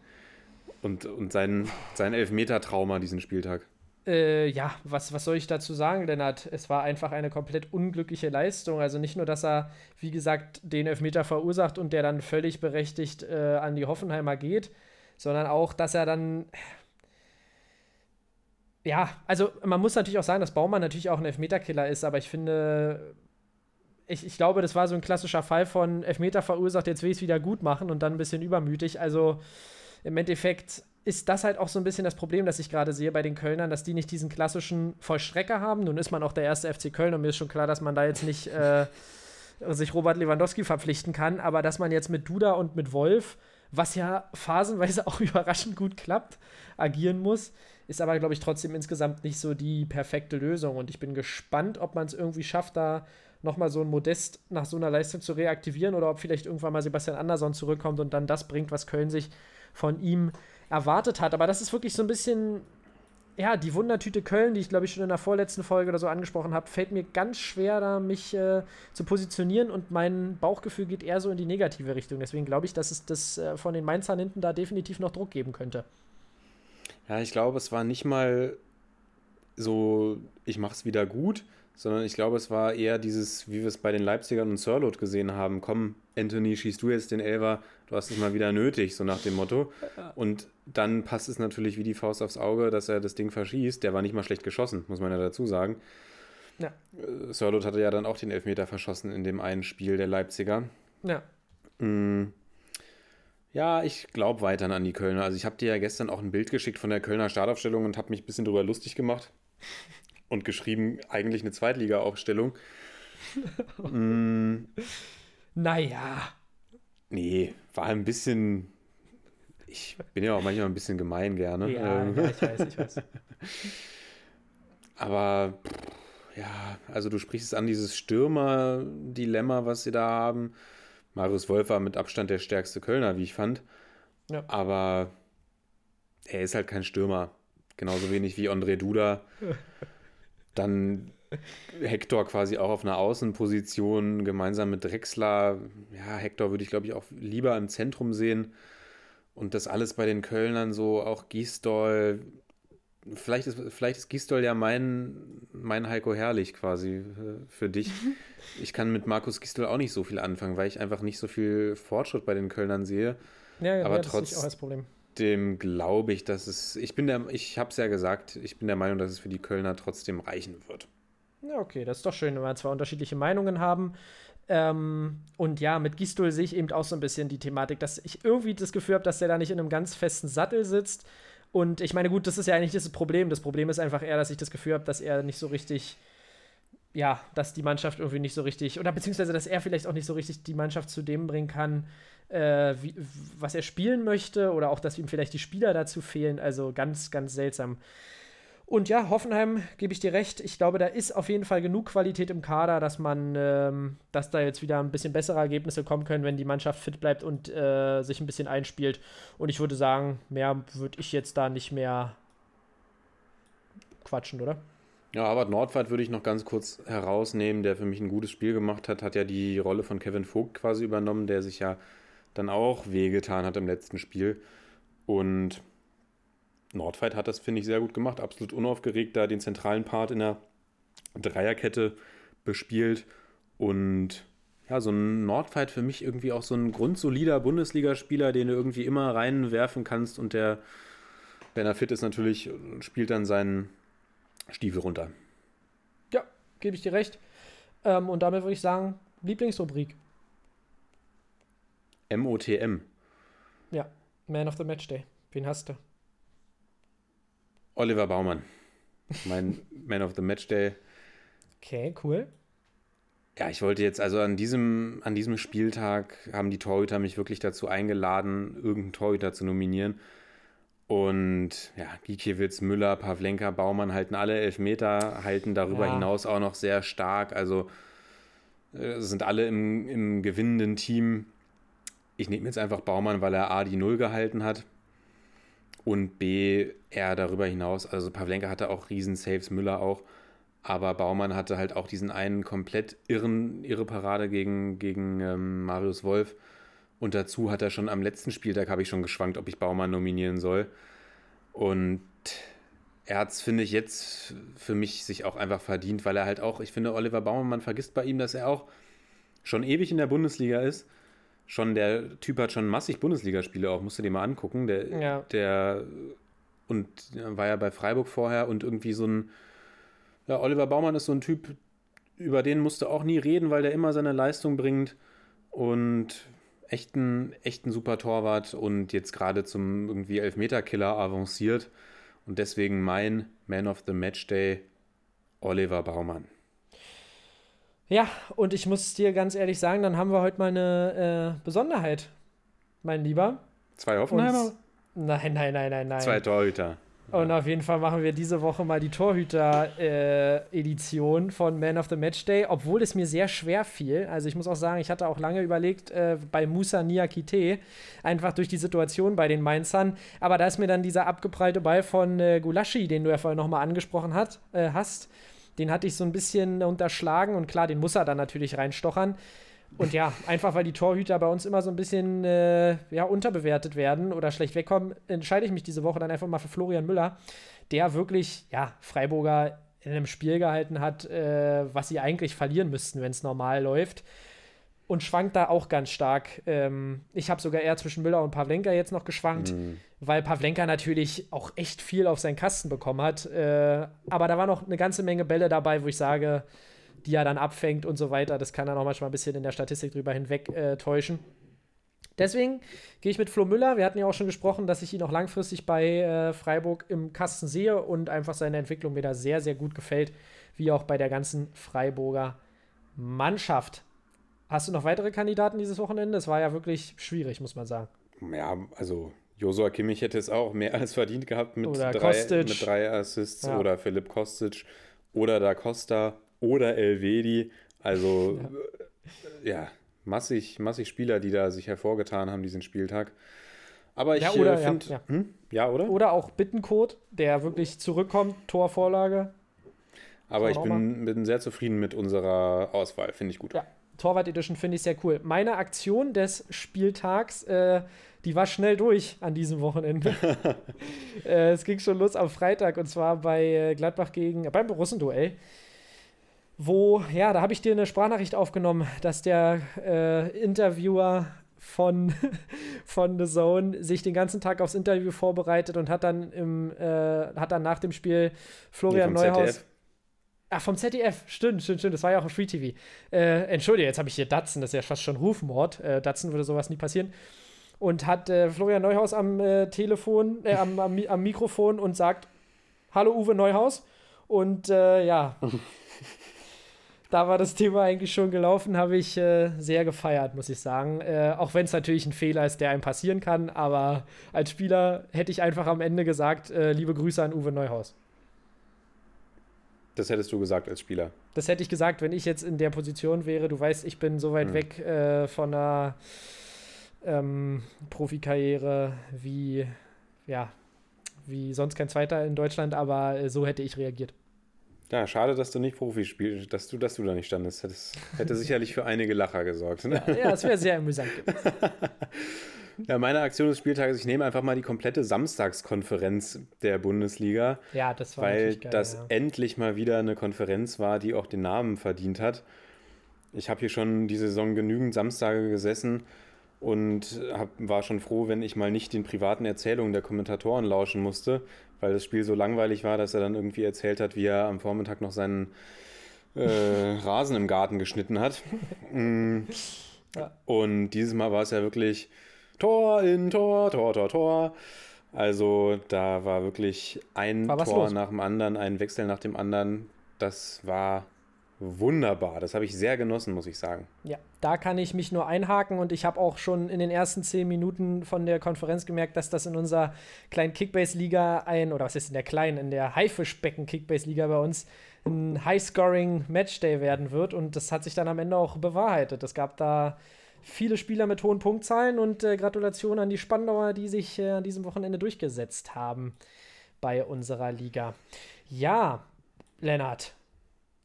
und, und sein, sein Elfmeter-Trauma diesen Spieltag. Äh, ja, was, was soll ich dazu sagen, Lennart? Es war einfach eine komplett unglückliche Leistung. Also nicht nur, dass er, wie gesagt, den Elfmeter verursacht und der dann völlig berechtigt äh, an die Hoffenheimer geht, sondern auch, dass er dann. Ja, also man muss natürlich auch sagen, dass Baumann natürlich auch ein Elfmeterkiller ist, aber ich finde, ich, ich glaube, das war so ein klassischer Fall von Elfmeter verursacht, jetzt will ich es wieder gut machen und dann ein bisschen übermütig. Also im Endeffekt ist das halt auch so ein bisschen das Problem, das ich gerade sehe bei den Kölnern, dass die nicht diesen klassischen Vollstrecker haben. Nun ist man auch der erste FC Köln und mir ist schon klar, dass man da jetzt nicht äh, sich Robert Lewandowski verpflichten kann, aber dass man jetzt mit Duda und mit Wolf, was ja phasenweise auch überraschend gut klappt, agieren muss, ist aber, glaube ich, trotzdem insgesamt nicht so die perfekte Lösung. Und ich bin gespannt, ob man es irgendwie schafft, da nochmal so ein Modest nach so einer Leistung zu reaktivieren oder ob vielleicht irgendwann mal Sebastian Andersson zurückkommt und dann das bringt, was Köln sich von ihm erwartet hat. Aber das ist wirklich so ein bisschen, ja, die Wundertüte Köln, die ich glaube ich schon in der vorletzten Folge oder so angesprochen habe, fällt mir ganz schwer, da mich äh, zu positionieren und mein Bauchgefühl geht eher so in die negative Richtung. Deswegen glaube ich, dass es das äh, von den Mainzern hinten da definitiv noch Druck geben könnte. Ja, ich glaube, es war nicht mal so, ich mache es wieder gut, sondern ich glaube, es war eher dieses, wie wir es bei den Leipzigern und Sörlot gesehen haben, komm, Anthony, schießt du jetzt den Elfer, du hast es mal wieder nötig, so nach dem Motto. Und dann passt es natürlich wie die Faust aufs Auge, dass er das Ding verschießt. Der war nicht mal schlecht geschossen, muss man ja dazu sagen. Ja. Äh, Sörlot hatte ja dann auch den Elfmeter verschossen in dem einen Spiel der Leipziger. Ja. Mm. Ja, ich glaube weiterhin an die Kölner. Also ich habe dir ja gestern auch ein Bild geschickt von der Kölner Startaufstellung und habe mich ein bisschen drüber lustig gemacht und geschrieben, eigentlich eine Zweitliga-Aufstellung. mm, Naja. nee, war ein bisschen. Ich bin ja auch manchmal ein bisschen gemein gerne. Ja, Ähm, ja, ich weiß, ich weiß. Aber ja, also du sprichst es an, dieses Stürmer-Dilemma, was sie da haben. Marius Wolf war mit Abstand der stärkste Kölner, wie ich fand. Ja. Aber er ist halt kein Stürmer. Genauso wenig wie André Duda. Dann Hector quasi auch auf einer Außenposition, gemeinsam mit Drexler. Ja, Hector würde ich, glaube ich, auch lieber im Zentrum sehen. Und das alles bei den Kölnern so, auch Gisdol. Vielleicht ist, vielleicht ist Gisdol ja mein, mein Heiko Herrlich quasi äh, für dich. Ich kann mit Markus Gisdol auch nicht so viel anfangen, weil ich einfach nicht so viel Fortschritt bei den Kölnern sehe. Ja, Aber ja, das trotz- auch als Problem. Dem glaube ich, dass es. Ich bin der, ich habe es ja gesagt, ich bin der Meinung, dass es für die Kölner trotzdem reichen wird. Ja, okay, das ist doch schön, wenn wir zwei unterschiedliche Meinungen haben. Ähm, und ja, mit Gistol sehe ich eben auch so ein bisschen die Thematik, dass ich irgendwie das Gefühl habe, dass der da nicht in einem ganz festen Sattel sitzt. Und ich meine, gut, das ist ja eigentlich das Problem. Das Problem ist einfach eher, dass ich das Gefühl habe, dass er nicht so richtig, ja, dass die Mannschaft irgendwie nicht so richtig, oder beziehungsweise, dass er vielleicht auch nicht so richtig die Mannschaft zu dem bringen kann, äh, wie, was er spielen möchte, oder auch, dass ihm vielleicht die Spieler dazu fehlen. Also ganz, ganz seltsam. Und ja, Hoffenheim, gebe ich dir recht. Ich glaube, da ist auf jeden Fall genug Qualität im Kader, dass man, ähm, dass da jetzt wieder ein bisschen bessere Ergebnisse kommen können, wenn die Mannschaft fit bleibt und äh, sich ein bisschen einspielt. Und ich würde sagen, mehr würde ich jetzt da nicht mehr quatschen, oder? Ja, Harvard Nordwald würde ich noch ganz kurz herausnehmen, der für mich ein gutes Spiel gemacht hat, hat ja die Rolle von Kevin Vogt quasi übernommen, der sich ja dann auch wehgetan hat im letzten Spiel. Und Nordwald hat das, finde ich, sehr gut gemacht. Absolut unaufgeregt da den zentralen Part in der Dreierkette bespielt. Und ja, so ein Nordwald für mich irgendwie auch so ein grundsolider Bundesligaspieler, den du irgendwie immer reinwerfen kannst und der, wenn er fit ist, natürlich spielt dann seinen Stiefel runter. Ja, gebe ich dir recht. Ähm, und damit würde ich sagen, Lieblingsrubrik. MOTM. Ja, Man of the Match Day. Wen hast du? Oliver Baumann. Mein Man of the Match Day. Okay, cool. Ja, ich wollte jetzt, also an diesem, an diesem Spieltag haben die Torhüter mich wirklich dazu eingeladen, irgendeinen Torhüter zu nominieren. Und ja, Gikiewicz, Müller, Pavlenka, Baumann halten alle Elfmeter, halten darüber Ja. hinaus auch noch sehr stark. Also äh, sind alle im, im gewinnenden Team. Ich nehme jetzt einfach Baumann, weil er A die Null gehalten hat und B er darüber hinaus. Also Pavlenka hatte auch Riesen-Saves, Müller auch. Aber Baumann hatte halt auch diesen einen komplett irren, irre Parade gegen, gegen ähm, Marius Wolf. Und dazu hat er schon am letzten Spieltag, habe ich schon geschwankt, ob ich Baumann nominieren soll. Und er hat es, finde ich, jetzt für mich sich auch einfach verdient, weil er halt auch, ich finde, Oliver Baumann, man vergisst bei ihm, dass er auch schon ewig in der Bundesliga ist. Schon der Typ hat schon massig Bundesligaspiele auch, musst du dir mal angucken. Der, Ja. der und war ja bei Freiburg vorher und irgendwie so ein, ja, Oliver Baumann ist so ein Typ, über den musst du auch nie reden, weil der immer seine Leistung bringt und echt ein, echt ein super Torwart und jetzt gerade zum irgendwie Elfmeterkiller avanciert und deswegen mein Man of the Match Day Oliver Baumann. Ja, und ich muss dir ganz ehrlich sagen, dann haben wir heute mal eine äh, Besonderheit, mein Lieber. Zwei Hoffenheimer? Und- Nein, nein, nein, nein, nein. Zwei Torhüter. Und auf jeden Fall machen wir diese Woche mal die Torhüter-Edition von Man of the Match Day, obwohl es mir sehr schwer fiel. Also ich muss auch sagen, ich hatte auch lange überlegt, äh, bei Musa Niakite, einfach durch die Situation bei den Mainzern. Aber da ist mir dann dieser abgeprallte Ball von äh, Gulaschi, den du ja vorhin nochmal angesprochen hat, äh, hast, den hatte ich so ein bisschen unterschlagen und klar, den muss er dann natürlich reinstochern. Und ja, einfach weil die Torhüter bei uns immer so ein bisschen äh, ja, unterbewertet werden oder schlecht wegkommen, entscheide ich mich diese Woche dann einfach mal für Florian Müller, der wirklich, ja, Freiburger in einem Spiel gehalten hat, äh, was sie eigentlich verlieren müssten, wenn es normal läuft. Und schwankt da auch ganz stark. Ähm, ich habe sogar eher zwischen Müller und Pavlenka jetzt noch geschwankt, weil Pavlenka natürlich auch echt viel auf seinen Kasten bekommen hat. Äh, aber da war noch eine ganze Menge Bälle dabei, wo ich sage, die er dann abfängt und so weiter. Das kann dann auch manchmal ein bisschen in der Statistik drüber hinweg äh, täuschen. Deswegen gehe ich mit Flo Müller. Wir hatten ja auch schon gesprochen, dass ich ihn auch langfristig bei äh, Freiburg im Kasten sehe und einfach seine Entwicklung mir da sehr, sehr gut gefällt, wie auch bei der ganzen Freiburger Mannschaft. Hast du noch weitere Kandidaten dieses Wochenende? Es war ja wirklich schwierig, muss man sagen. Ja, also Josua Kimmich hätte es auch mehr als verdient gehabt mit, Oder drei, Kostic. mit drei Assists Ja. oder Philipp Kostic oder Da Costa. Oder Elvedi. Also, ja, ja massig, massig Spieler, die da sich hervorgetan haben diesen Spieltag. Aber ich Ja, äh, finde, ja. Hm? ja, oder? Oder auch Bittencode, der wirklich zurückkommt, Torvorlage. Aber ich bin, bin sehr zufrieden mit unserer Auswahl, finde ich gut. Ja, Torwart Edition finde ich sehr cool. Meine Aktion des Spieltags, äh, die war schnell durch an diesem Wochenende. äh, es ging schon los am Freitag und zwar bei äh, Gladbach gegen, beim Russenduell. Wo, ja, da habe ich dir eine Sprachnachricht aufgenommen, dass der äh, Interviewer von, von The Zone sich den ganzen Tag aufs Interview vorbereitet und hat dann im, äh, hat dann nach dem Spiel Florian vom Neuhaus. ZDF. Ach, vom ZDF, stimmt, stimmt, stimmt. Das war ja auch im Free TV. Äh, Entschuldige, jetzt habe ich hier Datsen, das ist ja fast schon Rufmord. Äh, Datsen würde sowas nie passieren. Und hat äh, Florian Neuhaus am äh, Telefon, äh, am, am, am Mikrofon und sagt: Hallo Uwe Neuhaus. Und äh, ja, da war das Thema eigentlich schon gelaufen, habe ich äh, sehr gefeiert, muss ich sagen. Äh, auch wenn es natürlich ein Fehler ist, der einem passieren kann, aber als Spieler hätte ich einfach am Ende gesagt: äh, Liebe Grüße an Uwe Neuhaus. Das hättest du gesagt als Spieler. Das hätte ich gesagt, wenn ich jetzt in der Position wäre. Du weißt, ich bin so weit Hm. weg äh, von einer ähm, Profikarriere wie, ja, wie sonst kein Zweiter in Deutschland, aber äh, so hätte ich reagiert. Ja, schade, dass du nicht Profi spielst, dass du, dass du da nicht standest. Das hätte sicherlich für einige Lacher gesorgt. Ne? Ja, das wäre sehr amüsant gewesen. Ja, meine Aktion des Spieltages, ich nehme einfach mal die komplette Samstagskonferenz der Bundesliga, Ja, das war weil geil. das ja. endlich mal wieder eine Konferenz war, die auch den Namen verdient hat. Ich habe hier schon die Saison genügend Samstage gesessen und hab, war schon froh, wenn ich mal nicht den privaten Erzählungen der Kommentatoren lauschen musste, weil das Spiel so langweilig war, dass er dann irgendwie erzählt hat, wie er am Vormittag noch seinen äh, Rasen im Garten geschnitten hat. Mm. Ja. Und dieses Mal war es ja wirklich Tor in Tor, Tor, Tor, Tor. Also da war wirklich ein War Tor los. nach dem anderen, ein Wechsel nach dem anderen. Das war wunderbar. Das habe ich sehr genossen, muss ich sagen. Ja, da kann ich mich nur einhaken und ich habe auch schon in den ersten zehn Minuten von der Konferenz gemerkt, dass das in unserer kleinen Kickbase-Liga ein, oder was ist in der kleinen, in der Haifischbecken-Kickbase-Liga bei uns, ein High-Scoring-Matchday werden wird und das hat sich dann am Ende auch bewahrheitet. Es gab da viele Spieler mit hohen Punktzahlen und äh, Gratulation an die Spandauer, die sich äh, an diesem Wochenende durchgesetzt haben bei unserer Liga. Ja, Lennart,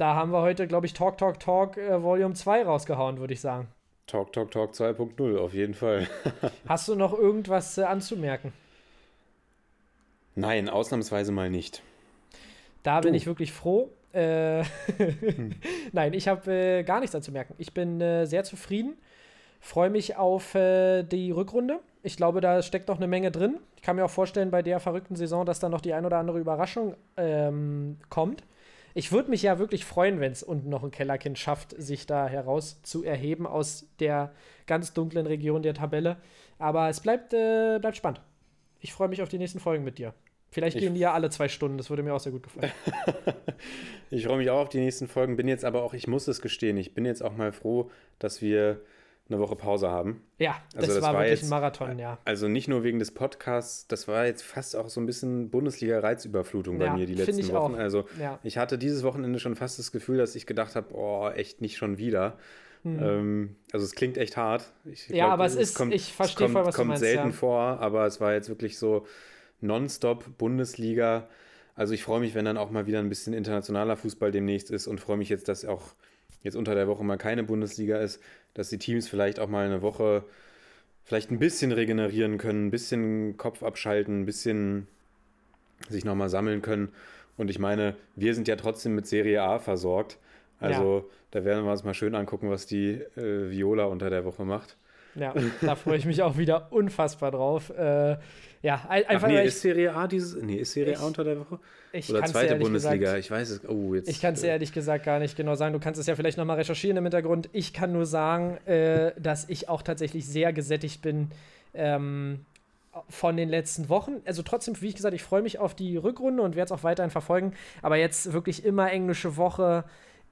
da haben wir heute, glaube ich, Talk, Talk, Talk äh, Volume 2 rausgehauen, würde ich sagen. Talk, Talk, Talk 2.0, auf jeden Fall. Hast du noch irgendwas äh, anzumerken? Nein, ausnahmsweise mal nicht. Da bin Du. ich wirklich froh. Äh, Nein, ich habe äh, gar nichts anzumerken. Ich bin äh, sehr zufrieden, freue mich auf äh, die Rückrunde. Ich glaube, da steckt noch eine Menge drin. Ich kann mir auch vorstellen, bei der verrückten Saison, dass da noch die ein oder andere Überraschung ähm, kommt. Ich würde mich ja wirklich freuen, wenn es unten noch ein Kellerkind schafft, sich da heraus zu erheben aus der ganz dunklen Region der Tabelle. Aber es bleibt, äh, bleibt spannend. Ich freue mich auf die nächsten Folgen mit dir. Vielleicht Ich- gehen die ja alle zwei Stunden, das würde mir auch sehr gut gefallen. Ich freue mich auch auf die nächsten Folgen, bin jetzt aber auch, ich muss es gestehen, ich bin jetzt auch mal froh, dass wir eine Woche Pause haben. Ja, das, Also das war, war wirklich jetzt- ein Marathon, ja. Also nicht nur wegen des Podcasts, das war jetzt fast auch so ein bisschen Bundesliga-Reizüberflutung bei Ja, mir die letzten ich Wochen. auch. Also Ja. ich hatte dieses Wochenende schon fast das Gefühl, dass ich gedacht habe, oh, echt nicht schon wieder. Ähm, also es klingt echt hart. Ich Hm. Ja, aber es ist- ich verstehe es voll, kommt, was du kommt meinst, selten ja. vor, aber es war jetzt wirklich so nonstop Bundesliga. Also ich freue mich, wenn dann auch mal wieder ein bisschen internationaler Fußball demnächst ist und freue mich jetzt, dass auch jetzt unter der Woche mal keine Bundesliga ist, dass die Teams vielleicht auch mal eine Woche vielleicht ein bisschen regenerieren können, ein bisschen Kopf abschalten, ein bisschen sich nochmal sammeln können. Und ich meine, wir sind ja trotzdem mit Serie A versorgt. Also da werden wir uns mal schön angucken, was die äh, Viola unter der Woche macht. Ja, da freue ich mich auch wieder unfassbar drauf. Äh, ja, ein- Ach einfach nee, ist Serie A dieses. Nee, ist Serie Ich- A unter der Woche? Oder zweite Bundesliga? Gesagt, Ich weiß es. Oh, jetzt. ich kann es äh, ehrlich gesagt gar nicht genau sagen. Du kannst es ja vielleicht nochmal recherchieren im Hintergrund. Ich kann nur sagen, äh, dass ich auch tatsächlich sehr gesättigt bin ähm, von den letzten Wochen. Also trotzdem, wie ich gesagt, ich freue mich auf die Rückrunde und werde es auch weiterhin verfolgen. Aber jetzt wirklich immer englische Woche,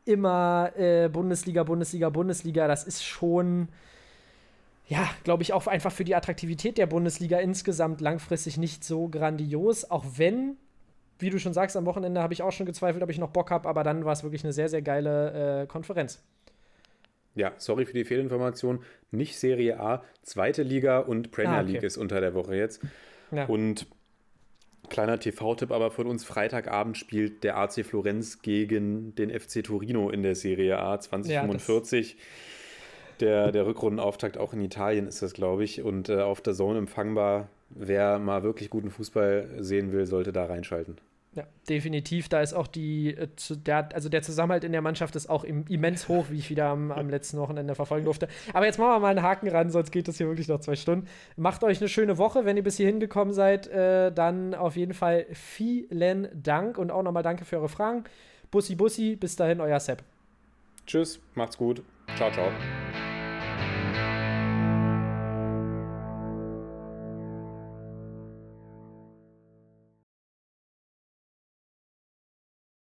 immer äh, Bundesliga, Bundesliga, Bundesliga. Das ist schon, ja, glaube ich, auch einfach für die Attraktivität der Bundesliga insgesamt langfristig nicht so grandios. Auch wenn wie du schon sagst, am Wochenende habe ich auch schon gezweifelt, ob ich noch Bock habe, aber dann war es wirklich eine sehr, sehr geile äh, Konferenz. Ja, sorry für die Fehlinformation. Nicht Serie A, zweite Liga und Premier Ah, okay. League ist unter der Woche jetzt. Ja. Und kleiner TV-Tipp aber von uns: Freitagabend spielt der AC Florenz gegen den FC Torino in der Serie A 2045. der, der Rückrundenauftakt auch in Italien ist das, glaube ich. Und äh, auf der Zone empfangbar. Wer mal wirklich guten Fußball sehen will, sollte da reinschalten. Ja, definitiv. Da ist auch die, äh, der, also der Zusammenhalt in der Mannschaft ist auch im, immens hoch, wie ich wieder am, am letzten Wochenende verfolgen durfte. Aber jetzt machen wir mal einen Haken ran, sonst geht das hier wirklich noch zwei Stunden. Macht euch eine schöne Woche, wenn ihr bis hierhin gekommen seid. Äh, dann auf jeden Fall vielen Dank und auch nochmal danke für eure Fragen. Bussi, Bussi, bis dahin, euer Sepp. Tschüss, macht's gut. Ciao, ciao.